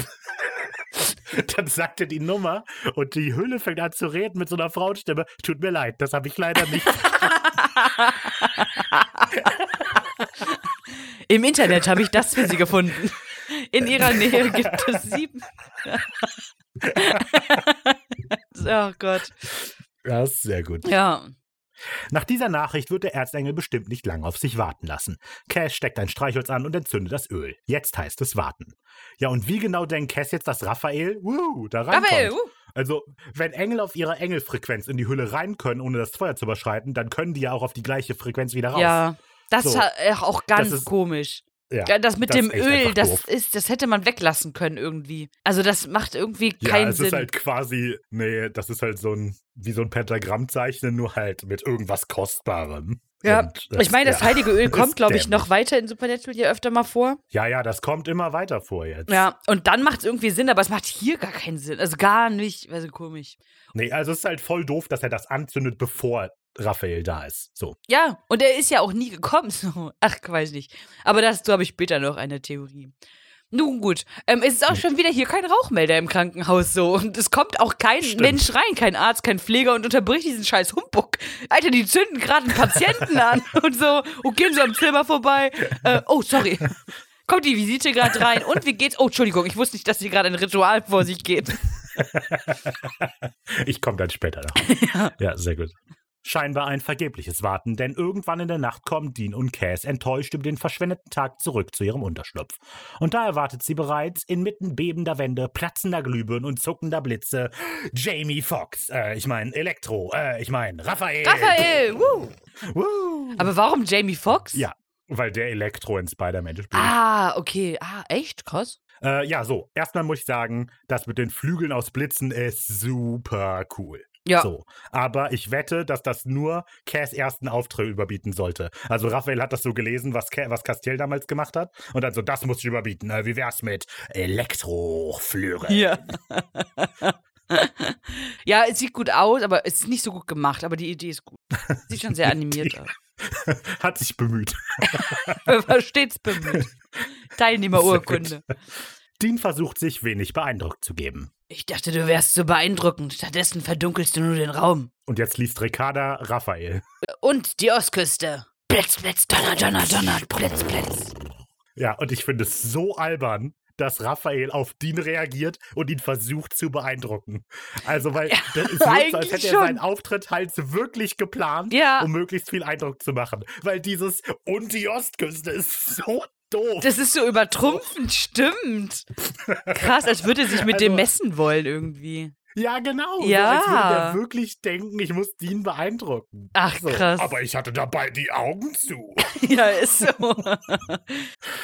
dann sagt er die Nummer und die Hülle fängt an zu reden mit so einer Frauenstimme. Tut mir leid, das habe ich leider nicht. Im Internet habe ich das für sie gefunden. In ihrer Nähe gibt es sieben. oh Gott. Das ist sehr gut. Ja. Nach dieser Nachricht wird der Erzengel bestimmt nicht lange auf sich warten lassen. Cass steckt ein Streichholz an und entzündet das Öl. Jetzt heißt es warten. Ja, und wie genau denkt Cass jetzt, dass Raphael, wuh, da reinkommt? Raphael, uh. Also, wenn Engel auf ihrer Engelfrequenz in die Hülle rein können, ohne das Feuer zu überschreiten, dann können die ja auch auf die gleiche Frequenz wieder raus. Ja. Das So. ist ha- auch ganz ist- komisch. Ja, Ja, das mit das dem Öl, das doof. ist, das hätte man weglassen können irgendwie. Also das macht irgendwie Ja, keinen es Sinn. ist halt quasi, nee, das ist halt so ein, wie so ein Pentagrammzeichnen, nur halt mit irgendwas Kostbarem. ja, Und ich meine, das ja, heilige Öl kommt, glaube ich, noch weiter in Supernatural hier öfter mal vor. Ja, ja, das kommt immer weiter vor jetzt. Ja, und dann macht es irgendwie Sinn, aber es macht hier gar keinen Sinn. Also gar nicht. Also komisch. Nee, also es ist halt voll doof, dass er das anzündet, bevor Raphael da ist. So. Ja, und er ist ja auch nie gekommen. So. Ach, weiß nicht. Aber dazu habe ich später noch eine Theorie. Nun gut, ähm, es ist auch schon wieder hier kein Rauchmelder im Krankenhaus so. Und es kommt auch kein Stimmt. Mensch rein, kein Arzt, kein Pfleger und unterbricht diesen scheiß Humbug. Alter, die zünden gerade einen Patienten an und so und gehen so am Zimmer vorbei. Äh, oh, sorry. Kommt die Visite gerade rein und wie geht's? Oh, Entschuldigung, ich wusste nicht, dass hier gerade ein Ritual vor sich geht. Ich komme dann später noch. ja. sehr gut. Scheinbar ein vergebliches Warten, denn irgendwann in der Nacht kommen Dean und Cass enttäuscht über den verschwendeten Tag zurück zu ihrem Unterschlupf. Und da erwartet sie bereits inmitten bebender Wände, platzender Glühbirnen und zuckender Blitze Jamie Foxx, äh, ich meine Elektro, äh, ich meine Raphael. Raphael, wuh. Woo. Aber warum Jamie Foxx? Ja, weil der Elektro in Spider-Man spielt. Ah, okay. Ah, echt? Krass. Äh, ja, so. Erstmal muss ich sagen, das mit den Flügeln aus Blitzen ist super cool. Ja. So. Aber ich wette, dass das nur Cass ersten Auftritt überbieten sollte. Also Raphael hat das so gelesen, was, Ca was Castiel damals gemacht hat. Und dann so, das muss ich überbieten. Wie wär's mit Elektroflügel? Ja. ja, es sieht gut aus, aber es ist nicht so gut gemacht, aber die Idee ist gut. Sieht schon sehr animiert aus. hat sich bemüht. War stets bemüht. Teilnehmerurkunde. Dean versucht sich wenig beeindruckt zu geben. Ich dachte, du wärst so beeindruckend. Stattdessen verdunkelst du nur den Raum. Und jetzt liest Ricarda Raphael. Und die Ostküste. Blitz, Blitz, Donner, Donner, Donner, Blitz, Blitz. Ja, und ich finde es so albern, dass Raphael auf Dean reagiert und ihn versucht zu beeindrucken. Also, weil Ja, das ist so, als hätte er schon. seinen Auftritt halt wirklich geplant, Ja. um möglichst viel Eindruck zu machen. Weil dieses und die Ostküste ist so doof. Das ist so übertrumpfend, stimmt. Krass, als würde er sich mit dem Also- messen wollen irgendwie. ja, genau. Ja. So, als würde der wirklich denken, ich muss Dean beeindrucken. Ach, So, krass. Aber ich hatte dabei die Augen zu. Ja, ist so.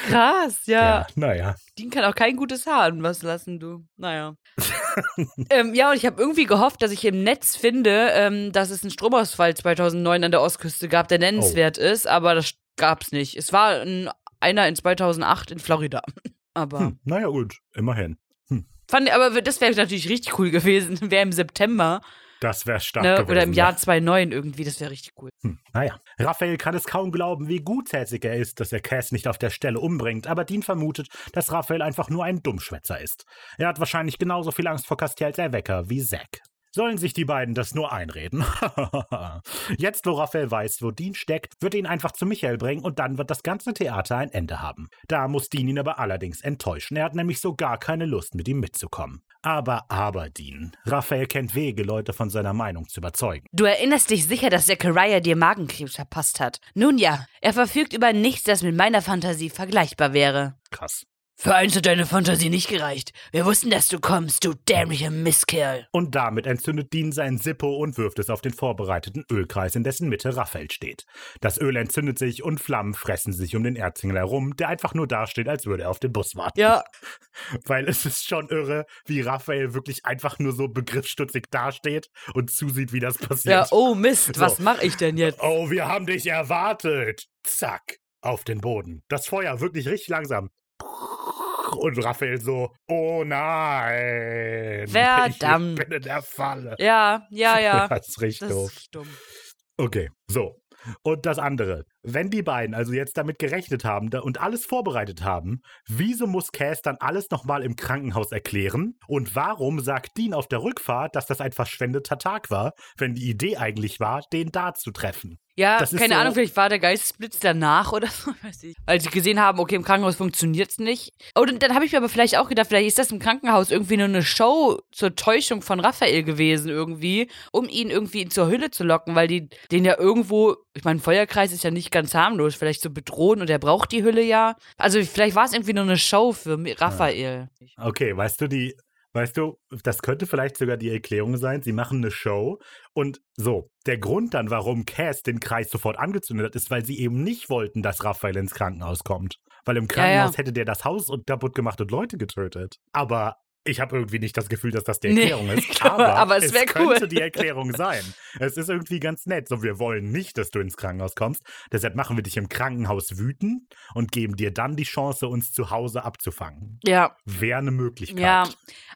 Krass, ja. Ja, naja. Dean kann auch kein gutes Haar an was lassen, du. Naja. ähm, ja, und ich habe irgendwie gehofft, dass ich im Netz finde, ähm, dass es einen Stromausfall 2009 an der Ostküste gab, der nennenswert ist, aber das gab's nicht. Es war ein, einer in 2008 in Florida. Aber Hm, naja, gut. Immerhin. fand, aber das wäre natürlich richtig cool gewesen. Wäre im September Das wäre stark ne, gewesen. oder im ja. Jahr 2009 irgendwie. Das wäre richtig cool. Hm, naja. Raphael kann es kaum glauben, wie guttätig er ist, dass er Cass nicht auf der Stelle umbringt, aber Dean vermutet, dass Raphael einfach nur ein Dummschwätzer ist. Er hat wahrscheinlich genauso viel Angst vor Castiels Erwecker wie Zack. Sollen sich die beiden das nur einreden? Jetzt, wo Raphael weiß, wo Dean steckt, wird er ihn einfach zu Michael bringen und dann wird das ganze Theater ein Ende haben. Da muss Dean ihn aber allerdings enttäuschen. Er hat nämlich so gar keine Lust, mit ihm mitzukommen. Aber, aber, Dean. Raphael kennt Wege, Leute von seiner Meinung zu überzeugen. Du erinnerst dich sicher, dass Zachariah dir Magenkrebs verpasst hat. Nun ja, er verfügt über nichts, das mit meiner Fantasie vergleichbar wäre. Krass. Für eins hat deine Fantasie nicht gereicht. Wir wussten, dass du kommst, du dämlicher Misskerl. Und damit entzündet Dean sein Sippo und wirft es auf den vorbereiteten Ölkreis, in dessen Mitte Raphael steht. Das Öl entzündet sich und Flammen fressen sich um den Erzengel herum, der einfach nur dasteht, als würde er auf den Bus warten. Ja, Weil es ist schon irre, wie Raphael wirklich einfach nur so begriffsstutzig dasteht und zusieht, wie das passiert. ja, oh Mist, So. was mache ich denn jetzt? Oh, wir haben dich erwartet. Zack, auf den Boden. Das Feuer wirklich richtig langsam. Und Raphael so, oh nein. Verdammt. Ich bin in der Falle. Ja, ja, ja. Das ist richtig Das doof. ist dumm. Okay, so. Und das andere. Wenn die beiden also jetzt damit gerechnet haben und alles vorbereitet haben, wieso muss Cass dann alles nochmal im Krankenhaus erklären? Und warum sagt Dean auf der Rückfahrt, dass das ein verschwendeter Tag war, wenn die Idee eigentlich war, den da zu treffen? Ja, Das keine so- Ahnung, vielleicht war der Geistesblitz danach oder so, weiß ich. Weil sie gesehen haben, okay, im Krankenhaus funktioniert's nicht. Oh, dann, dann habe ich mir aber vielleicht auch gedacht, vielleicht ist das im Krankenhaus irgendwie nur eine Show zur Täuschung von Raphael gewesen irgendwie, um ihn irgendwie zur Hülle zu locken, weil die den ja irgendwo, ich meine, Feuerkreis ist ja nicht ganz harmlos, vielleicht so bedrohen und er braucht die Hülle ja. Also vielleicht war es irgendwie nur eine Show für Raphael. Okay, weißt du, die, weißt du, das könnte vielleicht sogar die Erklärung sein. Sie machen eine Show und so. Der Grund dann, warum Cass den Kreis sofort angezündet hat, ist, weil sie eben nicht wollten, dass Raphael ins Krankenhaus kommt. Weil im Ja, Krankenhaus ja. hätte der das Haus und kaputt gemacht und Leute getötet. Aber ich habe irgendwie nicht das Gefühl, dass das die Nee, Erklärung ist. ich glaube, aber es wär cool. könnte die Erklärung sein. Es ist irgendwie ganz nett. So, wir wollen nicht, dass du ins Krankenhaus kommst. Deshalb machen wir dich im Krankenhaus wütend und geben dir dann die Chance, uns zu Hause abzufangen. Ja, Wäre eine Möglichkeit. Ja,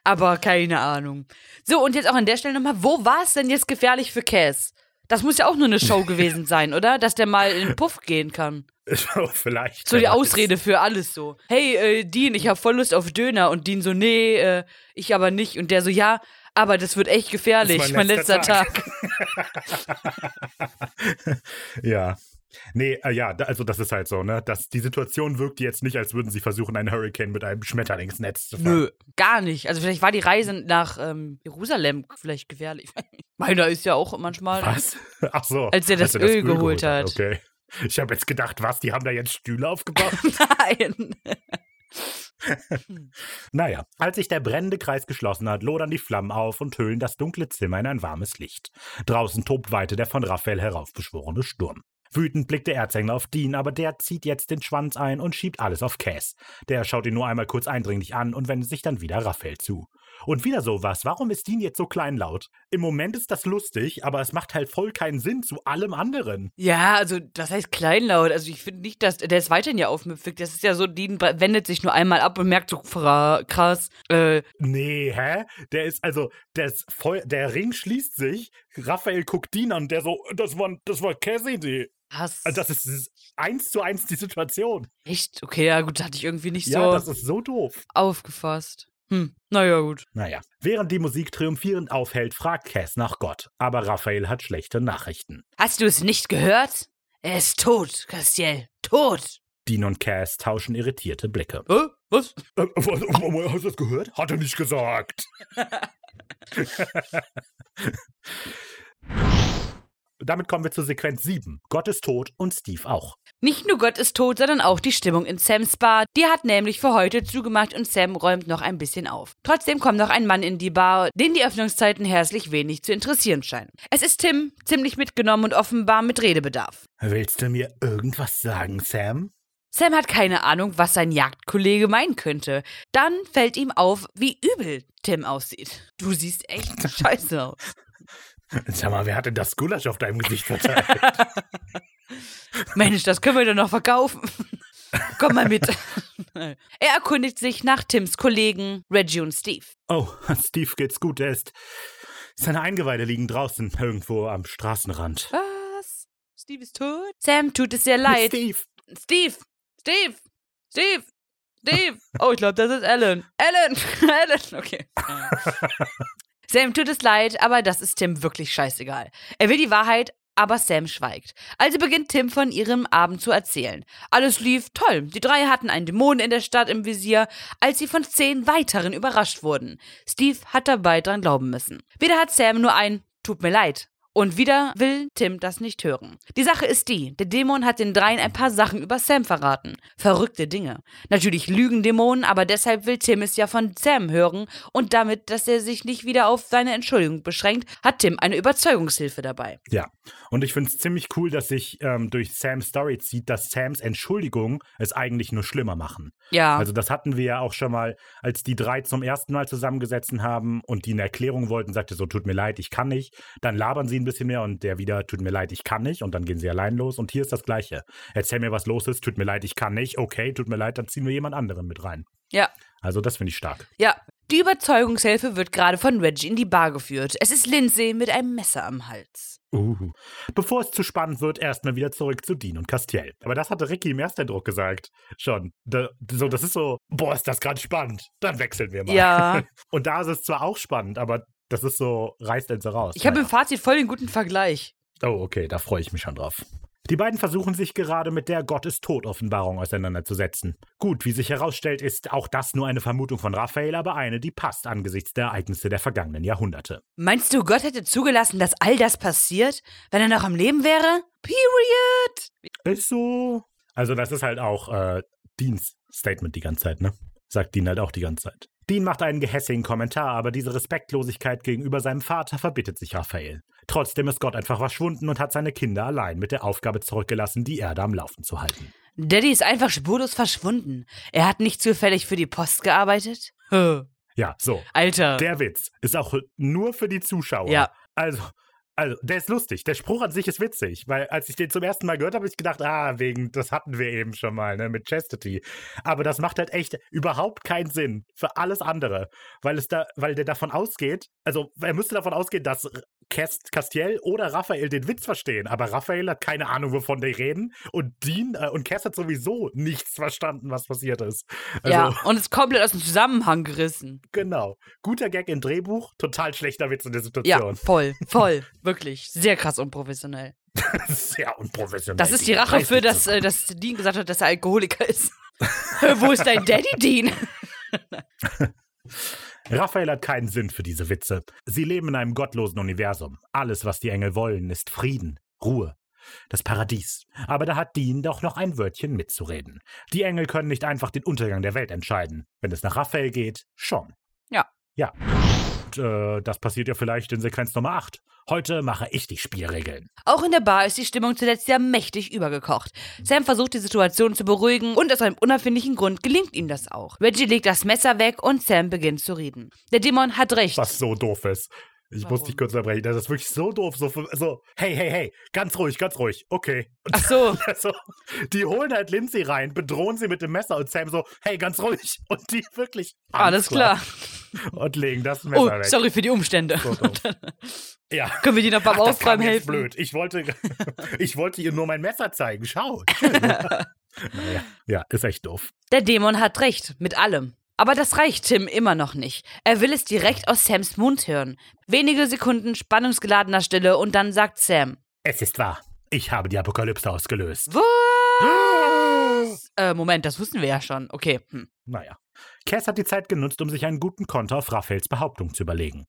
aber keine Ahnung. So, und jetzt auch an der Stelle nochmal, wo war es denn jetzt gefährlich für Cass? Das muss ja auch nur eine Show gewesen sein, oder? Dass der mal in den Puff gehen kann. Vielleicht. So die weiß. Ausrede für alles so. Hey, äh, Dean, ich hab voll Lust auf Döner. Und Dean so, nee, äh, ich aber nicht. Und der so, ja, aber das wird echt gefährlich. Das mein mein letzter, letzter Tag. Ja. Nee, äh, ja, also das ist halt so, ne? Das, die Situation wirkt jetzt nicht, als würden sie versuchen, einen Hurricane mit einem Schmetterlingsnetz zu fangen. Nö, gar nicht. Also vielleicht war die Reise nach ähm, Jerusalem vielleicht gefährlich. Meiner ist ja auch manchmal. Was? Ach so. Als er das Öl geholt hat. Okay. Ich habe jetzt gedacht, was? Die haben da jetzt Stühle aufgebaut? Nein. naja, als sich der brennende Kreis geschlossen hat, lodern die Flammen auf und hüllen das dunkle Zimmer in ein warmes Licht. Draußen tobt weiter der von Raphael heraufbeschworene Sturm. Wütend blickt der Erzengel auf Dean, aber der zieht jetzt den Schwanz ein und schiebt alles auf Cass. Der schaut ihn nur einmal kurz eindringlich an und wendet sich dann wieder Raphael zu. Und wieder sowas, warum ist Dean jetzt so kleinlaut? Im Moment ist das lustig, aber es macht halt voll keinen Sinn zu allem anderen. Ja, also das heißt kleinlaut. Also ich finde nicht, dass der ist weiterhin ja aufmüpfig. Das ist ja so, Dean wendet sich nur einmal ab und merkt so krass. Äh, Nee, hä? Der ist also, der ist voll, der Ring schließt sich, Raphael guckt Dean an, der so, das war, das war Cassidy. was? Also Das ist eins zu eins die Situation. Echt? Okay, ja gut, hatte ich irgendwie nicht Ja, so das ist so doof. aufgefasst. Hm, naja, gut. Naja, während die Musik triumphierend aufhält, fragt Cass nach Gott. Aber Raphael hat schlechte Nachrichten. Hast du es nicht gehört? Er ist tot, Castiel. Tot. Dean und Cass tauschen irritierte Blicke. Hä? Was? Äh, was, hast du das gehört? Hat er nicht gesagt. Damit kommen wir zur Sequenz 7. Gott ist tot und Steve auch. Nicht nur Gott ist tot, sondern auch die Stimmung in Sams Bar. Die hat nämlich für heute zugemacht und Sam räumt noch ein bisschen auf. Trotzdem kommt noch ein Mann in die Bar, den die Öffnungszeiten herzlich wenig zu interessieren scheinen. Es ist Tim, ziemlich mitgenommen und offenbar mit Redebedarf. Willst du mir irgendwas sagen, Sam? Sam hat keine Ahnung, was sein Jagdkollege meinen könnte. Dann fällt ihm auf, wie übel Tim aussieht. Du siehst echt scheiße aus. Sag mal, wer hat denn das Gulasch auf deinem Gesicht verteilt? Mensch, das können wir doch noch verkaufen. Komm mal mit. Er erkundigt sich nach Tims Kollegen Reggie und Steve. oh, Steve geht's gut. Er ist. Seine Eingeweide liegen draußen irgendwo am Straßenrand. Was? Steve ist tot? Sam tut es sehr leid. Steve! Steve! Steve! Steve! Steve! Oh, ich glaube, das ist Alan. Alan! Alan! Okay. Sam tut es leid, aber das ist Tim wirklich scheißegal. Er will die Wahrheit, aber Sam schweigt. Also beginnt Tim von ihrem Abend zu erzählen. Alles lief toll. Die drei hatten einen Dämon in der Stadt im Visier, als sie von zehn weiteren überrascht wurden. Steve hat dabei dran glauben müssen. Wieder hat Sam nur ein Tut mir leid. Und wieder will Tim das nicht hören. Die Sache ist die, der Dämon hat den dreien ein paar Sachen über Sam verraten. Verrückte Dinge. Natürlich lügen Dämonen, aber deshalb will Tim es ja von Sam hören und damit, dass er sich nicht wieder auf seine Entschuldigung beschränkt, hat Tim eine Überzeugungshilfe dabei. Ja, und ich finde es ziemlich cool, dass sich ähm, durch Sams Story zieht, dass Sams Entschuldigungen es eigentlich nur schlimmer machen. Ja. Also das hatten wir ja auch schon mal, als die drei zum ersten Mal zusammengesessen haben und die eine Erklärung wollten, sagte so, tut mir leid, ich kann nicht. Dann labern sie ein bisschen mehr und der wieder, tut mir leid, ich kann nicht. Und dann gehen sie allein los. Und hier ist das Gleiche. Erzähl mir, was los ist, tut mir leid, ich kann nicht. Okay, tut mir leid, dann ziehen wir jemand anderen mit rein. ja. Also das finde ich stark. Ja. Die Überzeugungshilfe wird gerade von Reggie in die Bar geführt. Es ist Lindsay mit einem Messer am Hals. Uh. Bevor es zu spannend wird, erstmal wieder zurück zu Dean und Castiel. Aber das hatte Ricky im Ersteindruck gesagt. Schon. Da, so, das ist so, boah, ist das gerade spannend. Dann wechseln wir mal. Ja. Und da ist es zwar auch spannend, aber das ist so, reißt so raus. Ich habe Naja. im Fazit voll den guten Vergleich. Oh, okay, da freue ich mich schon drauf. Die beiden versuchen sich gerade mit der Gott ist tot Offenbarung auseinanderzusetzen. Gut, wie sich herausstellt, ist auch das nur eine Vermutung von Raphael, aber eine, die passt angesichts der Ereignisse der vergangenen Jahrhunderte. Meinst du, Gott hätte zugelassen, dass all das passiert, wenn er noch am Leben wäre? Period. Ist so. Also, das ist halt auch äh, Deans Statement die ganze Zeit, ne? Sagt Dean halt auch die ganze Zeit. Dean macht einen gehässigen Kommentar, aber diese Respektlosigkeit gegenüber seinem Vater verbittet sich Raphael. Trotzdem ist Gott einfach verschwunden und hat seine Kinder allein mit der Aufgabe zurückgelassen, die Erde am Laufen zu halten. Daddy ist einfach spurlos verschwunden. Er hat nicht zufällig für die Post gearbeitet? Ja, so. Alter. Der Witz ist auch nur für die Zuschauer. Ja. Also, Also, der ist lustig. Der Spruch an sich ist witzig, weil als ich den zum ersten Mal gehört habe, habe ich gedacht, ah, wegen, das hatten wir eben schon mal, ne, mit Chastity. Aber das macht halt echt überhaupt keinen Sinn für alles andere, weil es da, weil der davon ausgeht, also er müsste davon ausgehen, dass Cast, Castiel oder Raphael den Witz verstehen, aber Raphael hat keine Ahnung, wovon die reden und Dean äh, und Cass hat sowieso nichts verstanden, was passiert ist. Also, ja, und ist komplett aus dem Zusammenhang gerissen. Genau. Guter Gag im Drehbuch, total schlechter Witz in der Ja, Situation. voll, voll. Wirklich. Sehr krass unprofessionell. Sehr unprofessionell. Das ist die Rache für, zusammen. äh, dass Dean gesagt hat, dass er Alkoholiker ist. Wo ist dein Daddy, Dean? Raphael hat keinen Sinn für diese Witze. Sie leben in einem gottlosen Universum. Alles, was die Engel wollen, ist Frieden, Ruhe, das Paradies. Aber da hat Dean doch noch ein Wörtchen mitzureden. Die Engel können nicht einfach den Untergang der Welt entscheiden. Wenn es nach Raphael geht, schon. Ja. Ja. Und, äh, das passiert ja vielleicht in Sequenz Nummer 8. Heute mache ich die Spielregeln. Auch in der Bar ist die Stimmung zuletzt ja mächtig übergekocht. Sam versucht die Situation zu beruhigen und aus einem unerfindlichen Grund gelingt ihm das auch. Reggie legt das Messer weg und Sam beginnt zu reden. Der Dämon hat recht. Was so doof ist. Ich muss Warum? dich kurz unterbrechen. Das ist wirklich so doof. So, so, hey, hey, hey, ganz ruhig, ganz ruhig. Okay. Und Ach so. Also, die holen halt Lindsay rein, bedrohen sie mit dem Messer und Sam so, hey, ganz ruhig. Und die wirklich. Alles klar. Und legen das Messer Oh, weg. sorry für die Umstände. So. Ja. Können wir dir noch beim Ach, Aufräumen helfen? blöd. Ich wollte, ich wollte ihr nur mein Messer zeigen. Schau. naja. Ja, ist echt doof. Der Dämon hat recht, mit allem. Aber das reicht Tim immer noch nicht. Er will es direkt aus Sams Mund hören. Wenige Sekunden spannungsgeladener Stille und dann sagt Sam. Es ist wahr. Ich habe die Apokalypse ausgelöst. Was? Äh, Moment, das wussten wir ja schon. Okay. Hm. Naja. Cass hat die Zeit genutzt, um sich einen guten Konter auf Raphaels Behauptung zu überlegen.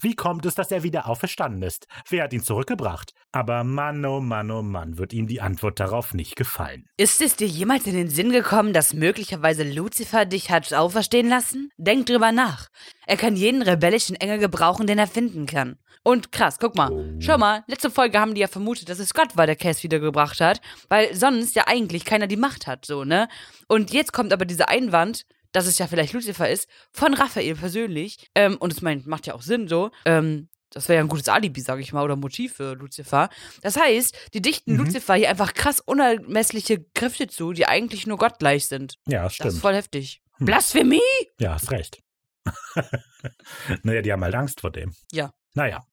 Wie kommt es, dass er wieder auferstanden ist? Wer hat ihn zurückgebracht? Aber Mann, oh Mann, oh Mann, wird ihm die Antwort darauf nicht gefallen. Ist es dir jemals in den Sinn gekommen, dass möglicherweise Lucifer dich hat auferstehen lassen? Denk drüber nach. Er kann jeden rebellischen Engel gebrauchen, den er finden kann. Und krass, guck mal. Oh. Schau mal, letzte Folge haben die ja vermutet, dass es Gott war, der Cass wiedergebracht hat, weil sonst ja eigentlich keiner die Macht hat, so, ne? Und jetzt kommt aber dieser Einwand, dass es ja vielleicht Lucifer ist, von Raphael persönlich. Ähm, und es macht ja auch Sinn so. Ähm, das wäre ja ein gutes Alibi, sag ich mal, oder Motiv für Lucifer. Das heißt, die dichten Mhm. Lucifer hier einfach krass unermessliche Kräfte zu, die eigentlich nur gottgleich sind. Ja, Das ist stimmt. voll heftig. Hm. Blasphemie? Ja, hast recht. naja, die haben halt Angst vor dem. Ja. Naja.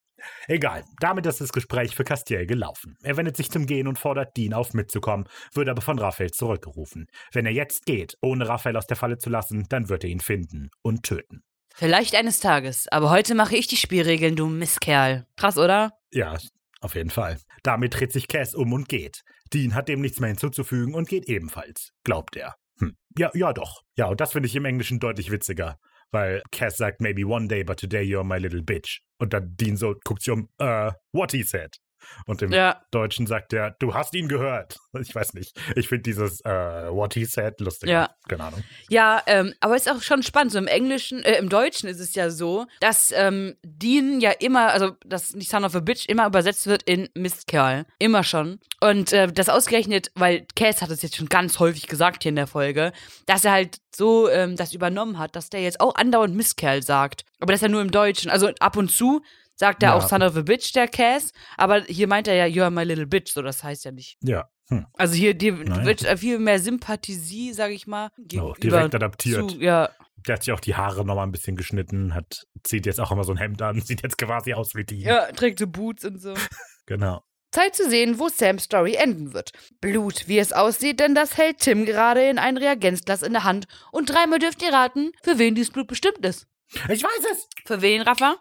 Egal, damit ist das Gespräch für Castiel gelaufen. Er wendet sich zum Gehen und fordert Dean auf, mitzukommen, wird aber von Raphael zurückgerufen. Wenn er jetzt geht, ohne Raphael aus der Falle zu lassen, dann wird er ihn finden und töten. Vielleicht eines Tages, aber heute mache ich die Spielregeln, du Misskerl. Krass, oder? Ja, auf jeden Fall. Damit dreht sich Cass um und geht. Dean hat dem nichts mehr hinzuzufügen und geht ebenfalls, glaubt er. Hm. Ja, ja doch. Ja, und das finde ich im Englischen deutlich witziger. Weil Cass sagt, maybe one day, but today you're my little bitch. Und dann Dean so guckt sich um, äh, what he said. Und im Ja. Deutschen sagt er, du hast ihn gehört. Ich weiß nicht. Ich finde dieses äh, what he said lustig. Ja. Keine Ahnung. Ja, ähm, aber ist auch schon spannend. So im Englischen, äh, im Deutschen ist es ja so, dass ähm, Dean ja immer, also dass nicht Son of a Bitch immer übersetzt wird in Mistkerl. Immer schon. Und äh, das ausgerechnet, weil Cass hat es jetzt schon ganz häufig gesagt hier in der Folge, dass er halt so ähm, das übernommen hat, dass der jetzt auch andauernd Mistkerl sagt. Aber das ist ja nur im Deutschen. Also ab und zu sagt er Ja. auch Son of a Bitch, der Cass. Aber hier meint er ja, you're my little bitch. So, das heißt ja nicht. Ja. Hm. Also hier die wird äh, viel mehr Sympathie, sag ich mal. Oh, direkt adaptiert. Zu, ja, Der hat sich auch die Haare nochmal ein bisschen geschnitten, hat, zieht jetzt auch immer so ein Hemd an, sieht jetzt quasi aus wie die. ja, trägt so Boots und so. Genau. Zeit zu sehen, wo Sams Story enden wird. Blut, wie es aussieht, denn das hält Tim gerade in ein Reagenzglas in der Hand. Und dreimal dürft ihr raten, für wen dieses Blut bestimmt ist. Ich weiß es! Für wen, Rafa?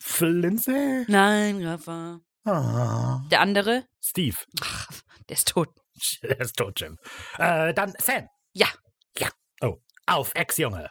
Flinze. Nein, Rafa. Ah. Der andere? Steve. Ach, der ist tot. Er ist tot, Jim. Äh, dann Sam. Ja. Ja. Oh. Auf, Ex-Junge.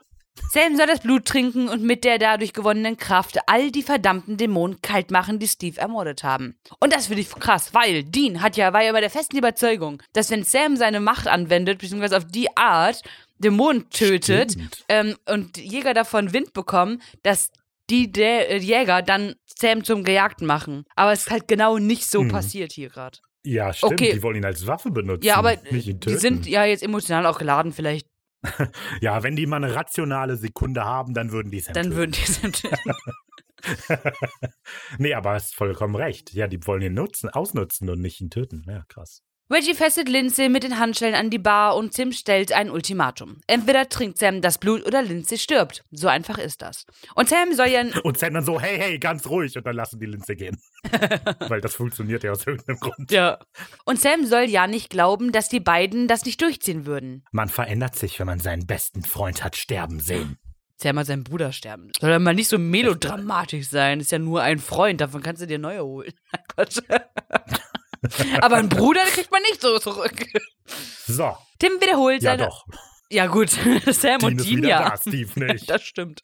Sam soll das Blut trinken und mit der dadurch gewonnenen Kraft all die verdammten Dämonen kalt machen, die Steve ermordet haben. Und das finde ich krass, weil Dean hat ja, war ja bei der festen Überzeugung, dass wenn Sam seine Macht anwendet, beziehungsweise auf die Art Dämonen tötet ähm, und Jäger davon Wind bekommen, dass die der, äh, Jäger dann Sam zum Gejagten machen. Aber es ist halt genau nicht so Mhm. passiert hier gerade. Ja, stimmt. Okay. Die wollen ihn als Waffe benutzen. Ja, aber nicht ihn die sind ja jetzt emotional auch geladen, vielleicht. Ja, wenn die mal eine rationale Sekunde haben, dann würden die Sam Dann töten. würden die Sam töten. nee, aber hast vollkommen recht. Ja, die wollen ihn nutzen, ausnutzen und nicht ihn töten. Ja, krass. Reggie fesselt Lindsay mit den Handschellen an die Bar und Tim stellt ein Ultimatum. Entweder trinkt Sam das Blut oder Lindsay stirbt. So einfach ist das. Und Sam soll ja. Und Sam dann so, hey, hey, ganz ruhig. Und dann lassen die Lindsay gehen. Weil das funktioniert ja aus irgendeinem Grund. Ja. Und Sam soll ja nicht glauben, dass die beiden das nicht durchziehen würden. Man verändert sich, wenn man seinen besten Freund hat sterben sehen. Sam hat seinen Bruder sterben. Soll ja mal nicht so melodramatisch sein. Ist ja nur ein Freund, davon kannst du dir neue holen. Aber einen Bruder kriegt man nicht so zurück. So. Tim wiederholt Ja, seine. doch. Ja, gut. Sam Dean und Dean ja. da, Steve nicht. Das stimmt.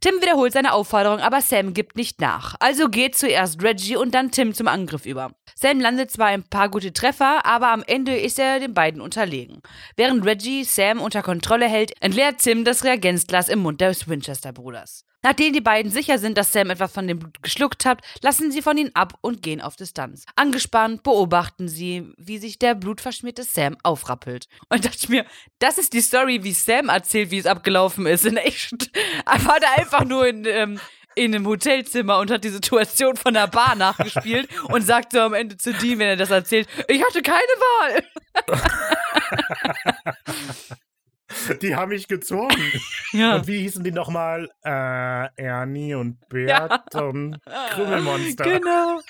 Tim wiederholt seine Aufforderung, aber Sam gibt nicht nach. Also geht zuerst Reggie und dann Tim zum Angriff über. Sam landet zwar ein paar gute Treffer, aber am Ende ist er den beiden unterlegen. Während Reggie Sam unter Kontrolle hält, entleert Tim das Reagenzglas im Mund des Winchester-Bruders. Nachdem die beiden sicher sind, dass Sam etwas von dem Blut geschluckt hat, lassen sie von ihm ab und gehen auf Distanz. Angespannt beobachten sie, wie sich der blutverschmierte Sam aufrappelt. Und dachte mir, das ist die Story, wie Sam erzählt, wie es abgelaufen ist. In echt. Er war da einfach nur in, ähm, in einem Hotelzimmer und hat die Situation von der Bar nachgespielt und sagt so am Ende zu Dean, wenn er das erzählt, ich hatte keine Wahl. Die haben mich gezwungen. Ja. Und wie hießen die nochmal? Äh, Ernie und Bert und Krümelmonster. Genau.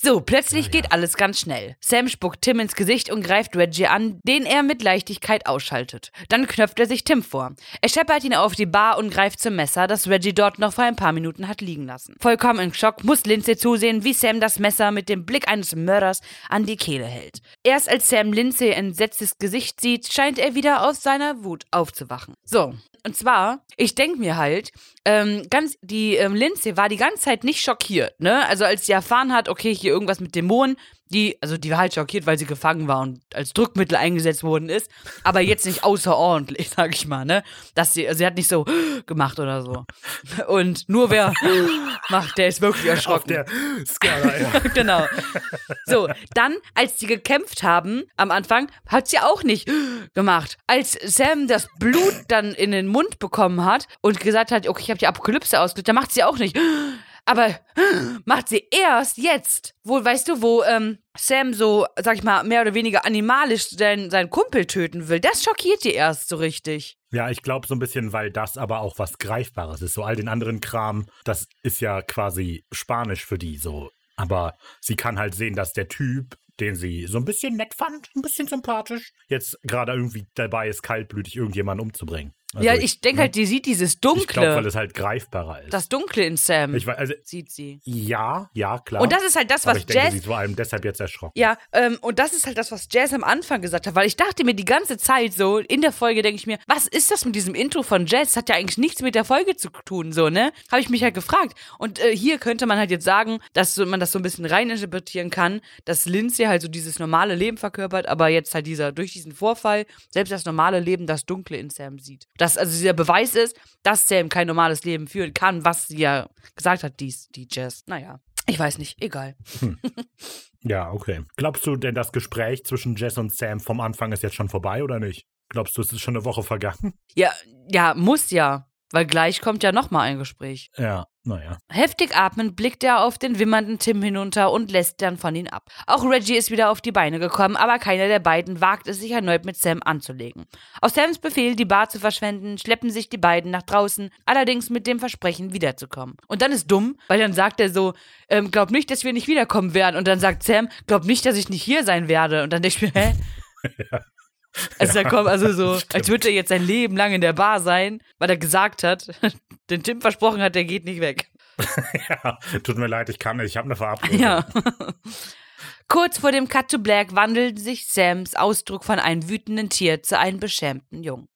So, plötzlich geht alles ganz schnell. Sam spuckt Tim ins Gesicht und greift Reggie an, den er mit Leichtigkeit ausschaltet. Dann knöpft er sich Tim vor. Er scheppert ihn auf die Bar und greift zum Messer, das Reggie dort noch vor ein paar Minuten hat liegen lassen. Vollkommen im Schock muss Lindsay zusehen, wie Sam das Messer mit dem Blick eines Mörders an die Kehle hält. Erst als Sam Lindsay entsetztes Gesicht sieht, scheint er wieder aus seiner Wut aufzuwachen. So, und zwar, ich denke mir halt, ähm, ganz, die ähm, Lindsay war die ganze Zeit nicht schockiert, ne? Also als sie erfahren hat, okay, hier irgendwas mit Dämonen, die, also die war halt schockiert, weil sie gefangen war und als Drückmittel eingesetzt worden ist, aber jetzt nicht außerordentlich, sag ich mal, ne? Dass sie, also sie hat nicht so gemacht oder so. Und nur wer macht, der ist wirklich Auf erschrocken. der Skala, ja. genau. So, dann, als sie gekämpft haben am Anfang, hat sie auch nicht gemacht. Als Sam das Blut dann in den Mund bekommen hat und gesagt hat, okay, ich habe die Apokalypse ausgelöst, dann macht sie auch nicht. Aber macht sie erst jetzt, wo, weißt du, wo ähm, Sam so, sag ich mal, mehr oder weniger animalisch seinen, seinen Kumpel töten will. Das schockiert die erst so richtig. Ja, ich glaube so ein bisschen, weil das aber auch was Greifbares ist. So all den anderen Kram, das ist ja quasi Spanisch für die so. Aber sie kann halt sehen, dass der Typ, den sie so ein bisschen nett fand, ein bisschen sympathisch, jetzt gerade irgendwie dabei ist, kaltblütig irgendjemanden umzubringen. Also ja, ich denke halt, die sieht dieses Ich glaube, weil Dunkle. es halt greifbarer ist. Das Dunkle in Sam ich also, sieht sie. ja, ja, klar. Und das ist halt das, aber was ich denke, Jazz sie ist vor allem deshalb jetzt erschrocken. Ja, ähm, und das ist halt das, was Jazz am Anfang gesagt hat, weil ich dachte mir die ganze Zeit so, in der Folge denke ich mir, was ist das mit diesem Intro von Jazz? Hat ja eigentlich nichts mit der Folge zu tun, so, ne? Habe ich mich halt gefragt. Und äh, hier könnte man halt jetzt sagen, dass man das so ein bisschen reininterpretieren kann, dass Lindsay halt so dieses normale Leben verkörpert, aber jetzt halt dieser, durch diesen Vorfall, selbst das normale Leben, das Dunkle in Sam sieht. Dass also dieser Beweis ist, dass Sam kein normales Leben führen kann, was sie ja gesagt hat, dies, die Jazz. Naja. Ich weiß nicht, egal. Ja, okay. Glaubst du denn, das Gespräch zwischen Jess und Sam vom Anfang ist jetzt schon vorbei oder nicht? Glaubst du, es ist schon eine Woche vergangen? Ja, ja, muss ja. Weil gleich kommt ja nochmal ein Gespräch. Ja, naja. Heftig atmend blickt er auf den wimmernden Tim hinunter und lässt dann von ihm ab. Auch Reggie ist wieder auf die Beine gekommen, aber keiner der beiden wagt es, sich erneut mit Sam anzulegen. Auf Sams Befehl, die Bar zu verschwenden, schleppen sich die beiden nach draußen, allerdings mit dem Versprechen, wiederzukommen. Und dann ist dumm, weil dann sagt er so, ähm, glaub nicht, dass wir nicht wiederkommen werden. Und dann sagt Sam, glaub nicht, dass ich nicht hier sein werde. Und dann denke ich mir, hä? Also, da kommt also so, als würde er jetzt sein Leben lang in der Bar sein, weil er gesagt hat, den Tim versprochen hat, der geht nicht weg. ja, tut mir leid, ich kann nicht, ich habe eine Verabredung. Ja. Kurz vor dem Cut to Black wandelt sich Sams Ausdruck von einem wütenden Tier zu einem beschämten Jungen.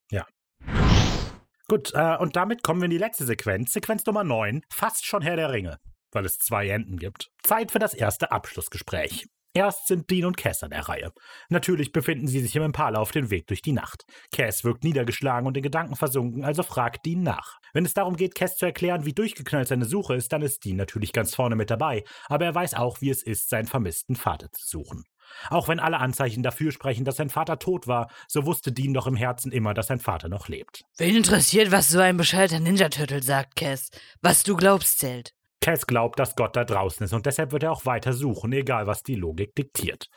Gut, äh, und damit kommen wir in die letzte Sequenz, Sequenz Nummer 9, fast schon Herr der Ringe, weil es zwei Enden gibt. Zeit für das erste Abschlussgespräch. Erst sind Dean und Cass an der Reihe. Natürlich befinden sie sich im Impala auf dem Weg durch die Nacht. Cass wirkt niedergeschlagen und in Gedanken versunken, also fragt Dean nach. Wenn es darum geht, Cass zu erklären, wie durchgeknallt seine Suche ist, dann ist Dean natürlich ganz vorne mit dabei, aber er weiß auch, wie es ist, seinen vermissten Vater zu suchen. Auch wenn alle Anzeichen dafür sprechen, dass sein Vater tot war, so wusste Dean doch im Herzen immer, dass sein Vater noch lebt. Wen interessiert, was so ein bescheuerter Ninja-Turtle sagt, Cass? Was du glaubst, zählt. Cass glaubt, dass Gott da draußen ist und deshalb wird er auch weiter suchen, egal was die Logik diktiert.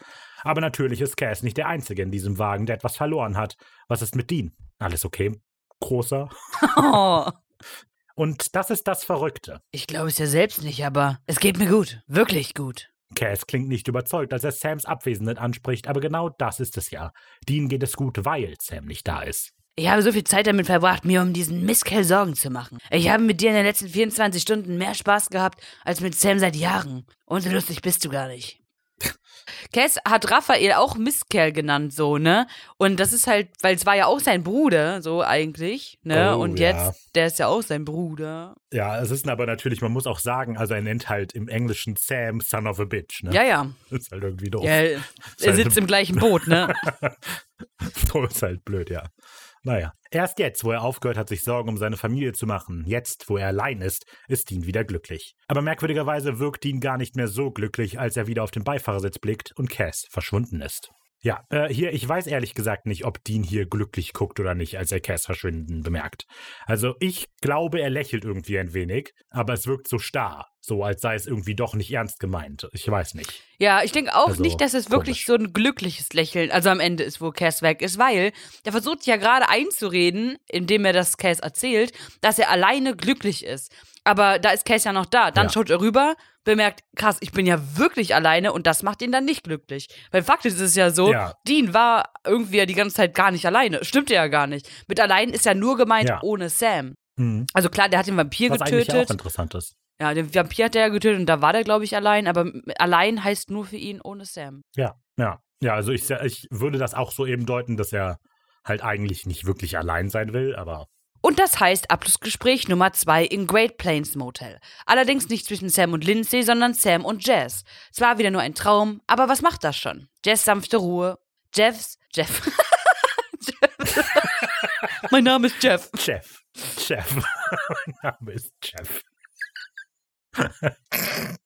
Aber natürlich ist Cass nicht der Einzige in diesem Wagen, der etwas verloren hat. Was ist mit Dean? Alles okay? Großer? Oh, Und das ist das Verrückte. ich glaube es ja selbst nicht, aber es geht mir gut. Wirklich gut. Cass klingt nicht überzeugt, als er Sams Abwesenheit anspricht, aber genau das ist es ja. Dean geht es gut, weil Sam nicht da ist. Ich habe so viel Zeit damit verbracht, mir um diesen Misskerl Sorgen zu machen. Ich habe mit dir in den letzten 24 Stunden mehr Spaß gehabt als mit Sam seit Jahren. Und so lustig bist du gar nicht. Cass hat Raphael auch Misskerl genannt, so, ne? Und das ist halt, weil es war ja auch sein Bruder, so eigentlich, ne? Oh, Und ja. jetzt, der ist ja auch sein Bruder. Ja, es ist aber natürlich, man muss auch sagen, also er nennt halt im Englischen Sam Son of a Bitch, ne? Ja, ja. Das ist halt irgendwie doof. ja er sitzt im gleichen Boot, ne? so ist halt blöd, ja. Naja. Erst jetzt, wo er aufgehört hat, sich Sorgen um seine Familie zu machen, jetzt, wo er allein ist, ist Dean wieder glücklich. Aber merkwürdigerweise wirkt Dean gar nicht mehr so glücklich, als er wieder auf den Beifahrersitz blickt und Cass verschwunden ist. Ja, äh, hier, ich weiß ehrlich gesagt nicht, ob Dean hier glücklich guckt oder nicht, als er Cass verschwinden bemerkt. Also ich glaube, er lächelt irgendwie ein wenig, aber es wirkt so starr, so als sei es irgendwie doch nicht ernst gemeint. Ich weiß nicht. Ja, ich denke auch Also, nicht, dass es wirklich komisch. so ein glückliches Lächeln, also am Ende ist, wo Cass weg ist, weil der versucht ja gerade einzureden, indem er das Cass erzählt, dass er alleine glücklich ist. Aber da ist Cass ja noch da. Dann Ja. schaut er rüber, bemerkt, krass, ich bin ja wirklich alleine und das macht ihn dann nicht glücklich. Weil faktisch ist es ja so, Ja. Dean war irgendwie ja die ganze Zeit gar nicht alleine. Stimmt ja gar nicht. Mit allein ist ja nur gemeint Ja. ohne Sam. Hm. Also klar, der hat den Vampir Was eigentlich getötet. auch interessant ist. Ja, den Vampir hat er ja getötet und da war der, glaube ich, allein. Aber allein heißt nur für ihn ohne Sam. Ja, ja. Ja, also ich, ich würde das auch so eben deuten, dass er halt eigentlich nicht wirklich allein sein will, aber Und das heißt Abschlussgespräch Nummer zwei in Great Plains Motel. Allerdings nicht zwischen Sam und Lindsay, sondern Sam und Jess. Zwar wieder nur ein Traum, aber was macht das schon? Jess sanfte Ruhe. Jeffs, Jeff. Jeff. mein Name ist Jeff. Chef. Chef. mein Name ist Chef.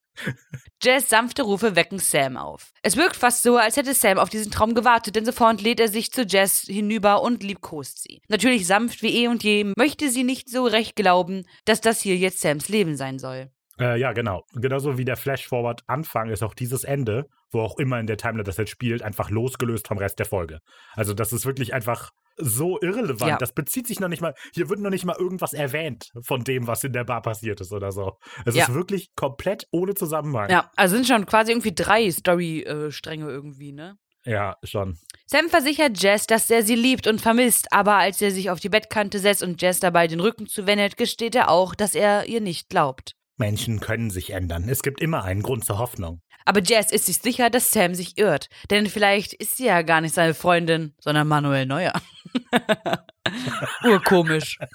Jess sanfte Rufe wecken Sam auf. Es wirkt fast so, als hätte Sam auf diesen Traum gewartet, denn sofort lädt er sich zu Jess hinüber und liebkost sie. Natürlich sanft wie eh und je, möchte sie nicht so recht glauben, dass das hier jetzt Sams Leben sein soll. Äh, ja, genau. Genauso wie der Flash-Forward-Anfang ist auch dieses Ende, wo auch immer in der Timeline das jetzt spielt, einfach losgelöst vom Rest der Folge. Also das ist wirklich einfach so irrelevant. Ja. Das bezieht sich noch nicht mal, hier wird noch nicht mal irgendwas erwähnt von dem, was in der Bar passiert ist oder so. Es Ja. ist wirklich komplett ohne Zusammenhang. Ja, also sind schon quasi irgendwie drei Story-Stränge irgendwie, ne? Ja, schon. Sam versichert Jess, dass er sie liebt und vermisst, aber als er sich auf die Bettkante setzt und Jess dabei den Rücken zuwendet, gesteht er auch, dass er ihr nicht glaubt. Menschen können sich ändern. Es gibt immer einen Grund zur Hoffnung. Aber Jess ist sich sicher, dass Sam sich irrt, denn vielleicht ist sie ja gar nicht seine Freundin, sondern Manuel Neuer. Urkomisch.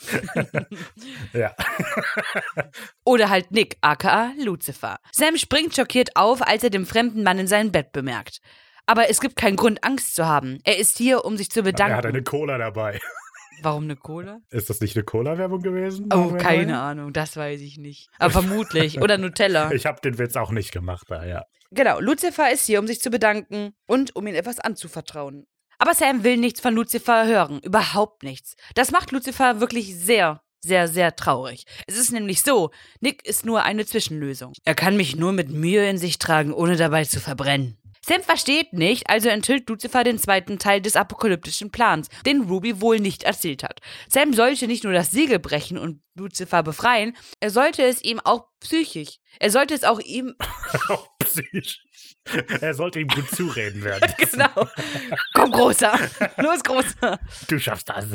Ja. Oder halt Nick, aka Lucifer. Sam springt schockiert auf, als er den fremden Mann in seinem Bett bemerkt. Aber es gibt keinen Grund, Angst zu haben. Er ist hier, um sich zu Er hat bedanken. eine Cola dabei. Warum eine Cola? Ist das nicht eine Cola-Werbung gewesen? Oh, keine Neuer? Ahnung, das weiß ich nicht. Aber vermutlich. Oder Nutella. Ich habe den Witz auch nicht gemacht da, ja. Genau, Lucifer ist hier, um sich zu bedanken und um ihm etwas anzuvertrauen. Aber Sam will nichts von Lucifer hören. Überhaupt nichts. Das macht Lucifer wirklich sehr, sehr, sehr traurig. Es ist nämlich so, Nick ist nur eine Zwischenlösung. Er kann mich nur mit Mühe in sich tragen, ohne dabei zu verbrennen. Sam versteht nicht, also enthüllt Lucifer den zweiten Teil des apokalyptischen Plans, den Ruby wohl nicht erzählt hat. Sam sollte nicht nur das Siegel brechen und Lucifer befreien, er sollte es ihm auch psychisch. Er sollte es auch ihm Auch psychisch. Er sollte ihm gut zureden werden. Genau. Komm, Großer. Los, Großer. Du schaffst das.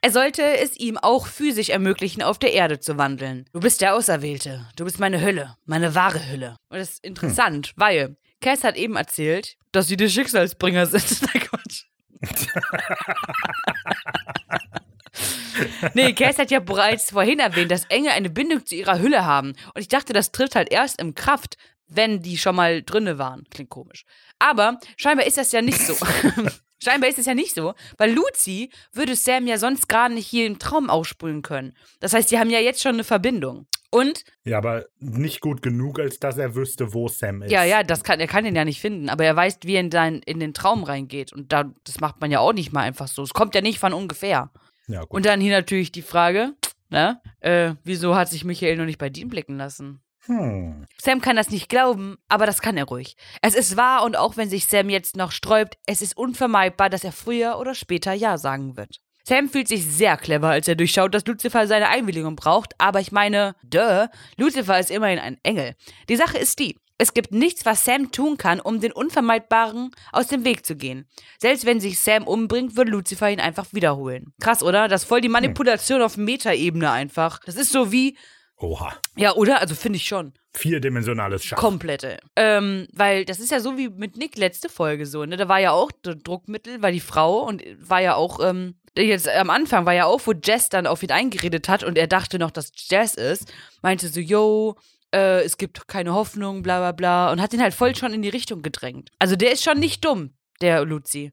Er sollte es ihm auch physisch ermöglichen, auf der Erde zu wandeln. Du bist der Auserwählte. Du bist meine Hülle. Meine wahre Hülle. Und das ist interessant, weil Cass hat eben erzählt, dass sie die Schicksalsbringer sind. Na Quatsch. nee, Cass hat ja bereits vorhin erwähnt, dass Engel eine Bindung zu ihrer Hülle haben. Und ich dachte, das tritt halt erst in Kraft, wenn die schon mal drinne waren. Klingt komisch. Aber scheinbar ist das ja nicht so. scheinbar ist es ja nicht so, weil Lucy würde Sam ja sonst gar nicht hier im Traum ausspulen können. Das heißt, die haben ja jetzt schon eine Verbindung. Und Ja, aber nicht gut genug, als dass er wüsste, wo Sam ist. ja, ja, das kann, er kann ihn ja nicht finden, aber er weiß, wie er in, dein, in den Traum reingeht. Und da, das macht man ja auch nicht mal einfach so. Es kommt ja nicht von ungefähr. Ja, gut. Und dann hier natürlich die Frage, ne? Äh, wieso hat sich Michael noch nicht bei Dean blicken lassen? Hm. Sam kann das nicht glauben, aber das kann er ruhig. Es ist wahr und auch wenn sich Sam jetzt noch sträubt, es ist unvermeidbar, dass er früher oder später Ja sagen wird. Sam fühlt sich sehr clever, als er durchschaut, dass Lucifer seine Einwilligung braucht, aber ich meine, duh, Lucifer ist immerhin ein Engel. Die Sache ist die, es gibt nichts, was Sam tun kann, um den Unvermeidbaren aus dem Weg zu gehen. Selbst wenn sich Sam umbringt, würde Lucifer ihn einfach wiederholen. Krass, oder? Das ist voll die Manipulation auf Metaebene einfach. Das ist so wie, Oha. ja, oder? Also finde ich schon. Vierdimensionales Schach. Komplette. Ähm, weil das ist ja so wie mit Nick letzte Folge so, ne? Da war ja auch Druckmittel, war die Frau und war ja auch, ähm, jetzt am Anfang war ja auch, wo Jess dann auf ihn eingeredet hat und er dachte noch, dass Jess ist, meinte so, yo, äh, es gibt keine Hoffnung, bla bla bla. Und hat ihn halt voll schon in die Richtung gedrängt. Also der ist schon nicht dumm, der Luzi.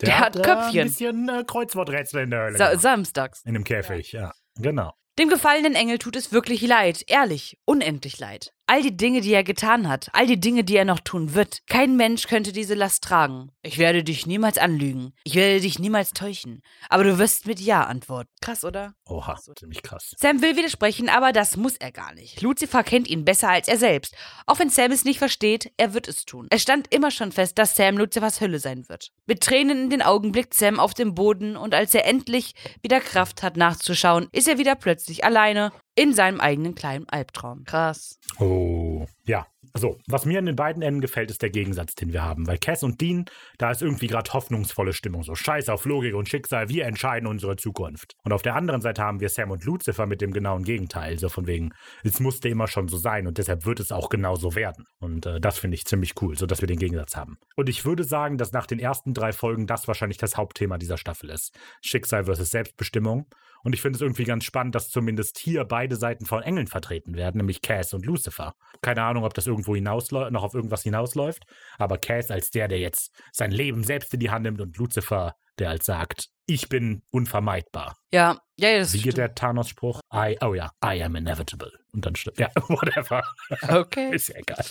der hat äh, Köpfchen. Ein bisschen äh, Kreuzworträtsel in der Hölle. Sa samstags. in dem Käfig, ja. Genau. Dem gefallenen Engel tut es wirklich leid, ehrlich, unendlich leid. All die Dinge, die er getan hat, all die Dinge, die er noch tun wird, kein Mensch könnte diese Last tragen. Ich werde dich niemals anlügen, ich werde dich niemals täuschen, aber du wirst mit Ja antworten. Krass, oder? Oha, ziemlich krass. Sam will widersprechen, aber das muss er gar nicht. Lucifer kennt ihn besser als er selbst. Auch wenn Sam es nicht versteht, er wird es tun. Es stand immer schon fest, dass Sam Lucifers Hölle sein wird. Mit Tränen in den Augen blickt Sam auf den Boden und als er endlich wieder Kraft hat nachzuschauen, ist er wieder plötzlich alleine in seinem eigenen kleinen Albtraum. Krass. Oh, ja. So, was mir an den beiden Enden gefällt, ist der Gegensatz, den wir haben. Weil Cass und Dean, da ist irgendwie gerade hoffnungsvolle Stimmung. So Scheiß auf Logik und Schicksal, wir entscheiden unsere Zukunft. Und auf der anderen Seite haben wir Sam und Lucifer mit dem genauen Gegenteil. So von wegen, es musste immer schon so sein und deshalb wird es auch genau so werden. Und äh, das finde ich ziemlich cool, so dass wir den Gegensatz haben. Und ich würde sagen, dass nach den ersten drei Folgen das wahrscheinlich das Hauptthema dieser Staffel ist. Schicksal versus Selbstbestimmung. Und ich finde es irgendwie ganz spannend, dass zumindest hier beide Seiten von Engeln vertreten werden, nämlich Cass und Lucifer. Keine Ahnung, ob das irgendwo hinausläuft, noch auf irgendwas hinausläuft, aber Cass als der, der jetzt sein Leben selbst in die Hand nimmt und Lucifer, der als sagt, ich bin unvermeidbar. Ja, ja, ja das Wie geht stimmt. der Thanos-Spruch? I, oh ja, I am inevitable. Und dann stimmt, ja, whatever. Okay. Ist ja egal.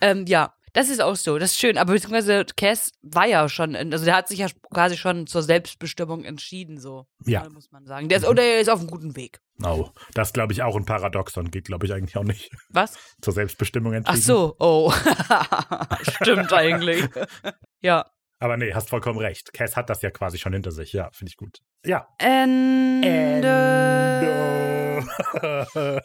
Ähm, ja, das ist auch so. Das ist schön. Aber beziehungsweise Cass war ja schon, in, also der hat sich ja quasi schon zur Selbstbestimmung entschieden, so. Ja. Muss man sagen. Der ist, oder er ist auf einem guten Weg. Oh, das glaube ich auch ein Paradoxon. Geht, glaube ich, eigentlich auch nicht Was? zur Selbstbestimmung entschieden. Ach so, oh. Stimmt eigentlich. ja. Aber nee, hast vollkommen recht. Cass hat das ja quasi schon hinter sich. Ja, finde ich gut. Ja, Ende. Ende.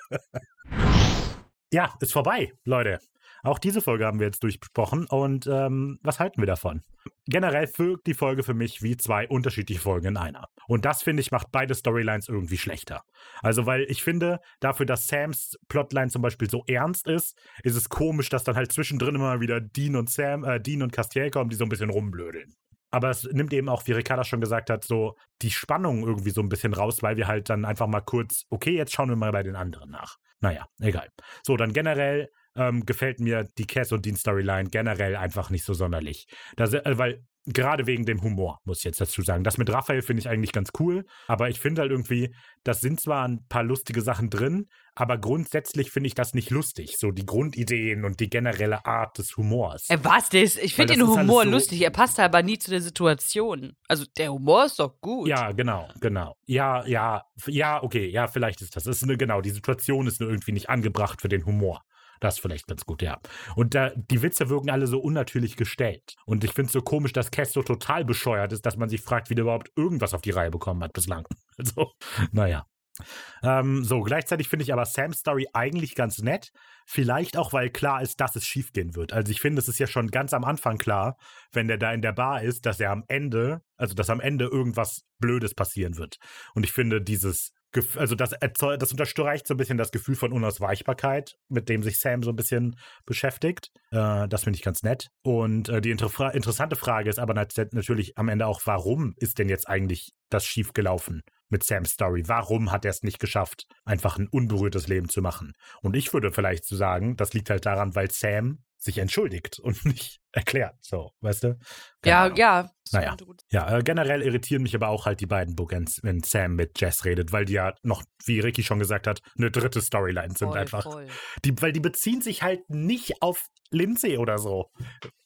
ja, ist vorbei, Leute. Auch diese Folge haben wir jetzt durchbesprochen. Und ähm, was halten wir davon? Generell wirkt die Folge für mich wie zwei unterschiedliche Folgen in einer. Und das, finde ich, macht beide Storylines irgendwie schlechter. Also, weil ich finde, dafür, dass Sams Plotline zum Beispiel so ernst ist, ist es komisch, dass dann halt zwischendrin immer wieder Dean und Sam, äh, Dean und Castiel kommen, die so ein bisschen rumblödeln. Aber es nimmt eben auch, wie Ricarda schon gesagt hat, so die Spannung irgendwie so ein bisschen raus, weil wir halt dann einfach mal kurz, okay, jetzt schauen wir mal bei den anderen nach. Naja, egal. So, dann generell ähm, gefällt mir die Cass und Dean Storyline generell einfach nicht so sonderlich. Das, äh, weil gerade wegen dem Humor, muss ich jetzt dazu sagen. Das mit Raphael finde ich eigentlich ganz cool, aber ich finde halt irgendwie, das sind zwar ein paar lustige Sachen drin, aber grundsätzlich finde ich das nicht lustig. So die Grundideen und die generelle Art des Humors. Äh, was? Ist, ich finde den Humor so- lustig. Er passt aber nie zu der Situation. Also der Humor ist doch gut. Ja, genau, genau. Ja, ja, ja, okay, ja, vielleicht ist das. das ist eine, genau, die Situation ist nur irgendwie nicht angebracht für den Humor. Das ist vielleicht ganz gut, ja. Und da, die Witze wirken alle so unnatürlich gestellt. Und ich finde es so komisch, dass Cass so total bescheuert ist, dass man sich fragt, wie der überhaupt irgendwas auf die Reihe bekommen hat bislang. Also, naja. Ähm, so, gleichzeitig finde ich aber Sam's Story eigentlich ganz nett. Vielleicht auch, weil klar ist, dass es schiefgehen wird. Also ich finde, es ist ja schon ganz am Anfang klar, wenn der da in der Bar ist, dass er am Ende, also dass am Ende irgendwas Blödes passieren wird. Und ich finde dieses, also das, erzeu- das unterstreicht so ein bisschen das Gefühl von Unausweichbarkeit, mit dem sich Sam so ein bisschen beschäftigt. Äh, das finde ich ganz nett. Und äh, die inter interessante Frage ist aber nat natürlich am Ende auch, warum ist denn jetzt eigentlich das schiefgelaufen mit Sam's Story? Warum hat er es nicht geschafft, einfach ein unberührtes Leben zu machen? Und ich würde vielleicht so sagen, das liegt halt daran, weil Sam sich entschuldigt und nicht erklärt. So, weißt du? Keine Ja, Ahnung. ja. Naja. Ja, äh, generell irritieren mich aber auch halt die beiden Bookends, wenn Sam mit Jess redet, weil die ja noch, wie Ricky schon gesagt hat, eine dritte Storyline sind Voll, einfach. voll. Die, weil die beziehen sich halt nicht auf Lindsay oder so.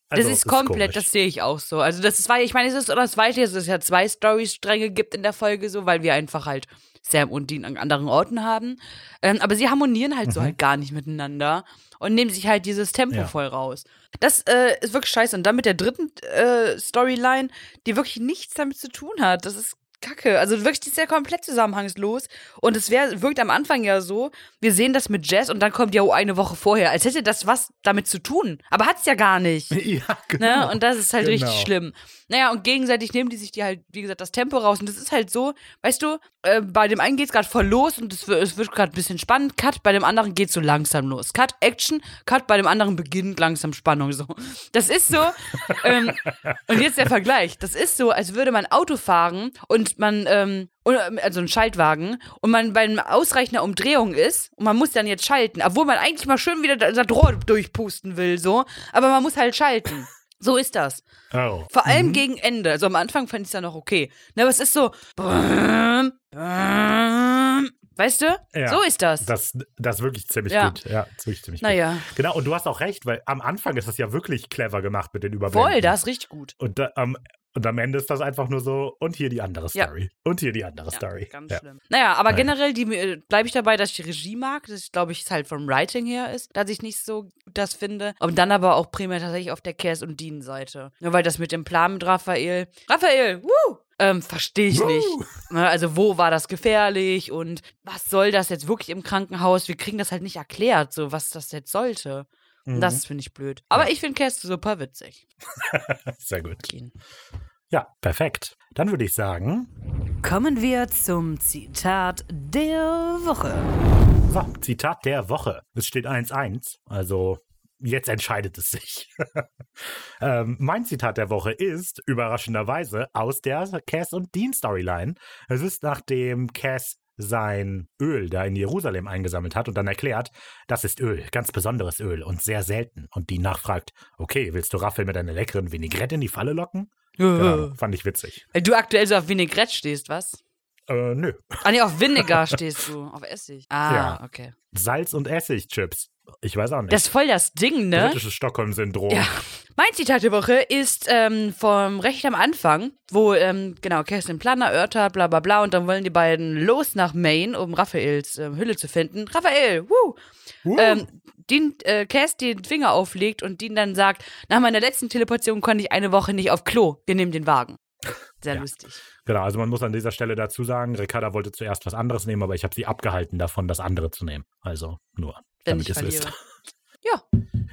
Also, das ist komplett, komisch. das sehe ich auch so. Also das ist, weil ich meine, es ist das Zweite, dass es ja zwei Storystränge gibt in der Folge so, weil wir einfach halt Sam und Dean an anderen Orten haben. Ähm, aber sie harmonieren halt so Mhm. halt gar nicht miteinander und nehmen sich halt dieses Tempo Ja. voll raus. Das äh, ist wirklich scheiße. Und dann mit der dritten äh, Storyline, die wirklich nichts damit zu tun hat. Das ist Kacke. Also wirklich, die ist ja komplett zusammenhangslos. Und es wär, wirkt am Anfang ja so, wir sehen das mit Jazz und dann kommt ja eine Woche vorher, als hätte das was damit zu tun. Aber hat's ja gar nicht. Ja, genau. Ne? Und das ist halt richtig Genau. schlimm. Naja, und gegenseitig nehmen die sich die halt, wie gesagt, das Tempo raus. Und das ist halt so, weißt du, äh, bei dem einen geht's gerade voll los und es wird, es wird gerade ein bisschen spannend. Cut, bei dem anderen geht's so langsam los. Cut, Action, Cut, bei dem anderen beginnt langsam Spannung. So. Das ist so, ähm, und jetzt der Vergleich. Das ist so, als würde man Auto fahren und man, ähm, also ein Schaltwagen, und man bei einem Ausreichen der Umdrehung ist und man muss dann jetzt schalten, obwohl man eigentlich mal schön wieder das Rohr durchpusten will, so, aber man muss halt schalten. So ist das. Oh. Vor allem gegen Ende. Also am Anfang fand ich es ja noch okay. Ne, aber es ist so. Weißt du? Ja, so ist das. Das, das ist wirklich ziemlich Ja. gut. Ja, wirklich ziemlich naja. gut. Genau, und du hast auch recht, weil am Anfang ist das ja wirklich clever gemacht mit den Überblenden. Voll, das ist richtig gut. Und, da, am- und am Ende ist das einfach nur so, und hier die andere Ja. Story. Und hier die andere Ja, Story. ganz ja. schlimm. Naja, aber generell äh, bleibe ich dabei, dass ich die Regie mag. Das glaube ich, halt vom Writing her ist, dass ich nicht so das finde. Und dann aber auch primär tatsächlich auf der Cass und Dean Seite. Nur weil das mit dem Plan mit Raphael. Raphael, wuh! Ähm, verstehe ich nicht. Ne, Also, wo war das gefährlich und was soll das jetzt wirklich im Krankenhaus? Wir kriegen das halt nicht erklärt, so was das jetzt sollte. Mhm. Das finde ich blöd. Aber ich finde Cass super witzig. Sehr gut. Dean. Ja, perfekt. Dann würde ich sagen, Kommen wir zum Zitat der Woche. so, Zitat der Woche. Es steht 1-1, also jetzt entscheidet es sich. ähm, mein Zitat der Woche ist überraschenderweise aus der Cass und Dean Storyline. Es ist nachdem Cass sein Öl da in Jerusalem eingesammelt hat und dann erklärt, das ist Öl, ganz besonderes Öl und sehr selten. Und Dean nachfragt, okay, willst du Raphael mit einer leckeren Vinaigrette in die Falle locken? Genau, fand ich witzig. Weil du aktuell so auf Vinaigrette stehst, was? Äh, nö. Ah, nee, auf Vinegar stehst du. Auf Essig. Ah, Ja. okay. Salz- und Essigchips. Ich weiß auch nicht. Das ist voll das Ding, ne? Britisches Stockholm-Syndrom. Ja. Mein Zitat der Woche ist ähm, vom recht am Anfang, wo, ähm, genau, Kerstin Plan erörtert, bla bla bla, und dann wollen die beiden los nach Maine, um Raphaels ähm, Hülle zu finden. Raphael, wuh! Uh, Ähm, Dean, äh, Cass den Finger auflegt und Dean dann sagt, nach meiner letzten Teleportation konnte ich eine Woche nicht auf Klo. Wir nehmen den Wagen. Sehr Ja. lustig. genau, also man muss an dieser Stelle dazu sagen, Ricarda wollte zuerst was anderes nehmen, aber ich habe sie abgehalten davon, das andere zu nehmen. Also nur, Wenn damit ihr es wisst. Ja.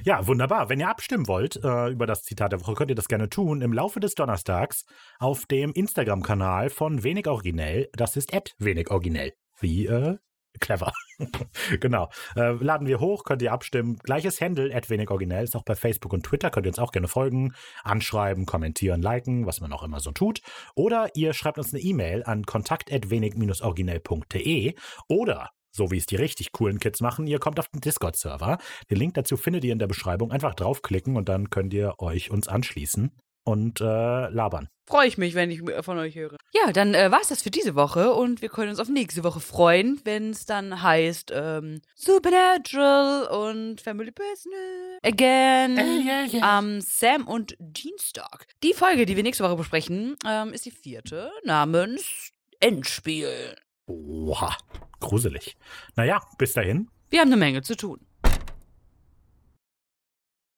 Ja, wunderbar. Wenn ihr abstimmen wollt äh, über das Zitat der Woche, könnt ihr das gerne tun im Laufe des Donnerstags auf dem Instagram-Kanal von Wenig Originell. Das ist wenig originell. Wie äh, clever. genau. Äh, laden wir hoch, könnt ihr abstimmen. Gleiches Handle, wenig originell, ist auch bei Facebook und Twitter. Könnt ihr uns auch gerne folgen, anschreiben, kommentieren, liken, was man auch immer so tut. Oder ihr schreibt uns eine E-Mail an kontakt.wenig-originell.de oder so wie es die richtig coolen Kids machen, ihr kommt auf den Discord-Server. Den Link dazu findet ihr in der Beschreibung. Einfach draufklicken und dann könnt ihr euch uns anschließen und äh, labern. Freue ich mich, wenn ich von euch höre. Ja, dann äh, war es das für diese Woche und wir können uns auf nächste Woche freuen, wenn es dann heißt ähm, Supernatural und Family Business again am Sam und Dienstag. Die Folge, die wir nächste Woche besprechen, ähm, ist die vierte namens Endspiel. Oha, gruselig. Naja, bis dahin. Wir haben eine Menge zu tun.